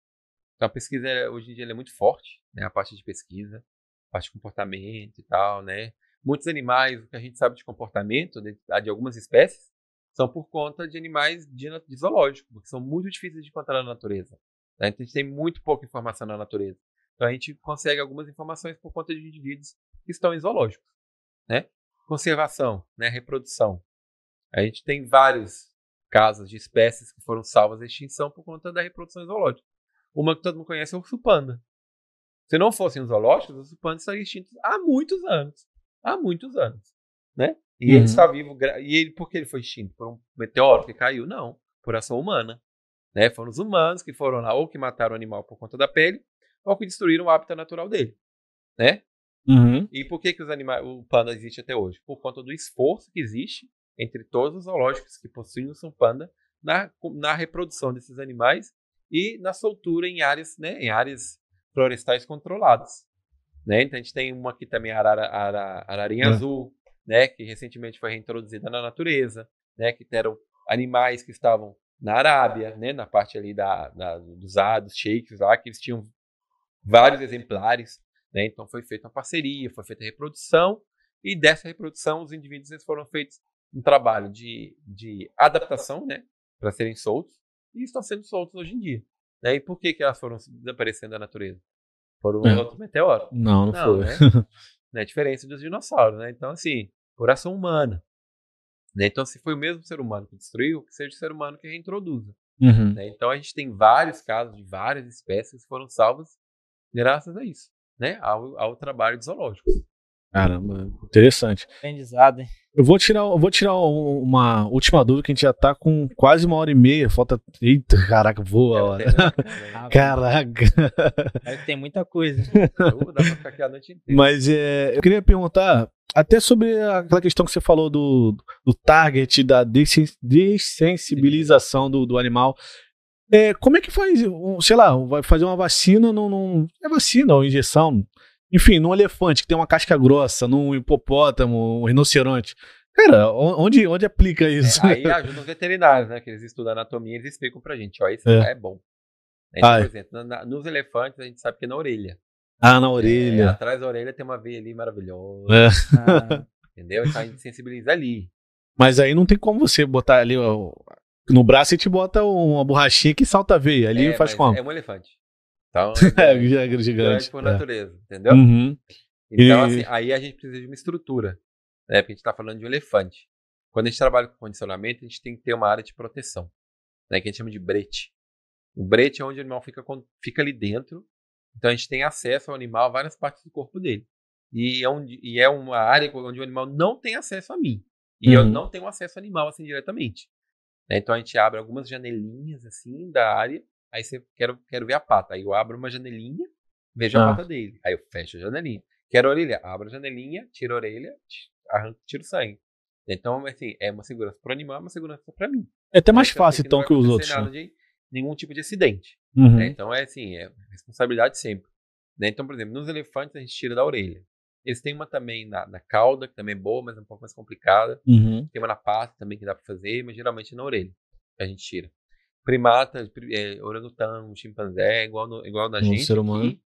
[SPEAKER 3] Então a pesquisa hoje em dia é muito forte, né, a parte de pesquisa, a parte de comportamento e tal, né. Muitos animais, o que a gente sabe de comportamento de, de algumas espécies, são por conta de animais de, de zoológico, porque são muito difíceis de encontrar na natureza. Né? Então a gente tem muito pouca informação na natureza. Então a gente consegue algumas informações por conta de indivíduos que estão em zoológicos né? Conservação, né? Reprodução. A gente tem vários casos de espécies que foram salvas da extinção por conta da reprodução zoológica. Uma que todo mundo conhece é o urso panda. Se não fossem os zoológicos, os urso estariam extintos há muitos anos. Há muitos anos, né? E uhum. ele está vivo. E ele, por que ele foi extinto? Por um meteoro que caiu? Não. Por ação humana. Né? Foram os humanos que foram lá ou que mataram o animal por conta da pele ou que destruíram o hábitat natural dele. Né?
[SPEAKER 2] Uhum.
[SPEAKER 3] E por que, que os animais, o panda existe até hoje? Por conta do esforço que existe entre todos os zoológicos que possuem o panda na, na reprodução desses animais e na soltura em áreas, né, em áreas florestais controladas. Né? Então a gente tem uma aqui também, a arara, arara, ararinha uhum. azul, né, que recentemente foi reintroduzida na natureza, né, que eram animais que estavam na Arábia, né, na parte ali da, da dos ados, sheiks lá, que eles tinham vários exemplares né? Então foi feita uma parceria, foi feita a reprodução, e dessa reprodução os indivíduos eles foram feitos um trabalho de, de adaptação né? para serem soltos, e estão sendo soltos hoje em dia. Né? E por que, que elas foram desaparecendo da natureza? Por um é. outro meteoro?
[SPEAKER 2] Não, não, não foi.
[SPEAKER 3] Né? é a diferença dos dinossauros. Né? Então, assim, por ação humana. Né? Então, se foi o mesmo ser humano que destruiu, que seja o ser humano que reintroduza.
[SPEAKER 2] Uhum.
[SPEAKER 3] Né? Então, a gente tem vários casos de várias espécies que foram salvas graças a isso né, ao, ao trabalho de zoológico.
[SPEAKER 2] Caramba, interessante.
[SPEAKER 1] Aprendizado, hein?
[SPEAKER 2] Eu vou tirar, eu vou tirar uma última dúvida que a gente já tá com quase uma hora e meia. Falta. Eita, caraca, voa a hora. caraca.
[SPEAKER 1] tem muita coisa.
[SPEAKER 3] Dá pra ficar aqui a noite inteira.
[SPEAKER 2] Mas é, eu queria perguntar até sobre aquela questão que você falou do, do target, da dessensibilização do, do animal. É, como é que faz, sei lá, vai fazer uma vacina num, num, É vacina ou injeção, enfim, num elefante que tem uma casca grossa, num hipopótamo, um rinoceronte. Cara, onde, onde aplica isso?
[SPEAKER 3] É, aí ajuda os veterinários, né? Que eles estudam anatomia, eles explicam pra gente, ó, isso é, é bom. Então, por exemplo, na, nos elefantes a gente sabe que é na orelha.
[SPEAKER 2] Ah, na orelha. É,
[SPEAKER 3] atrás da orelha tem uma veia ali maravilhosa. É. Ah, entendeu? Então a gente sensibiliza ali.
[SPEAKER 2] Mas aí não tem como você botar ali ó, no braço a gente bota uma borrachinha que salta a veia. Ali é, faz como?
[SPEAKER 3] É um elefante. Então,
[SPEAKER 2] é, é, é gigante.
[SPEAKER 3] por natureza, entendeu?
[SPEAKER 2] Uhum.
[SPEAKER 3] Então, assim, aí a gente precisa de uma estrutura. Né? Porque a gente está falando de um elefante. Quando a gente trabalha com condicionamento, a gente tem que ter uma área de proteção. Né? Que a gente chama de brete. O brete é onde o animal fica, fica ali dentro. Então a gente tem acesso ao animal a várias partes do corpo dele. E é, e é uma área onde o animal não tem acesso a mim. E uhum. eu não tenho acesso ao animal assim diretamente. Né? Então a gente abre algumas janelinhas assim da área. Aí você quero, quero ver a pata. Aí eu abro uma janelinha, vejo ah. a pata dele. Aí eu fecho a janelinha. Quero a orelha, abro a janelinha, tiro a orelha, arranco, tiro o sangue. Então, assim, é uma segurança para o animal, é uma segurança para mim.
[SPEAKER 2] É até mais fácil, então, que os outros. Nada
[SPEAKER 3] né? de nenhum tipo de acidente.
[SPEAKER 2] Uhum.
[SPEAKER 3] Né? Então, é assim, é responsabilidade sempre. Né? Então, por exemplo, nos elefantes a gente tira da orelha. Eles têm uma também na, na cauda, que também é boa, mas é um pouco mais complicada.
[SPEAKER 2] Uhum.
[SPEAKER 3] Tem uma na pata também que dá para fazer, mas geralmente na orelha a gente tira. Primata, é, orangotango, chimpanzé, igual, no, igual na um gente.
[SPEAKER 2] Ser humano.
[SPEAKER 3] Aqui.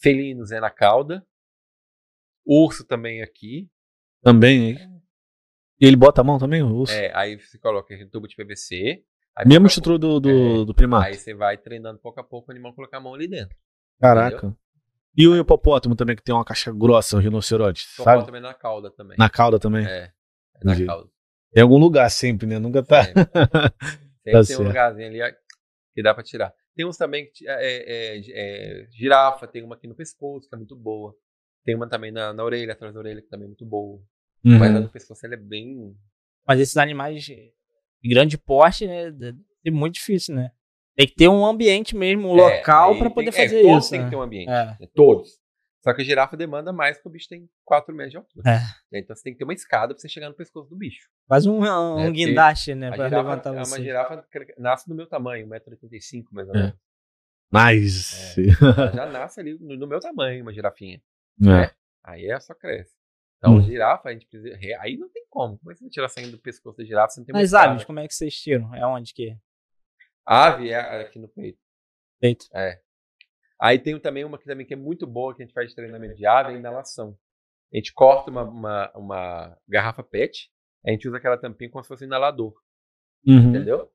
[SPEAKER 3] Felinos é na cauda. Urso também aqui.
[SPEAKER 2] Também, hein? E ele bota a mão também, o urso?
[SPEAKER 3] É, aí você coloca em tubo de PVC.
[SPEAKER 2] Mesmo estrutura do, do, é, do primata.
[SPEAKER 3] Aí você vai treinando pouco a pouco o animal colocar a mão ali dentro.
[SPEAKER 2] Caraca. Entendeu? E o hipopótamo também, que tem uma caixa grossa, o rinoceronte, o sabe?
[SPEAKER 3] também na cauda também.
[SPEAKER 2] Na cauda também?
[SPEAKER 3] É, é na cauda.
[SPEAKER 2] Em algum lugar sempre, né? Nunca tá...
[SPEAKER 3] sempre tá tem um lugarzinho ali que dá pra tirar. Tem uns também que é, é, é, girafa, tem uma aqui no pescoço, que é muito boa. Tem uma também na, na orelha, atrás da orelha, que também é muito boa. Uhum. Mas a do pescoço ela é bem.
[SPEAKER 1] Mas esses animais de grande porte, né? É muito difícil, né? Tem que ter um ambiente mesmo, um é, local para poder tem, é, fazer
[SPEAKER 3] todos
[SPEAKER 1] isso.
[SPEAKER 3] Tem
[SPEAKER 1] né?
[SPEAKER 3] que ter um ambiente. É. Né? Todos. Só que a girafa demanda mais porque o bicho tem 4 metros de altura.
[SPEAKER 1] É.
[SPEAKER 3] Então você tem que ter uma escada pra você chegar no pescoço do bicho.
[SPEAKER 1] Faz um, um é, guindaste, né? Pra
[SPEAKER 3] girafa,
[SPEAKER 1] levantar
[SPEAKER 3] você.
[SPEAKER 1] Uma
[SPEAKER 3] girafa nasce do meu tamanho, 1,85m mais ou menos.
[SPEAKER 2] Nice.
[SPEAKER 3] É, já nasce ali no, no, meu tamanho, uma girafinha. É. Né? Aí ela só cresce. Então, hum. girafa, a gente precisa. Aí não tem como. Como é que você tira sangue do pescoço da girafa? Você não tem
[SPEAKER 1] Mas aves, como é que vocês tiram? É onde que?
[SPEAKER 3] Ave é aqui no peito.
[SPEAKER 1] Peito.
[SPEAKER 3] É. Aí tem também uma que também que é muito boa que a gente faz de treinamento de ave, é a inalação. A gente corta uma, uma, uma garrafa PET, a gente usa aquela tampinha como se fosse um inalador. Uhum. Entendeu?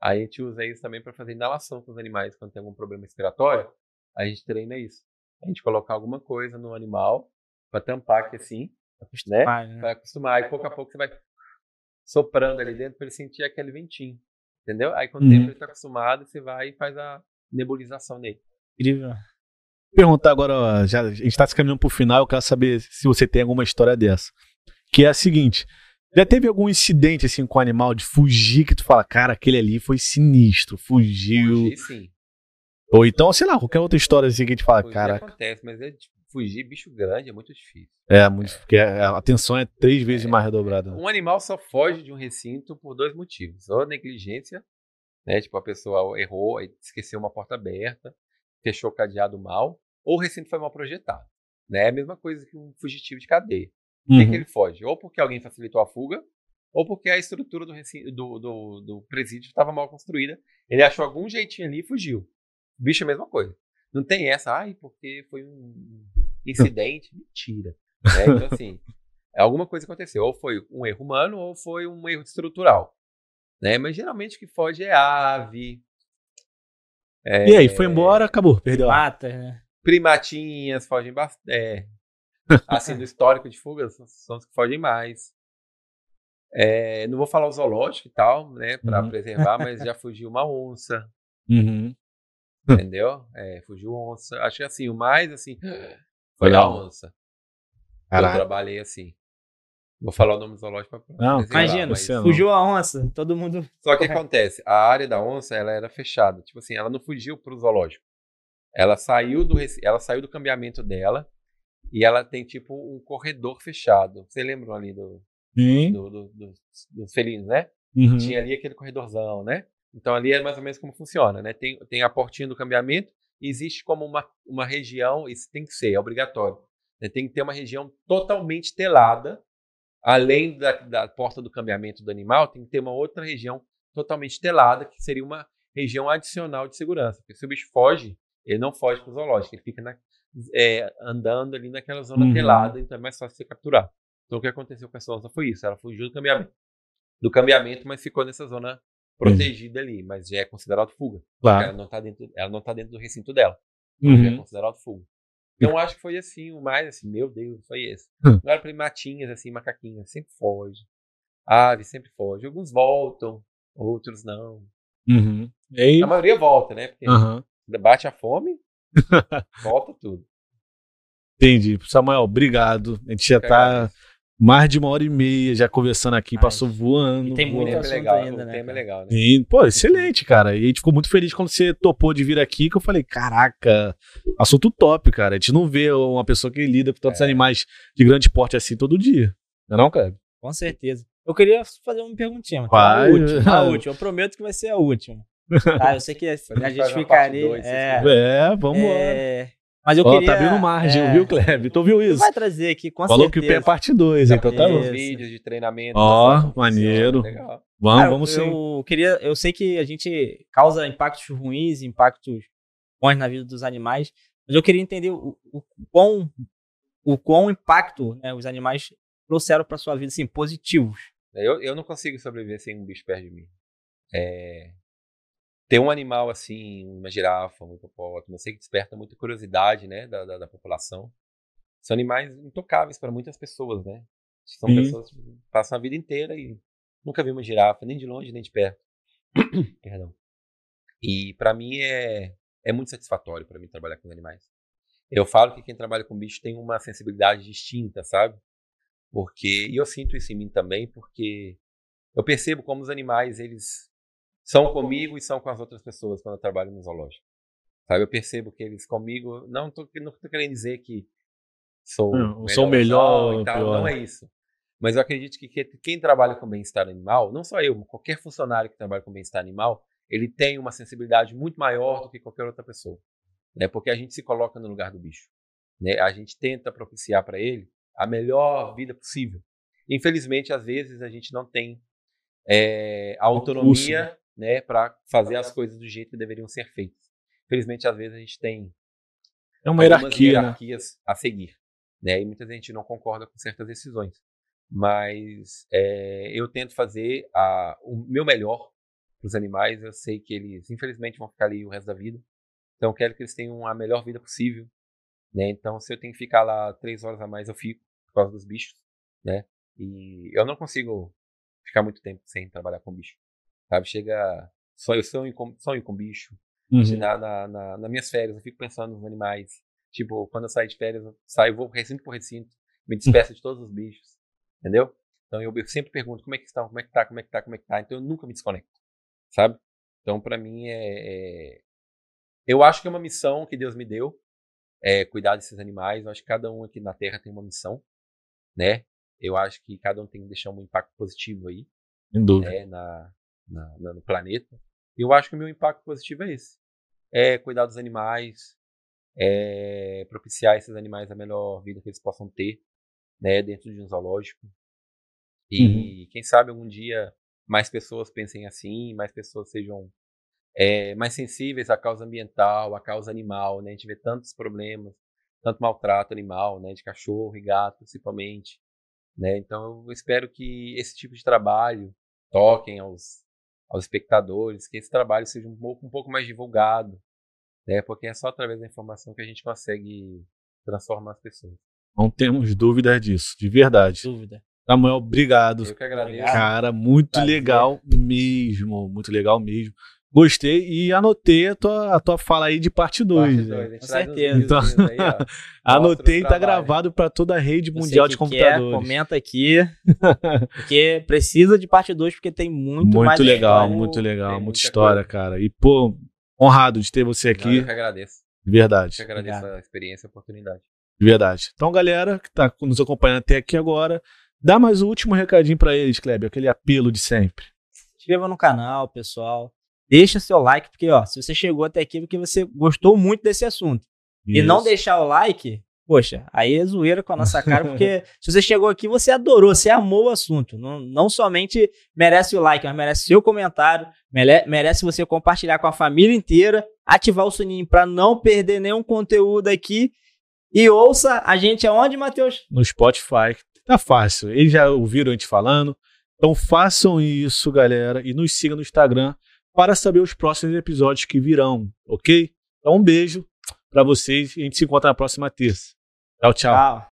[SPEAKER 3] Aí a gente usa isso também para fazer inalação com os animais quando tem algum problema respiratório. A gente treina isso. A gente colocar alguma coisa no animal para tampar aqui assim, né? né? Para acostumar. Aí pouco a pouco você vai soprando ali dentro para ele sentir aquele ventinho. Entendeu? Aí quando o tempo uhum. ele está acostumado, você vai e faz a nebulização nele.
[SPEAKER 1] Incrível.
[SPEAKER 2] Perguntar agora, já, a gente está se caminhando para o final, eu quero saber se você tem alguma história dessa. Que é a seguinte: já teve algum incidente assim com o animal de fugir que tu fala, cara, aquele ali foi sinistro, fugiu.
[SPEAKER 3] Fugir, sim.
[SPEAKER 2] Ou então, sei lá, qualquer outra história assim que a gente fala, fugir cara.
[SPEAKER 3] acontece, mas é, tipo, fugir bicho grande é muito difícil.
[SPEAKER 2] É, muito, porque a atenção é três vezes é, mais redobrada.
[SPEAKER 3] Um animal só foge de um recinto por dois motivos: ou negligência, né? Tipo, a pessoa errou, esqueceu uma porta aberta, fechou o cadeado mal, ou o recinto foi mal projetado. Né? É a mesma coisa que um fugitivo de cadeia. Por uhum. que, ele foge? Ou porque alguém facilitou a fuga, ou porque a estrutura do, do, do, do presídio estava mal construída. Ele achou algum jeitinho ali e fugiu. O bicho é a mesma coisa. Não tem essa, ai, porque foi um incidente. Mentira. É, então, assim, alguma coisa aconteceu. Ou foi um erro humano, ou foi um erro estrutural. Né? Mas geralmente o que foge é ave.
[SPEAKER 2] É, e aí, foi embora, acabou, perdeu.
[SPEAKER 1] Mata, né?
[SPEAKER 3] Primatinhas fogem bastante. É, assim, do histórico de fugas, são os que fogem mais. É, não vou falar o zoológico e tal, né, para uhum. preservar, mas já fugiu uma onça.
[SPEAKER 2] Uhum.
[SPEAKER 3] Entendeu? É, fugiu onça. Acho que assim, o mais assim foi a onça. Eu trabalhei assim. Vou falar o nome do zoológico pra
[SPEAKER 1] Não, imagina, mas... fugiu a onça, todo mundo.
[SPEAKER 3] Só que acontece, a área da onça ela era fechada. Tipo assim, ela não fugiu pro zoológico. Ela saiu do ela saiu do cambiamento dela e ela tem tipo um corredor fechado. Você lembram ali do, do, do, do dos felinos, né? Uhum. Tinha ali aquele corredorzão, né? Então ali é mais ou menos como funciona, né? Tem, tem a portinha do cambiamento e existe como uma, uma região, isso tem que ser, é obrigatório. Né? Tem que ter uma região totalmente telada, além da, da porta do cambiamento do animal, tem que ter uma outra região totalmente telada, que seria uma região adicional de segurança. Porque se o bicho foge, ele não foge para o zoológico, ele fica na, é, andando ali naquela zona uhum. telada, então é mais fácil você capturar. Então o que aconteceu com essa onça foi isso, ela fugiu do cambiamento, do cambiamento, mas ficou nessa zona protegida uhum. ali, mas já é considerado fuga.
[SPEAKER 2] Claro.
[SPEAKER 3] Ela não está dentro, ela não tá dentro do recinto dela. Uhum. já é considerado fuga. Então acho que foi assim, o mais assim, meu Deus, foi esse. Hum. Agora para matinhas assim, macaquinhas, sempre foge. Ave sempre foge. Alguns voltam, outros não.
[SPEAKER 2] Uhum.
[SPEAKER 3] Aí... A maioria volta, né? Porque uhum. bate a fome, Volta tudo.
[SPEAKER 2] Entendi. Samuel, obrigado. A gente já está mais de uma hora e meia já conversando aqui, Ai, passou voando. E
[SPEAKER 1] tem muito
[SPEAKER 2] assunto
[SPEAKER 3] legal,
[SPEAKER 1] ainda, né?
[SPEAKER 3] tema é legal, né?
[SPEAKER 2] E, pô, excelente, cara. E a gente ficou muito feliz quando você topou de vir aqui, que eu falei, caraca, assunto top, cara. A gente não vê uma pessoa que lida com tantos é. animais de grande porte assim todo dia. Não é não, cara?
[SPEAKER 1] Com certeza. Eu queria fazer uma perguntinha. Vai. A última, a última. Eu prometo que vai ser a última. Tá, eu sei que a, gente ficaria. Dois, é,
[SPEAKER 2] é, vamos é... lá. Mas eu Ó, queria. Tá abrindo margem, é... viu, Kleber? Tu viu isso?
[SPEAKER 1] Vai trazer aqui, com
[SPEAKER 2] Falou
[SPEAKER 1] certeza.
[SPEAKER 2] que o pé é parte 2, então tá
[SPEAKER 3] bom. vídeos de treinamento.
[SPEAKER 2] Ó, maneiro. Vamos, Cara, vamos sim.
[SPEAKER 1] Eu queria, eu sei que a gente causa impactos ruins, impactos bons na vida dos animais, mas eu queria entender o, o quão, o quão impacto né, os animais trouxeram para sua vida, assim, positivos.
[SPEAKER 3] Eu, eu não consigo sobreviver sem um bicho perto de mim. É, ter um animal assim, uma girafa, um hipopótamo, eu sei que desperta muita curiosidade, né, da, da, da população. São animais intocáveis para muitas pessoas, né? São Sim. pessoas que passam a vida inteira e nunca vi uma girafa, nem de longe, nem de perto. Perdão. E para mim é, é muito satisfatório para mim trabalhar com animais. Eu falo que quem trabalha com bicho tem uma sensibilidade distinta, sabe? Porque e eu sinto isso em mim também, porque eu percebo como os animais eles são comigo e são com as outras pessoas quando eu trabalho no zoológico. Sabe, eu percebo que eles comigo, não tô, não tô querendo dizer que sou
[SPEAKER 2] não, melhor, melhor
[SPEAKER 3] e tal, não é isso. Mas eu acredito que quem trabalha com bem-estar animal, não só eu, qualquer funcionário que trabalha com bem-estar animal, ele tem uma sensibilidade muito maior do que qualquer outra pessoa, né? Porque a gente se coloca no lugar do bicho, né? A gente tenta propiciar para ele a melhor vida possível. Infelizmente, às vezes a gente não tem é, a autonomia, né, para fazer as coisas do jeito que deveriam ser feitas. Infelizmente, às vezes a gente tem
[SPEAKER 2] é uma hierarquia,
[SPEAKER 3] né? hierarquias né? a seguir, né? E muita gente não concorda com certas decisões. Mas é, eu tento fazer a, o meu melhor para os animais. Eu sei que eles, infelizmente, vão ficar ali o resto da vida. Então, eu quero que eles tenham a melhor vida possível. Né? Então, se eu tenho que ficar lá três horas a mais, eu fico por causa dos bichos, né? E eu não consigo ficar muito tempo sem trabalhar com bicho, sabe? Chega só eu sonho com, sonho com bicho. Uhum. Na, na, na, nas minhas férias, eu fico pensando nos animais. Tipo, quando eu saio de férias, eu saio, vou recinto por recinto, me despeço de todos os bichos, entendeu? Então eu, sempre pergunto como é que estão, como é que tá, como é que tá, como é que tá. Então eu nunca me desconecto, sabe? Então para mim é, é, eu acho que é uma missão que Deus me deu, é cuidar desses animais. Eu acho que cada um aqui na Terra tem uma missão, né? Eu acho que cada um tem que deixar um impacto positivo aí, né? na, na, na, no planeta. E eu acho que o meu impacto positivo é esse: é cuidar dos animais, é propiciar esses animais a melhor vida que eles possam ter, né? Dentro de um zoológico. E uhum. quem sabe algum dia mais pessoas pensem assim, mais pessoas sejam é, mais sensíveis à causa ambiental, à causa animal, né? A gente vê tantos problemas, tanto maltrato animal, né? De cachorro e gato, principalmente, né? Então eu espero que esse tipo de trabalho toquem aos, aos espectadores, que esse trabalho seja um pouco, um pouco mais divulgado, né? Porque é só através da informação que a gente consegue transformar as pessoas.
[SPEAKER 2] Não temos dúvidas disso, de verdade.
[SPEAKER 1] Dúvida.
[SPEAKER 2] Samuel, obrigado.
[SPEAKER 3] Eu que agradeço.
[SPEAKER 2] Cara, muito Prazer. legal mesmo, muito legal mesmo. Gostei e anotei a tua, a tua fala aí de parte 2.
[SPEAKER 1] Né? Com certeza.
[SPEAKER 2] Então, aí, anotei, tá gravado para toda a rede mundial de computadores.
[SPEAKER 1] Quer, comenta aqui. porque precisa de parte 2, porque tem muito,
[SPEAKER 2] muito
[SPEAKER 1] mais
[SPEAKER 2] legal, história. Muito legal, muita história, coisa. cara. E, pô, honrado de ter você aqui. Não,
[SPEAKER 3] eu que agradeço.
[SPEAKER 2] De verdade.
[SPEAKER 3] Eu que agradeço Obrigado. a experiência e a oportunidade.
[SPEAKER 2] De verdade. Então, galera que tá nos acompanhando até aqui agora, dá mais o um último recadinho para eles, Kleber, aquele apelo de sempre.
[SPEAKER 1] Se inscreva no canal, pessoal deixa seu like, porque ó, se você chegou até aqui é porque você gostou muito desse assunto. Isso. E não deixar o like, poxa, aí é zoeira com a nossa cara, porque se você chegou aqui, você adorou, você amou o assunto. Não, não somente merece o like, mas merece seu comentário, merece você compartilhar com a família inteira, ativar o sininho para não perder nenhum conteúdo aqui. E ouça a gente aonde, Matheus?
[SPEAKER 2] No Spotify. Tá fácil. Eles já ouviram a gente falando. Então façam isso, galera, e nos sigam no Instagram para saber os próximos episódios que virão, ok? Então, um beijo para vocês e a gente se encontra na próxima terça. Tchau, tchau. tchau.